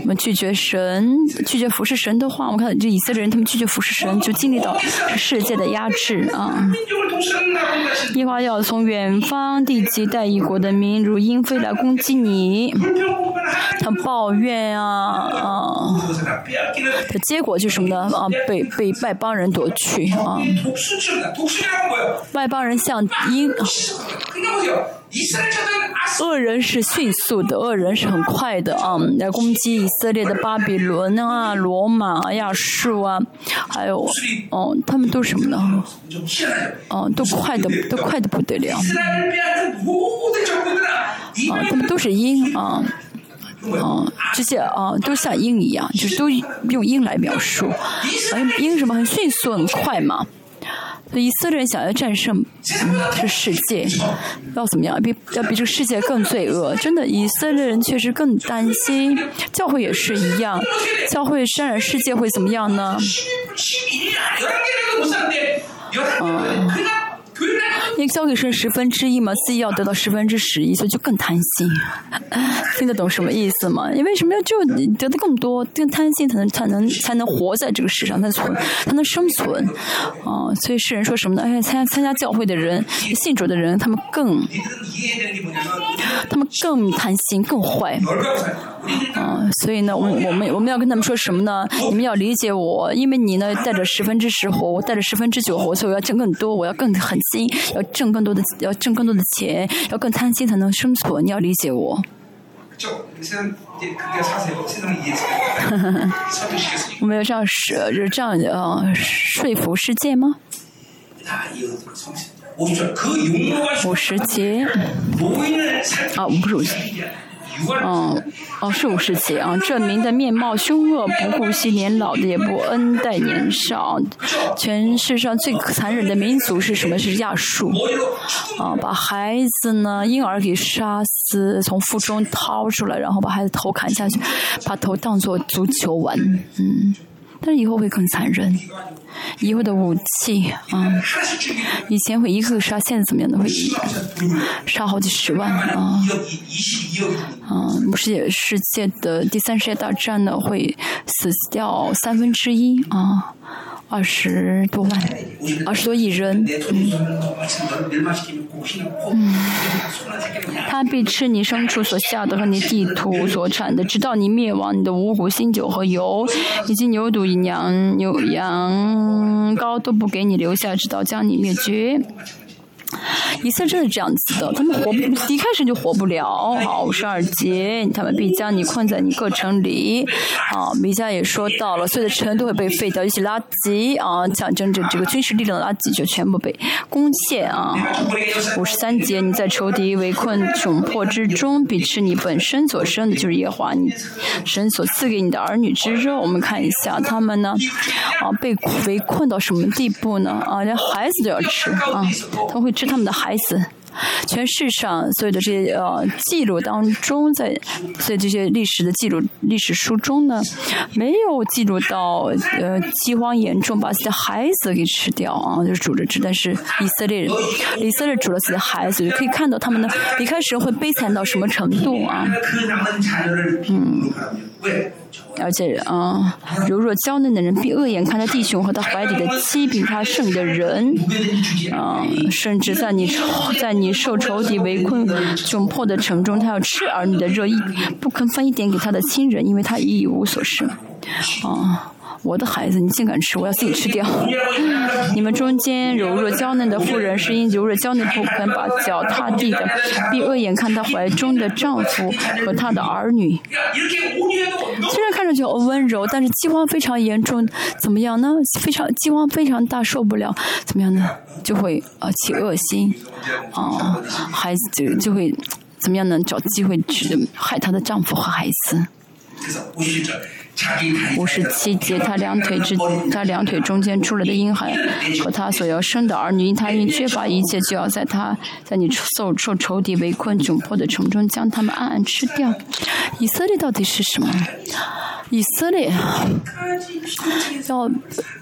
我们拒绝神，拒绝服侍神的话，我看这以色列人，他们拒绝服侍神，就经历到世界的压制啊。耶华要从远方地极带异国的民如鹰飞来攻击你，他抱怨啊啊，他结果就什么呢啊？被被外邦人夺去啊！外邦人像鹰。恶人是迅速的，恶人是很快的啊，来攻击以色列的巴比伦啊、罗马啊、亚述啊，还有哦，他们都什么呢？哦，都快的，都快的不得了。啊，他们都是鹰啊，啊，这些啊都像鹰一样，就都用鹰来描述，因为鹰什么很迅速、很快嘛。以以色列人想要战胜嗯这世界，要怎么样？比要比这个世界更罪恶。真的，以色列人确实更担心，教会也是一样。教会渲染世界会怎么样呢？11你交给是十分之一嘛，自己要得到十分之十一，所以就更贪心。<laughs> 听得懂什么意思吗？你为什么要就得的更多？更贪心才能才能才能活在这个世上，才存才能生存。啊、所以世人说什么呢？哎，参加参加教会的人、信主的人，他们更他们更贪心、更坏。啊、所以呢，我我们我们要跟他们说什么呢？你们要理解我，因为你呢带着十分之十活，我带着十分之九活，所以我要挣更多，我要更狠心，要。挣更多的要挣更多的钱，要更贪心才能生存。你要理解我。就你现在差钱，我，<laughs> 我们要这样是，就是这样啊，说服世界吗？五十节。啊，不是五十。嗯，哦，是五十节啊。这名的面貌凶恶，不顾惜年老的，也不恩待年少。全世上最残忍的民族是什么？是亚述。啊，把孩子呢，婴儿给杀死，从腹中掏出来，然后把孩子头砍下去，把头当做足球玩。嗯。但是以后会更残忍。以后的武器啊，以前会一个个杀，现在怎么样的会杀好几十万啊！啊，世界世界的第三世界大战呢，会死掉三分之一啊。二十多万二十多亿人嗯。他必吃你牲畜所下的和你地图所产的直到你灭亡你的五谷新酒和油以及牛犊羊牛羊羔都不给你留下直到将你灭绝。<laughs> 以色列真是这样子的，他们活 <laughs> 不离开始就活不了。好，十二节，他们必将你困在你各城里。啊，米迦也说到了，所有的城都会被废掉，一些垃圾啊，象征着这个军事力量的垃圾就全部被攻陷啊。五十三节，你在仇敌围困窘迫之中，必吃你本身所生的，就是耶和华你神所赐给你的儿女之肉。我们看一下他们呢，啊，被围困到什么地步呢？啊，连孩子都要吃啊，他会吃他们的孩子。全世上所有的这些呃记录当中，在所以这些历史的记录历史书中呢，没有记录到呃饥荒严重把自己的孩子给吃掉啊，就是煮着吃。但是以色列人，以色列煮了自己的孩子，就可以看到他们的离开时会悲惨到什么程度啊！嗯而且啊柔弱娇嫩的人必恶眼看着弟兄和他怀里的妻比他胜的人啊甚至在你仇在你受仇敌围困窘迫的城中他要吃儿女的热一不肯分一点给他的亲人因为他一无所剩啊我的孩子，你竟敢吃！我要自己吃掉。<laughs> 你们中间柔弱娇嫩的妇人，是因柔弱娇嫩不肯把脚踏地的，并恶眼看她怀中的丈夫和她的儿女。<laughs> 虽然看上去温柔，但是饥荒非常严重。怎么样呢？非常饥荒非常大，受不了。怎么样呢？就会啊起恶心，啊，<laughs> 孩子就就会怎么样呢？找机会去害她的丈夫和孩子。五十七节，他两腿之，他两腿中间出来的婴孩和他所要生的儿女，因他因缺乏一切，就要在他在你受受仇敌围困窘迫的城中，将他们暗暗吃掉。以色列到底是什么？以色列要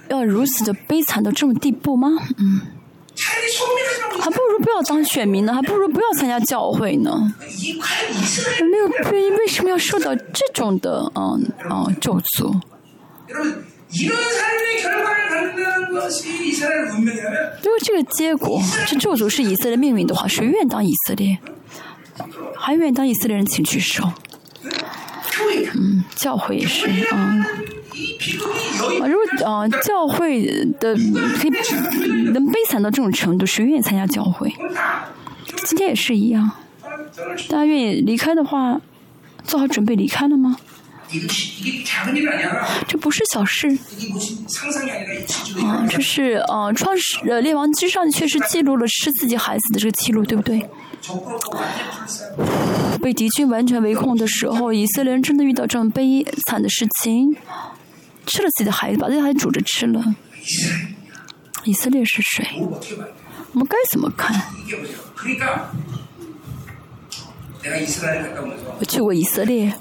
要如此的悲惨到这种地步吗？嗯。还不如不要当选民呢，还不如不要参加教会呢。没有为为什么要受到这种的嗯嗯咒诅？如果这个结果这咒诅是以色列命运的话，谁愿当以色列？还愿意当以色列人，请举手。嗯，教会也是嗯。如果嗯教会的可以能悲惨到这种程度谁愿意参加教会？今天也是一样。大家愿意离开的话做好准备离开了吗？这不是小事。啊这是呃创始呃列王之上确实记录了是自己孩子的这个记录对不对？被敌军完全围控的时候以色列人真的遇到这么悲惨的事情。吃了自己的孩子把自己孩子煮着吃了。以色列是谁？我们该怎么看？我去过以色列。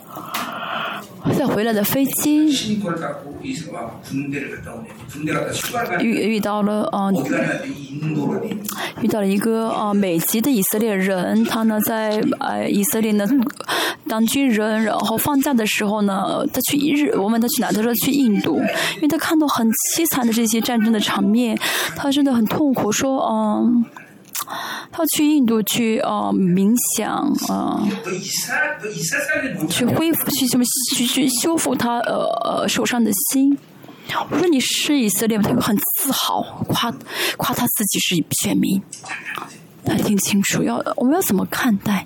在回来的飞机。遇遇到了啊遇到了一个啊美籍的以色列人他呢在呃以色列呢当军人然后放假的时候呢他去日我问他去哪他说去印度。因为他看到很凄惨的这些战争的场面他真的很痛苦说嗯他去印度去呃冥想啊、去恢复去什么去去修复他呃呃受伤的心。我说你是以色列吗？他又很自豪，夸夸他自己是选民。他听清楚，要我们要怎么看待？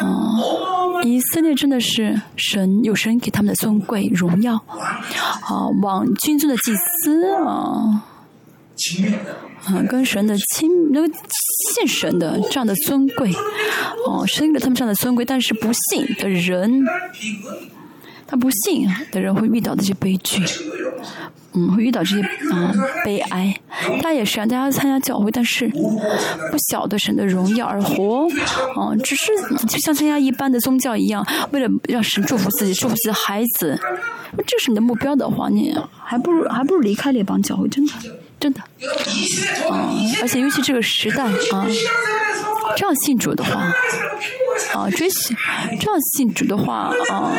啊、以色列真的是神有神给他们的尊贵荣耀，啊、往君尊的祭司啊。嗯，跟神的亲，那个信神的这样的尊贵，哦，神的，他们这样的尊贵，但是不信的人他不信的人会遇到这些悲剧，嗯，会遇到这些嗯悲哀，他也是让大家参加教会，但是不晓得神的荣耀而活。哦，只是就像参加一般的宗教一样，为了让神祝福自己，祝福自己的孩子。这是你的目标的话，你还不如还不如离开这帮教会，真的。真的。啊，而且尤其这个时代啊，这样信主的话，啊，追信，这样信主的话，啊，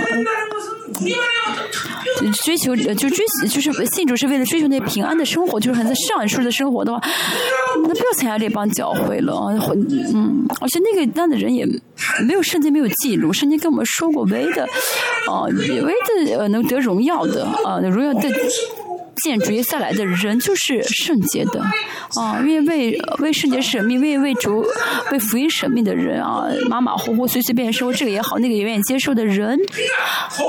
追求，就追，就是信主是为了追求那平安的生活，就是还在上一世的生活的话。那不要参加这帮教会了，啊，嗯，而且那个那的人也没有圣经没有记录，圣经跟我们说过唯一的，啊，唯一的呃能得荣耀的，啊，荣耀的。见主耶稣来的人就是圣洁的 <laughs> 啊，因为为为圣洁舍命、为为主、为福音舍命的人啊，马马虎虎、随随便便说这个也好，那个也愿意接受的人，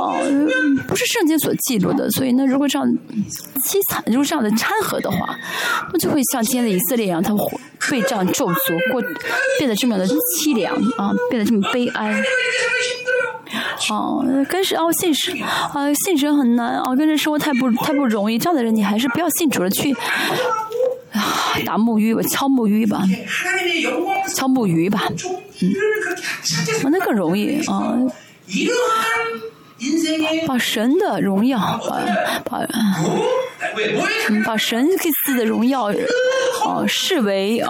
啊，嗯不是圣经所记录的。所以呢，如果这样凄惨，如果这样的掺和的话，那就会像今天的以色列一样，他会被这样咒诅，过变得这么的凄凉啊，变得这么悲哀。哦，跟是哦信神，啊信神很难哦，跟人生活太不太不容易，这样的人你还是不要信主了，去啊 <sighs> 打木鱼吧，敲木鱼吧，敲木鱼吧，嗯，那更容易啊。把神的荣耀，把把、嗯、把神给赐的荣耀。视为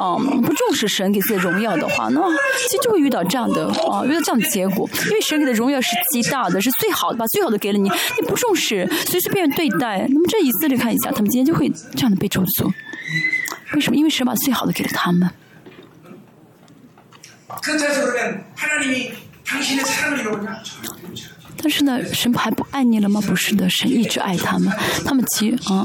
不重视神给自己的荣耀的话，那其实就会遇到这样的，遇到这样的结果。因为神给的荣耀是极大的，是最好的，把最好的给了你。你不重视，随随便便对待，那么这以色列看一下，他们今天就会这样的被咒诅。为什么？因为神把最好的给了他们。但是呢，神还不爱你了吗？不是的，神一直爱他们，他们其啊。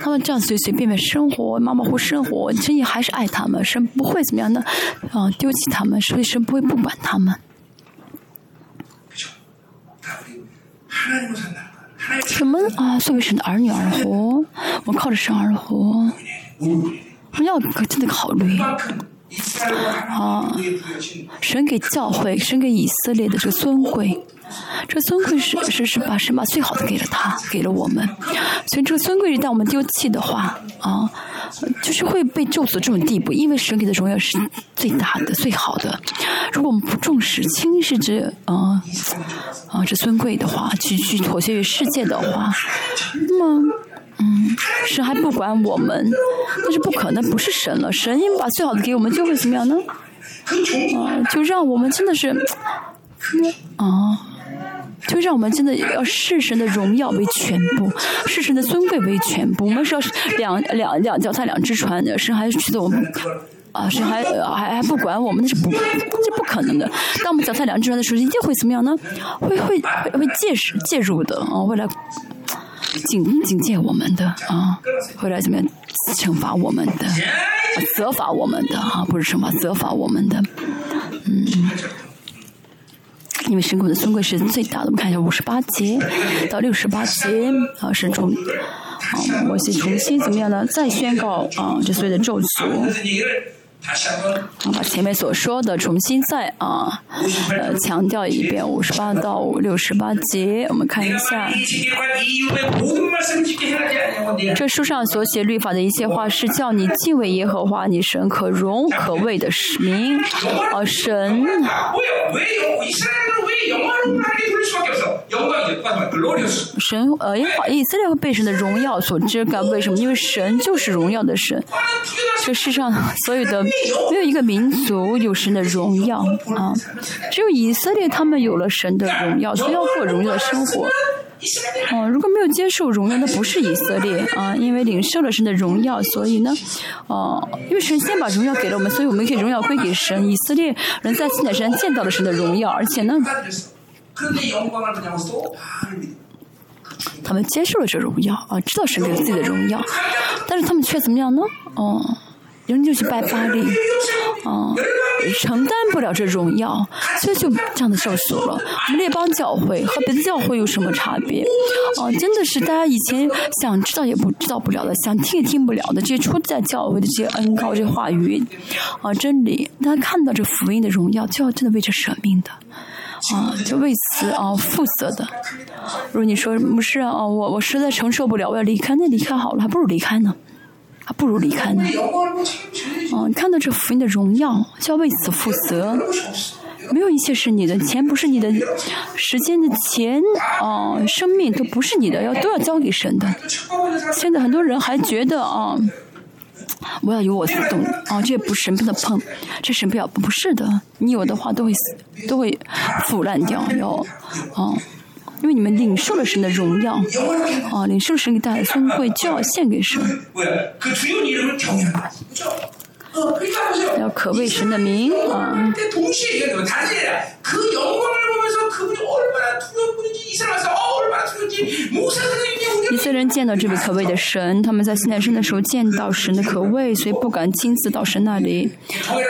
他们这样随随便便生活妈妈会生活你真还是爱他们神不会怎么样的啊丢弃他们所以神不会不管他们。什么？啊所为神的儿女而活我靠着神而活不要真的考虑。啊，神给教会，神给以色列的这个尊贵，这尊贵是是是把神把最好的给了他，给了我们。所以这个尊贵一旦我们丢弃的话，啊，就是会被咒诅这种地步，因为神给的荣耀是最大的、最好的。如果我们不重视、轻视这啊啊这尊贵的话，去去妥协于世界的话，那么。嗯，神还不管我们，那是不可能，不是神了。神应把最好的给我们，就会怎么样呢？啊，就让我们真的是，啊，就让我们真的要视神的荣耀为全部，视神的尊贵为全部。我们是要两两两脚踏两只船，神还觉得我们啊，神还还还不管我们，那是不，这不可能的。当我们脚踏两只船的时候，一定会怎么样呢？会会会介介入的啊，会来。警警戒我们的啊，会来怎么样惩罚我们的，啊责罚我们的啊，不是惩罚，责罚我们的。嗯，因为神给我们的尊贵是最大的。我们看一下五十八节到六十八节啊，神重啊，摩西重新怎么样呢？再宣告啊，这所有的咒诅。我把前面所说的重新再啊呃强调一遍五十八到五六十八节我们看一下。这书上所写律法的一些话是叫你敬畏耶和华你神可荣可畏的使命啊神神呃，因为以色列会被神的荣耀所遮盖，为什么？因为神就是荣耀的神。这世上所有的没有一个民族有神的荣耀啊，只有以色列他们有了神的荣耀，所以要过荣耀的生活。哦，如果没有接受荣耀，那不是以色列啊，因为领受了神的荣耀，所以呢，哦，因为神先把荣耀给了我们，所以我们可以荣耀归给神。以色列人在西奈山见到了神的荣耀，而且呢。他们接受了这荣耀啊，知道神给自己的荣耀，但是他们却怎么样呢？哦，有人就去拜巴利，哦，承担不了这荣耀，所以就这样的受死了。我们列邦教会和别的教会有什么差别？哦，真的是大家以前想知道也不知道不了的，想听也听不了的这些出在教会的这些恩高这些话语啊真理，大家看到这福音的荣耀，就要真的为这舍命的。啊，就为此啊负责的。如果你说不是啊，我我实在承受不了，我要离开，那离开好了，还不如离开呢，还不如离开呢。啊，看到这福音的荣耀，就要为此负责。没有一切是你的，钱不是你的，时间的钱啊，生命都不是你的，要都要交给神的。现在很多人还觉得啊。不要有我自动啊，这不神不能碰，这神不要不是的，你有的话都会，都会腐烂掉，要啊，因为你们领受了神的荣耀啊，领受神给带来尊贵，就要献给神。要可畏神的名啊。以色列人见到这位可畏的神，他们在西南山的时候见到神的可畏，所以不敢亲自到神那里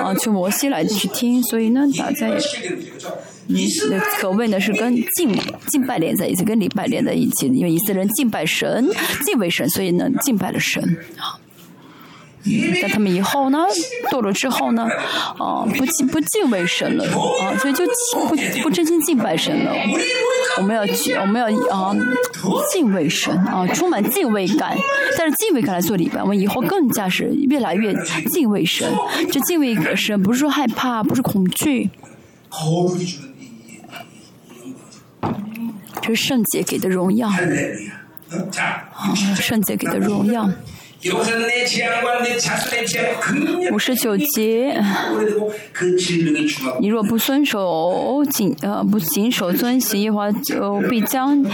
啊，求摩西来去听。所以呢，打在嗯，那可畏呢是跟敬敬拜连在一起，跟礼拜连在一起，因为以色列人敬拜神，敬畏神，所以呢敬拜了神啊。在他们以后呢，堕落之后呢，啊，不敬不敬畏神了，啊，所以就不不真心敬拜神了。我们要去，我们要啊，敬畏神啊，充满敬畏感，带着敬畏感来做礼拜。我们以后更加是越来越敬畏神。这敬畏神不是说害怕，不是恐惧，这是圣洁给的荣耀，啊，圣洁给的荣耀。五十九节，你若不遵守谨呃不谨守遵行的话，就必将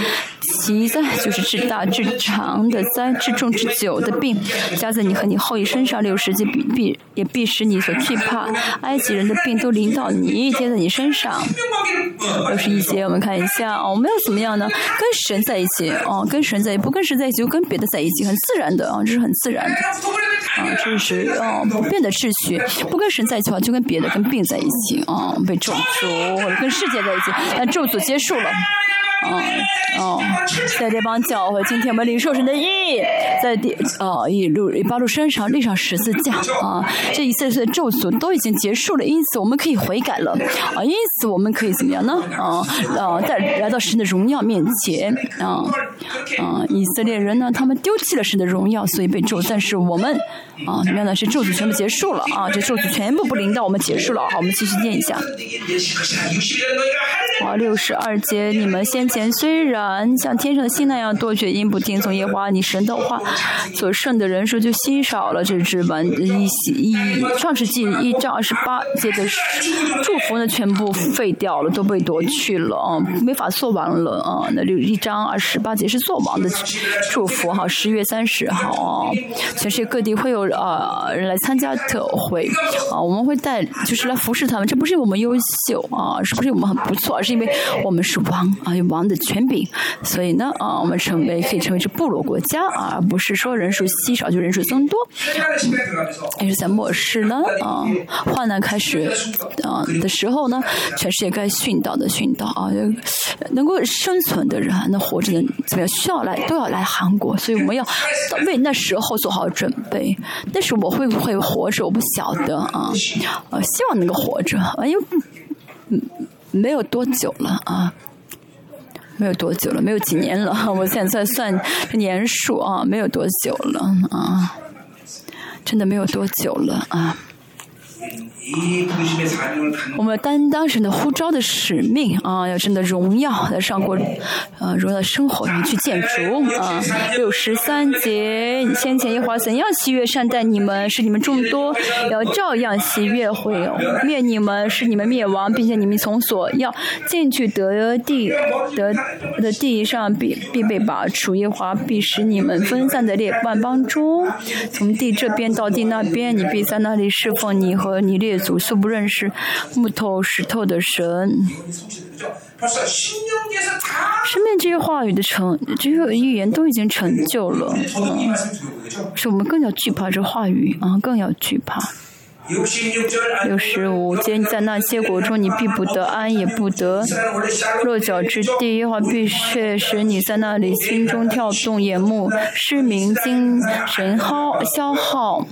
其灾，就是至大至长的灾，至重至久的病加在你和你后裔身上。六十节必必也必使你所惧怕埃及人的病都临到你，接在你身上。六十一节，我们看一下，我们要怎么样呢？跟神在一起，哦，跟神在一起，不跟神在一起就跟别的在一起，很自然的啊，这是很。自然的啊，这是哦不变的秩序。不跟神在一起的话，就跟别的、跟病在一起啊，被咒诅或者跟世界在一起。但咒诅结束了。嗯哦，在这帮教会，今天我们领受神的意，在第哦一路一八路身上立上十字架啊，这一次次的咒诅都已经结束了，因此我们可以悔改了啊，因此我们可以怎么样呢？啊啊，在来到神的荣耀面前啊啊，以色列人呢，他们丢弃了神的荣耀，所以被咒，但是我们啊，怎么样呢？是咒诅全部结束了啊，这咒诅全部不灵到我们结束了，好，我们继续念一下。啊，六十二节，你们先前虽然像天上的星那样多，却因不听从耶和华你神的话，所剩的人数就稀少了。这是完一一创世纪一章二十八节的祝福呢，全部废掉了，都被夺去了啊，没法做完了啊。那就一章二十八节是做王的祝福哈，十月三十号啊，全世界各地会有啊人来参加特会啊，我们会带就是来服侍他们，这不是我们优秀啊，是不是我们很不错？而是因为我们是王啊，有王。王的权柄，所以呢，啊，我们成为可以成为是部落国家啊，而不是说人数稀少就人数增多。也是在末世呢，啊，患难开始啊的时候呢，全世界该殉道的殉道啊，能够生存的人，能活着的怎么样，需要来都要来韩国，所以我们要为那时候做好准备。但是我会不会活着，我不晓得啊，啊，希望能够活着啊，因为嗯，没有多久了啊。没有多久了，没有几年了。<laughs> 我现在算年数啊，没有多久了啊，真的没有多久了啊。我们担当神的呼召的使命啊，要真的荣耀来上过呃荣耀生活，去建筑啊。六十三节，先前耶和华怎样喜悦善待你们，使你们众多，要照样喜悦会灭你们，使你们灭亡，并且你们从所要进去得地得的地上必必被拔除，耶和华必使你们分散在列万邦中，从地这边到地那边，你必在那里侍奉你和你列。祖素不认识木头石头的神，身边这些话语的成，这些预言都已经成就了，是我们更要惧怕这话语啊，更要惧怕。六十五，你在那些国中，你必不得安，也不得落脚之地，话必确实你在那里心中跳动，眼目失明，精神耗消耗。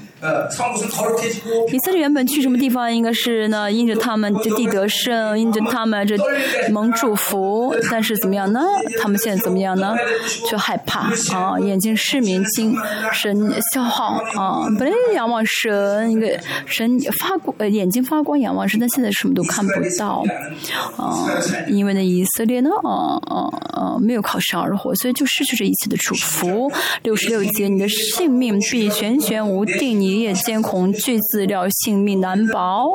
以色列原本去什么地方？应该是呢，因着他们这地得胜，<laughs> 因着他们这蒙祝福。但是怎么样呢？他们现在怎么样呢？就害怕啊，眼睛失明，精神消耗啊。本来仰望神，一个神发光，呃，眼睛发光仰望神，但现在什么都看不到啊。因为呢，以色列呢，啊啊啊，没有靠神而活，所以就失去这一切的祝福。六十六节，你的性命必悬悬无定，你。夜间恐惧资料，性命难保。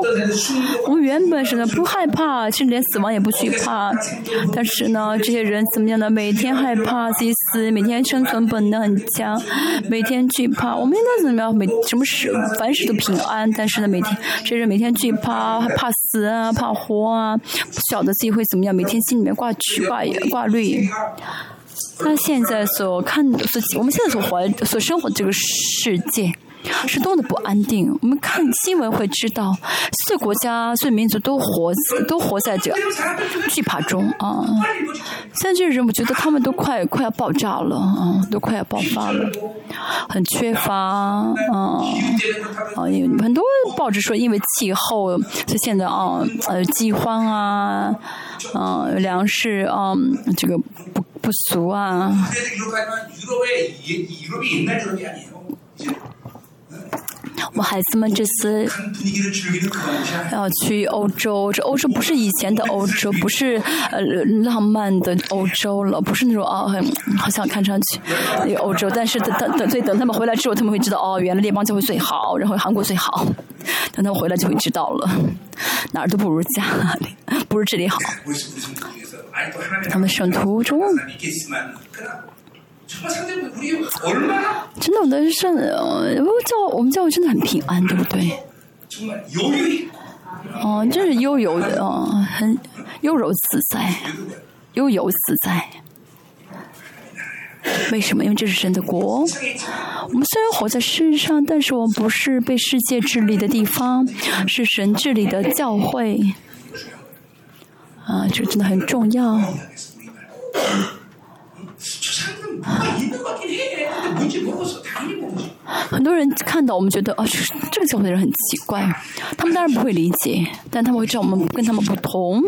我们原本是呢不害怕，甚至连死亡也不惧怕。但是呢，这些人怎么样呢？每天害怕自己死，每天生存本能很强，每天惧怕。我们应该怎么样？每什么事凡事都平安，但是呢，每天这些人每天惧怕，怕死啊，怕活啊，不晓得自己会怎么样，每天心里面挂惧挂挂虑。他现在所看的，所我们现在所活、所生活这个世界。是多么的不安定！我们看新闻会知道，所有国家、所有民族都活都活在这惧怕中啊。现在这些人，我觉得他们都快快要爆炸了啊，都快要爆发了，很缺乏啊啊！很多报纸说，因为气候，所以现在啊呃饥荒啊啊粮食啊这个不不俗啊。我孩子们这次要去欧洲，这欧洲不是以前的欧洲，不是呃浪漫的欧洲了，不是那种啊很好像看上去那个欧洲。但是等等等，所以等他们回来之后，他们会知道哦，原来列邦教会最好，然后韩国最好。等他们回来就会知道了，哪儿都不如家里，不如这里好。<laughs> 他们圣徒中。真的，我的圣，我教我们教会真的很平安，对不对？哦，真是悠游的，哦，很悠柔自在，悠游自在。为什么？因为这是神的国。我们虽然活在世上，但是我们不是被世界治理的地方，是神治理的教会。啊，这真的很重要。很多人看到我们觉得啊，这个教会的人很奇怪，他们当然不会理解，但他们会知道我们跟他们不同。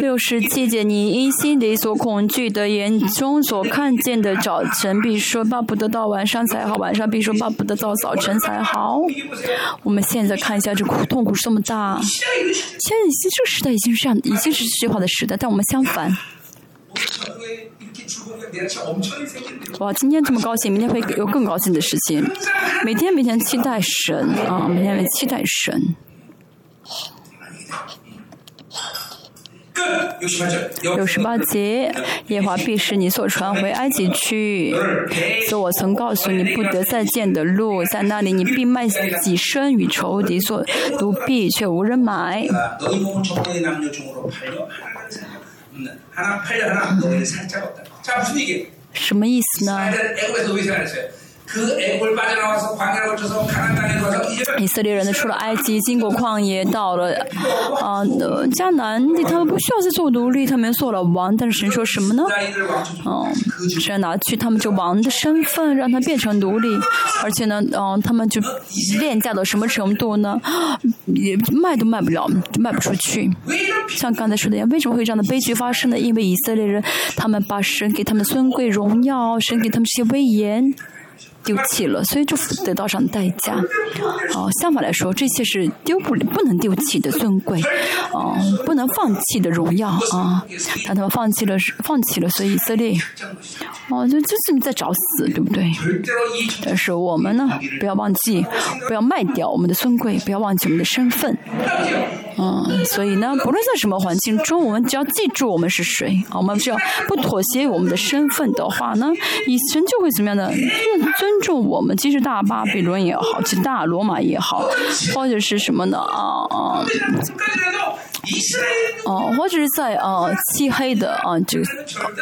六十七节，你因心里所恐惧的眼中所看见的早晨，必说巴不得到晚上才好；晚上必说巴不得到早晨才好。我们现在看一下，这苦痛苦是这么大。现在已经这个时代已经是这样，已经是这句话的时代，但我们相反。哇，今天这么高兴，明天会有更高兴的事情。<laughs> 每天每天期待神啊，每天期待神。六十八节，耶华必使你所传回埃及去，所以我曾告诉你不得再见的路，在那里你必卖己身与仇敌所独臂，却无人买。什么意思呢？以色列人呢，出了埃及，<laughs> 经过旷野，到了 <laughs> 啊迦南，他们不需要再做奴隶，他们做了王。但是神说什么呢？啊，神拿去他们就王的身份，让他变成奴隶，而且呢，啊，他们就廉价到什么程度呢？<gasps> 也卖都卖不了，卖不出去。像刚才说的，为什么会这样的悲剧发生呢？因为以色列人，他们把神给他们的尊贵荣耀，神给他们这些威严。丢弃了所以就得到上代价。哦相反来说这些是丢不不能丢弃的尊贵。哦不能放弃的荣耀啊但他们放弃了放弃了所以以色列。哦就就是你在找死对不对？但是我们呢不要忘记不要卖掉我们的尊贵不要忘记我们的身份。嗯所以呢不论在什么环境中我们只要记住我们是谁我们只要不妥协我们的身份的话呢以神就会怎么样呢认尊尊重我们，即使大巴比伦也好，即大罗马也好，或者是什么呢？啊啊。哦、或者是在呃漆黑的啊、呃，这个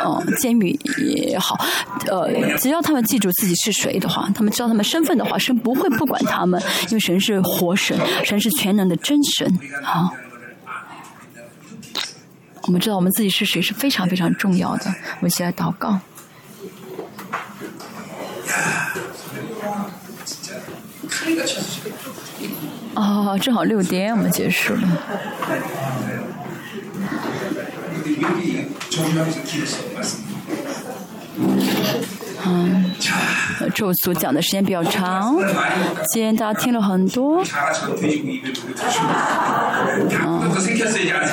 呃监狱也好，呃，只要他们记住自己是谁的话，他们知道他们身份的话，神不会不管他们，因为神是活神，神是全能的真神啊。我们知道我们自己是谁是非常非常重要的，我们起来祷告。칼이가 쳐서 啊、正好六点，我们结束了。 嗯咒诅讲的时间比较长今天大家听了很多。嗯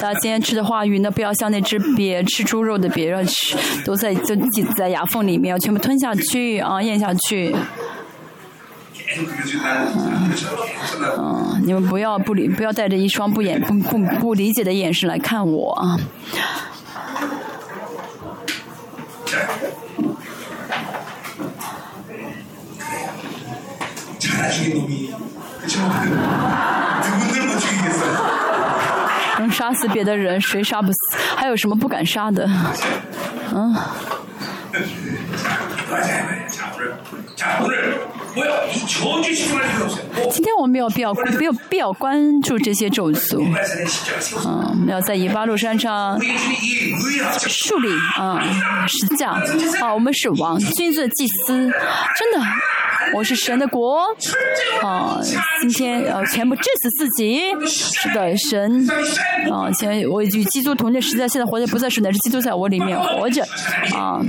大家今天吃的话语呢不要像那只别吃猪肉的别让吃都在都挤在牙缝里面要全部吞下去啊咽下去。嗯你们不要不理不要带着一双不眼不不不理解的眼神来看我啊。자라 <laughs> 죽인 놈이 그쵸 누군들 못 죽이겠어 能杀死别的人，谁杀不死？还有什么不敢杀的？ 맞 我要。今天我们没有必要没有必要关注这些种族，嗯，要在以巴路山上树立啊十字架啊，我们是王，君的祭司，真的，我是神的国。啊，今天呃、啊、全部致死自己，是的，神。啊，前我与基督同在，实在现在活着不在是，乃是基督在我里面活着。啊，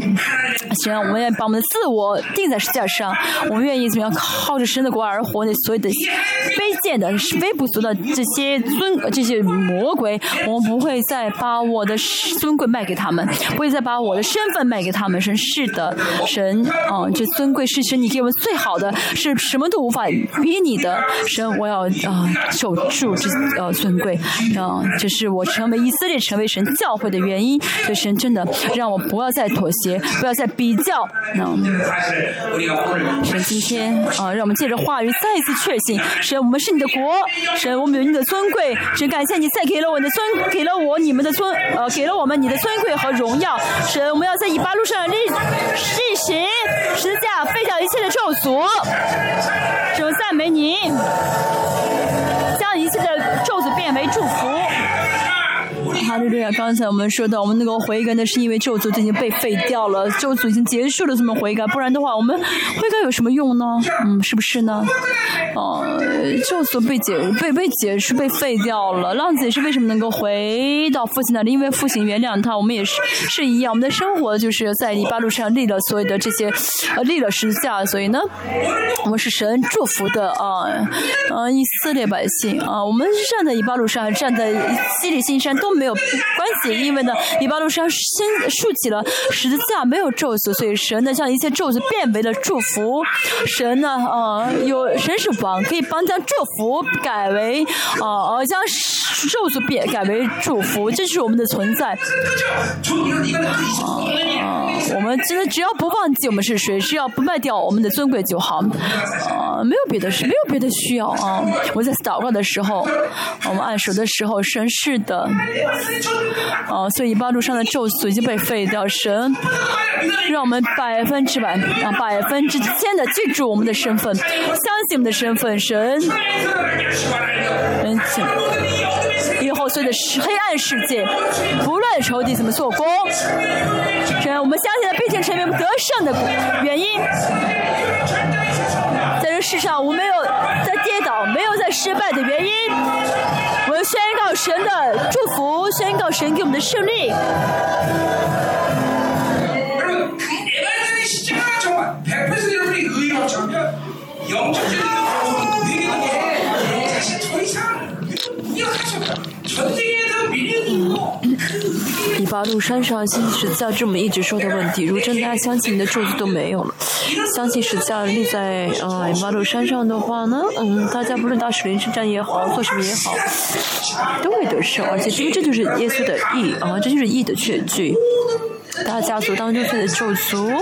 行，我们要把我们的自我定在十字架上，我们愿意。要靠着神的国而活的所有的卑贱的是非不俗的这些尊这些魔鬼我们不会再把我的尊贵卖给他们不会再把我的身份卖给他们。神是的神啊这尊贵是神你给我们最好的是什么都无法比拟的。神我要啊守住这呃尊贵。啊这是我成为以色列成为神教会的原因。这神真的让我不要再妥协不要再比较。嗯。神今天啊，让我们借着话语再一次确信，神，我们是你的国，神，我们有你的尊贵，神，感谢你再给了我的尊，给了我你们的尊，呃，给了我们你的尊贵和荣耀，神，我们要在以巴路上立立行十字架，废掉一切的咒诅，神，赞美你，哈利路亚！刚才我们说到，我们那个悔改，那是因为咒诅已经被废掉了，咒诅已经结束了，怎么悔改？不然的话，我们悔改有什么用呢？嗯，是不是呢？哦、咒诅被解被被解释被废掉了，浪子也是为什么能够回到父亲那里？因为父亲原谅他，我们也是是一样，我们的生活就是在黎巴路上立了所有的这些呃立了十字架，所以呢，我们是神祝福的啊呃以色列百姓啊，我们站在以巴路上，站在西里新山都没有 <laughs> 关系，因为呢，礼拜六上先竖起了十字架，没有咒诅。所以神呢，将一切咒诅变为了祝福。神呢，呃，有神是王，可以帮将祝福改为，呃，将咒诅变改为祝福。这就是我们的存在。啊，我们真的只要不忘记我们是谁，只要不卖掉我们的尊贵就好。呃，没有别的事，没有别的需要啊。我在祷告的时候，我们按手的时候，神是的。哦，所以以巴路上的咒诅已经被废掉。神让我们百分之百啊，百分之千的记住我们的身份，相信我们的身份。神，以后所有的黑暗世界，不论仇敌怎么做工，神，我们相信的必定成为得胜的原因。在这世上，我没有在跌倒，没有在失败的原因。宣告神的祝福，宣告神给我们的胜利。以巴路山上，信是在这么一直说的问题。如真大家相信你的柱子都没有了，相信十字架立在呃以巴路山上的话呢，嗯，大家不论打水灵之战也好，做什么也好，都会得胜。而且因为这就是耶稣的义啊，这就是义的确据。大家族当中做的咒族，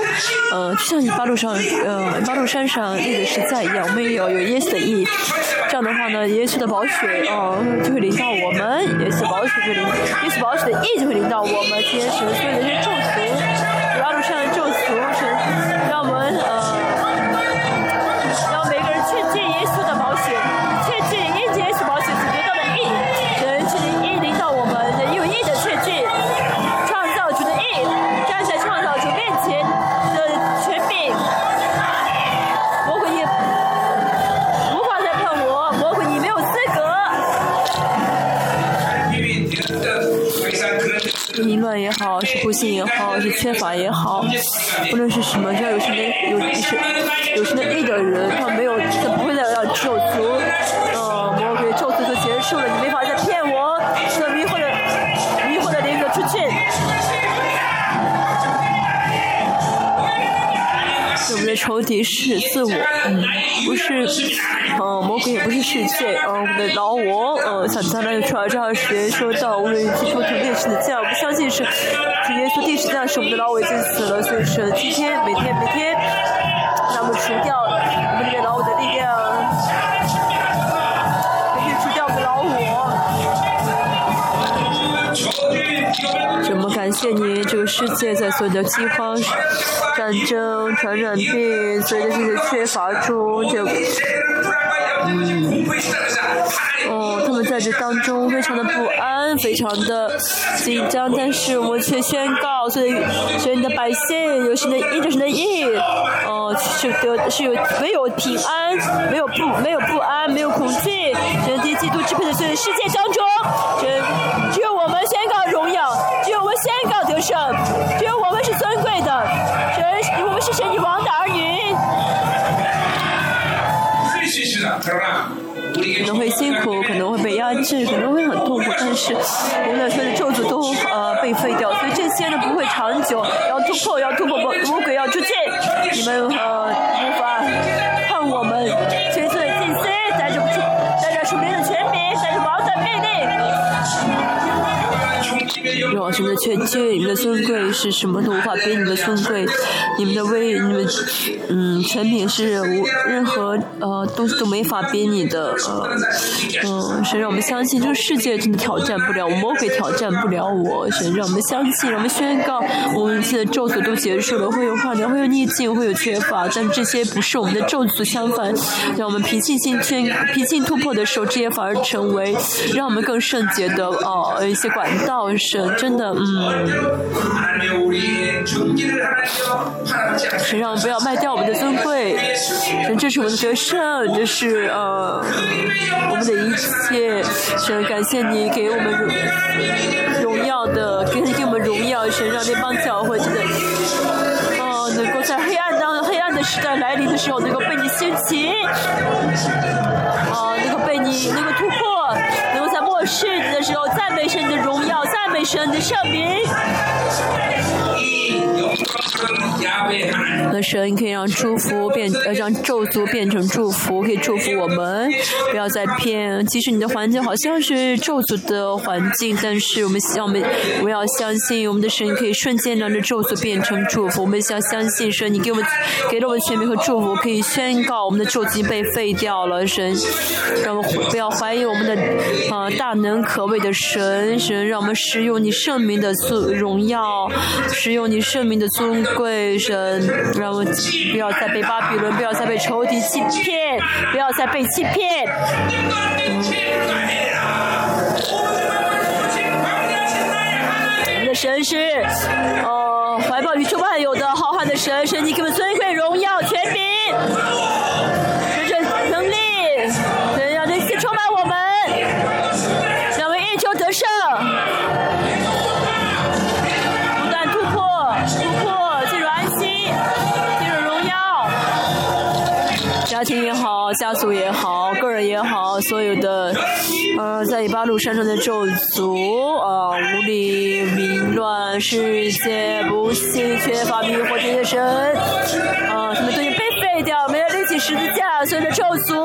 呃，就像你八路上，呃，八路山上立的石在一样，我们也有有耶稣的意，这样的话呢，耶稣的宝血，呃，就会领到我们，耶稣宝血就临，耶稣宝血的意就会领到我们，天神所有的这些咒族，不幸也好，是缺乏也好，无论是什么，只要有神的有是有神的 a 的人，他没有，他不会再让咒诅，呃，魔鬼咒诅就结束了，你没法仇敌是自我，嗯，不是，呃，魔鬼也不是世界，呃，我们的老我，呃，想在那个传教学说到，无论去说土地是的教，我不相信是主耶稣第十架是我们的老我已经死了，所以说今天每天每天，让我们除掉谢你，这个世界在所有的饥荒。战争、传染病，所有的这些缺乏中，就嗯，哦，他们在这当中非常的不安，非常的紧张，但是我们却宣告，所以所有的百姓有神的义，有神的义，哦，是得是有没有平安，没有不没有不安，没有恐惧，神的基督支配的所有世界当中，只只有我们宣告们宣告得胜，只有我们是尊贵的。我们是神女王的儿女。可能会辛苦，可能会被压制，可能会很痛苦，但是无论所有的咒诅都呃被废掉，所以这些呢不会长久，要突破，要突破魔魔鬼要出去，你们呃有什么的确据？你的尊贵是什么都无法比你的尊贵，你们的威，你们嗯，权柄是无任何呃东西都没法比你的呃嗯，谁让我们相信这个世界真的挑战不了我，魔鬼挑战不了我，谁让我们相信，让我们宣告，我们现在咒诅都结束了，会有化疗，会有逆境，会有缺乏，但这些不是我们的咒诅，相反，让我们平静心圈，平静突破的时候，这些反而成为让我们更圣洁的呃一些管道。神真的，嗯，神让不要卖掉我们的尊贵，神这是我们的得胜，这是呃我们的一切，神感谢你给我们荣耀的，给给我们荣耀，神让那帮教会真的，哦，能够在黑暗当黑暗的时代来临的时候，能够被你兴起，哦，能够被你能够突破，能够在末世的时候赞美神的荣耀。赞美神的圣名。那神可以让祝福变，呃，让咒诅变成祝福，可以祝福我们。不要再骗，其实你的环境好像是咒诅的环境，但是我们希望我们，我要相信我们的神可以瞬间让这咒诅变成祝福。我们要相信神，你给我们给了我们权柄和祝福，可以宣告我们的咒诅被废掉了。神，让我们不要怀疑我们的啊大能可畏的神，神让我们使用你圣名的荣耀，使用你圣名的尊贵。神，让我不要再被巴比伦，不要再被仇敌欺骗，不要再被欺骗。我们的神是，哦，怀抱宇宙万有的浩瀚的神，神你给我们尊贵、荣家族也好，个人也好，所有的，呃，在以巴路山上的咒诅，啊、无理、凌乱、世界不幸、缺乏迷惑这些神，啊、他们都已经被废掉，没有立起十字架，所有的咒诅，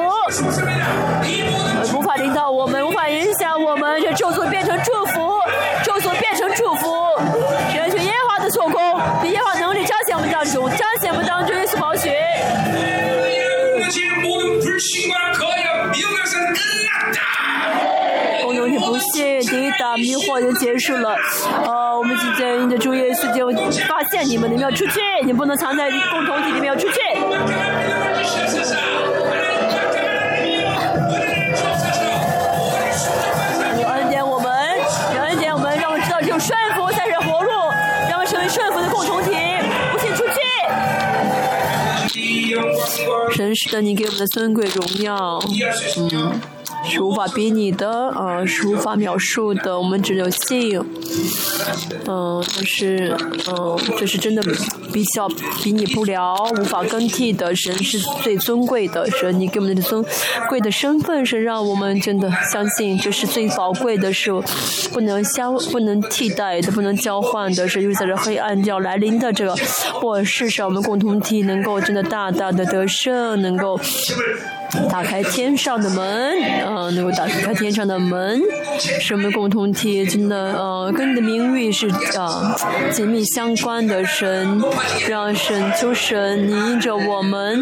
呃无法领导我们，无法影响我们，这咒诅变成祝福，咒诅变成祝福，神是耶和华的做工，耶华能力彰显我们当中，彰显我们当中共同你不信，第一大迷惑已经结束了。呃，我们就在你的周围世就发现你们，你们要出去，你不能藏在共同体里面出去。真实的，你给我们的尊贵荣耀，嗯。是无法比拟的，呃，是无法描述的，我们只有信。嗯、但是，嗯、这是真的比较比拟不了，无法更替的。神是最尊贵的，神你给我们的尊贵的身份是让我们真的相信这是最宝贵的，是不能相不能替代的，不能交换的，是又在这黑暗要来临的这个末世上，我们共同体能够真的大大的得胜，能够。打开天上的门，呃，能够打开天上的门，是我们共同体，真的，呃，跟你的名誉是呃紧密相关的神，让神求神，你因着我们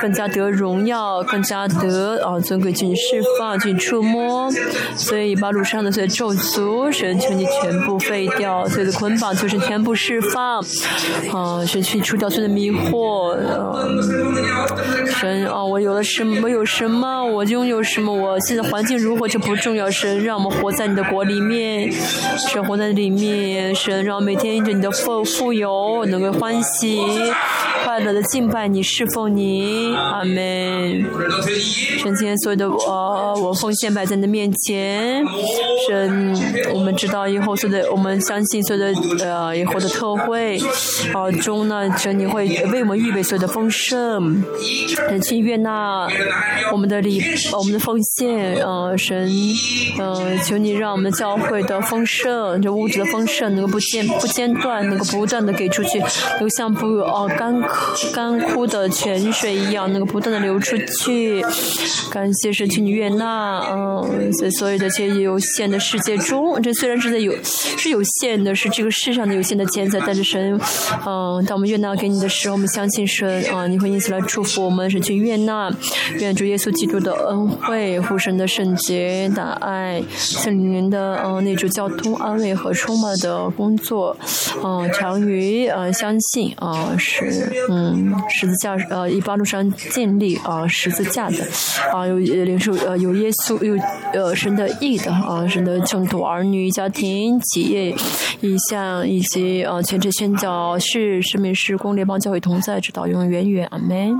更加得荣耀，更加得啊、尊贵，去释放，去触摸，所以把路上的所有咒诅，神求你全部废掉，所有的捆绑求神全部释放，啊、神去除掉所有的迷惑，呃，神啊，我有了什我有什么，我拥有什么，我现在环境如何就不重要。神，让我们活在你的国里面，生活在里面。神，让每天因着你的富富有能够欢喜、快乐的敬拜你、侍奉你。阿门。神，今天所有的呃，我奉献摆在你的面前。神，我们知道以后所有的，我们相信所有的呃以后的特会，啊中呢，神你会为我们预备所有的丰盛。很请愿那。我们的礼，我们的奉献，呃神，呃求你让我们教会的丰盛，这物质的丰盛能够不间不间断，能够不断的给出去，能够像不呃干枯干枯的泉水一样，能够不断的流出去。感谢神请你悦纳，嗯，在所有的这些有限的世界中，这虽然是在有是有限的，是这个世上的有限的钱财，但是神，嗯，当我们悦纳给你的时候，我们相信神啊，你会因此来祝福我们，神去悦纳，愿主耶稣基督的恩惠、父神的圣洁、大爱、圣灵的呃那种交通、安慰和充满的工作，嗯，常于呃相信啊、是嗯十字架呃一般路上建立啊、十字架的啊、有呃领受呃有耶稣有呃神的义的啊、神的圣徒儿女家庭企业意向以及呃全职宣教是生命是公联邦教会同在直到永永远远阿门。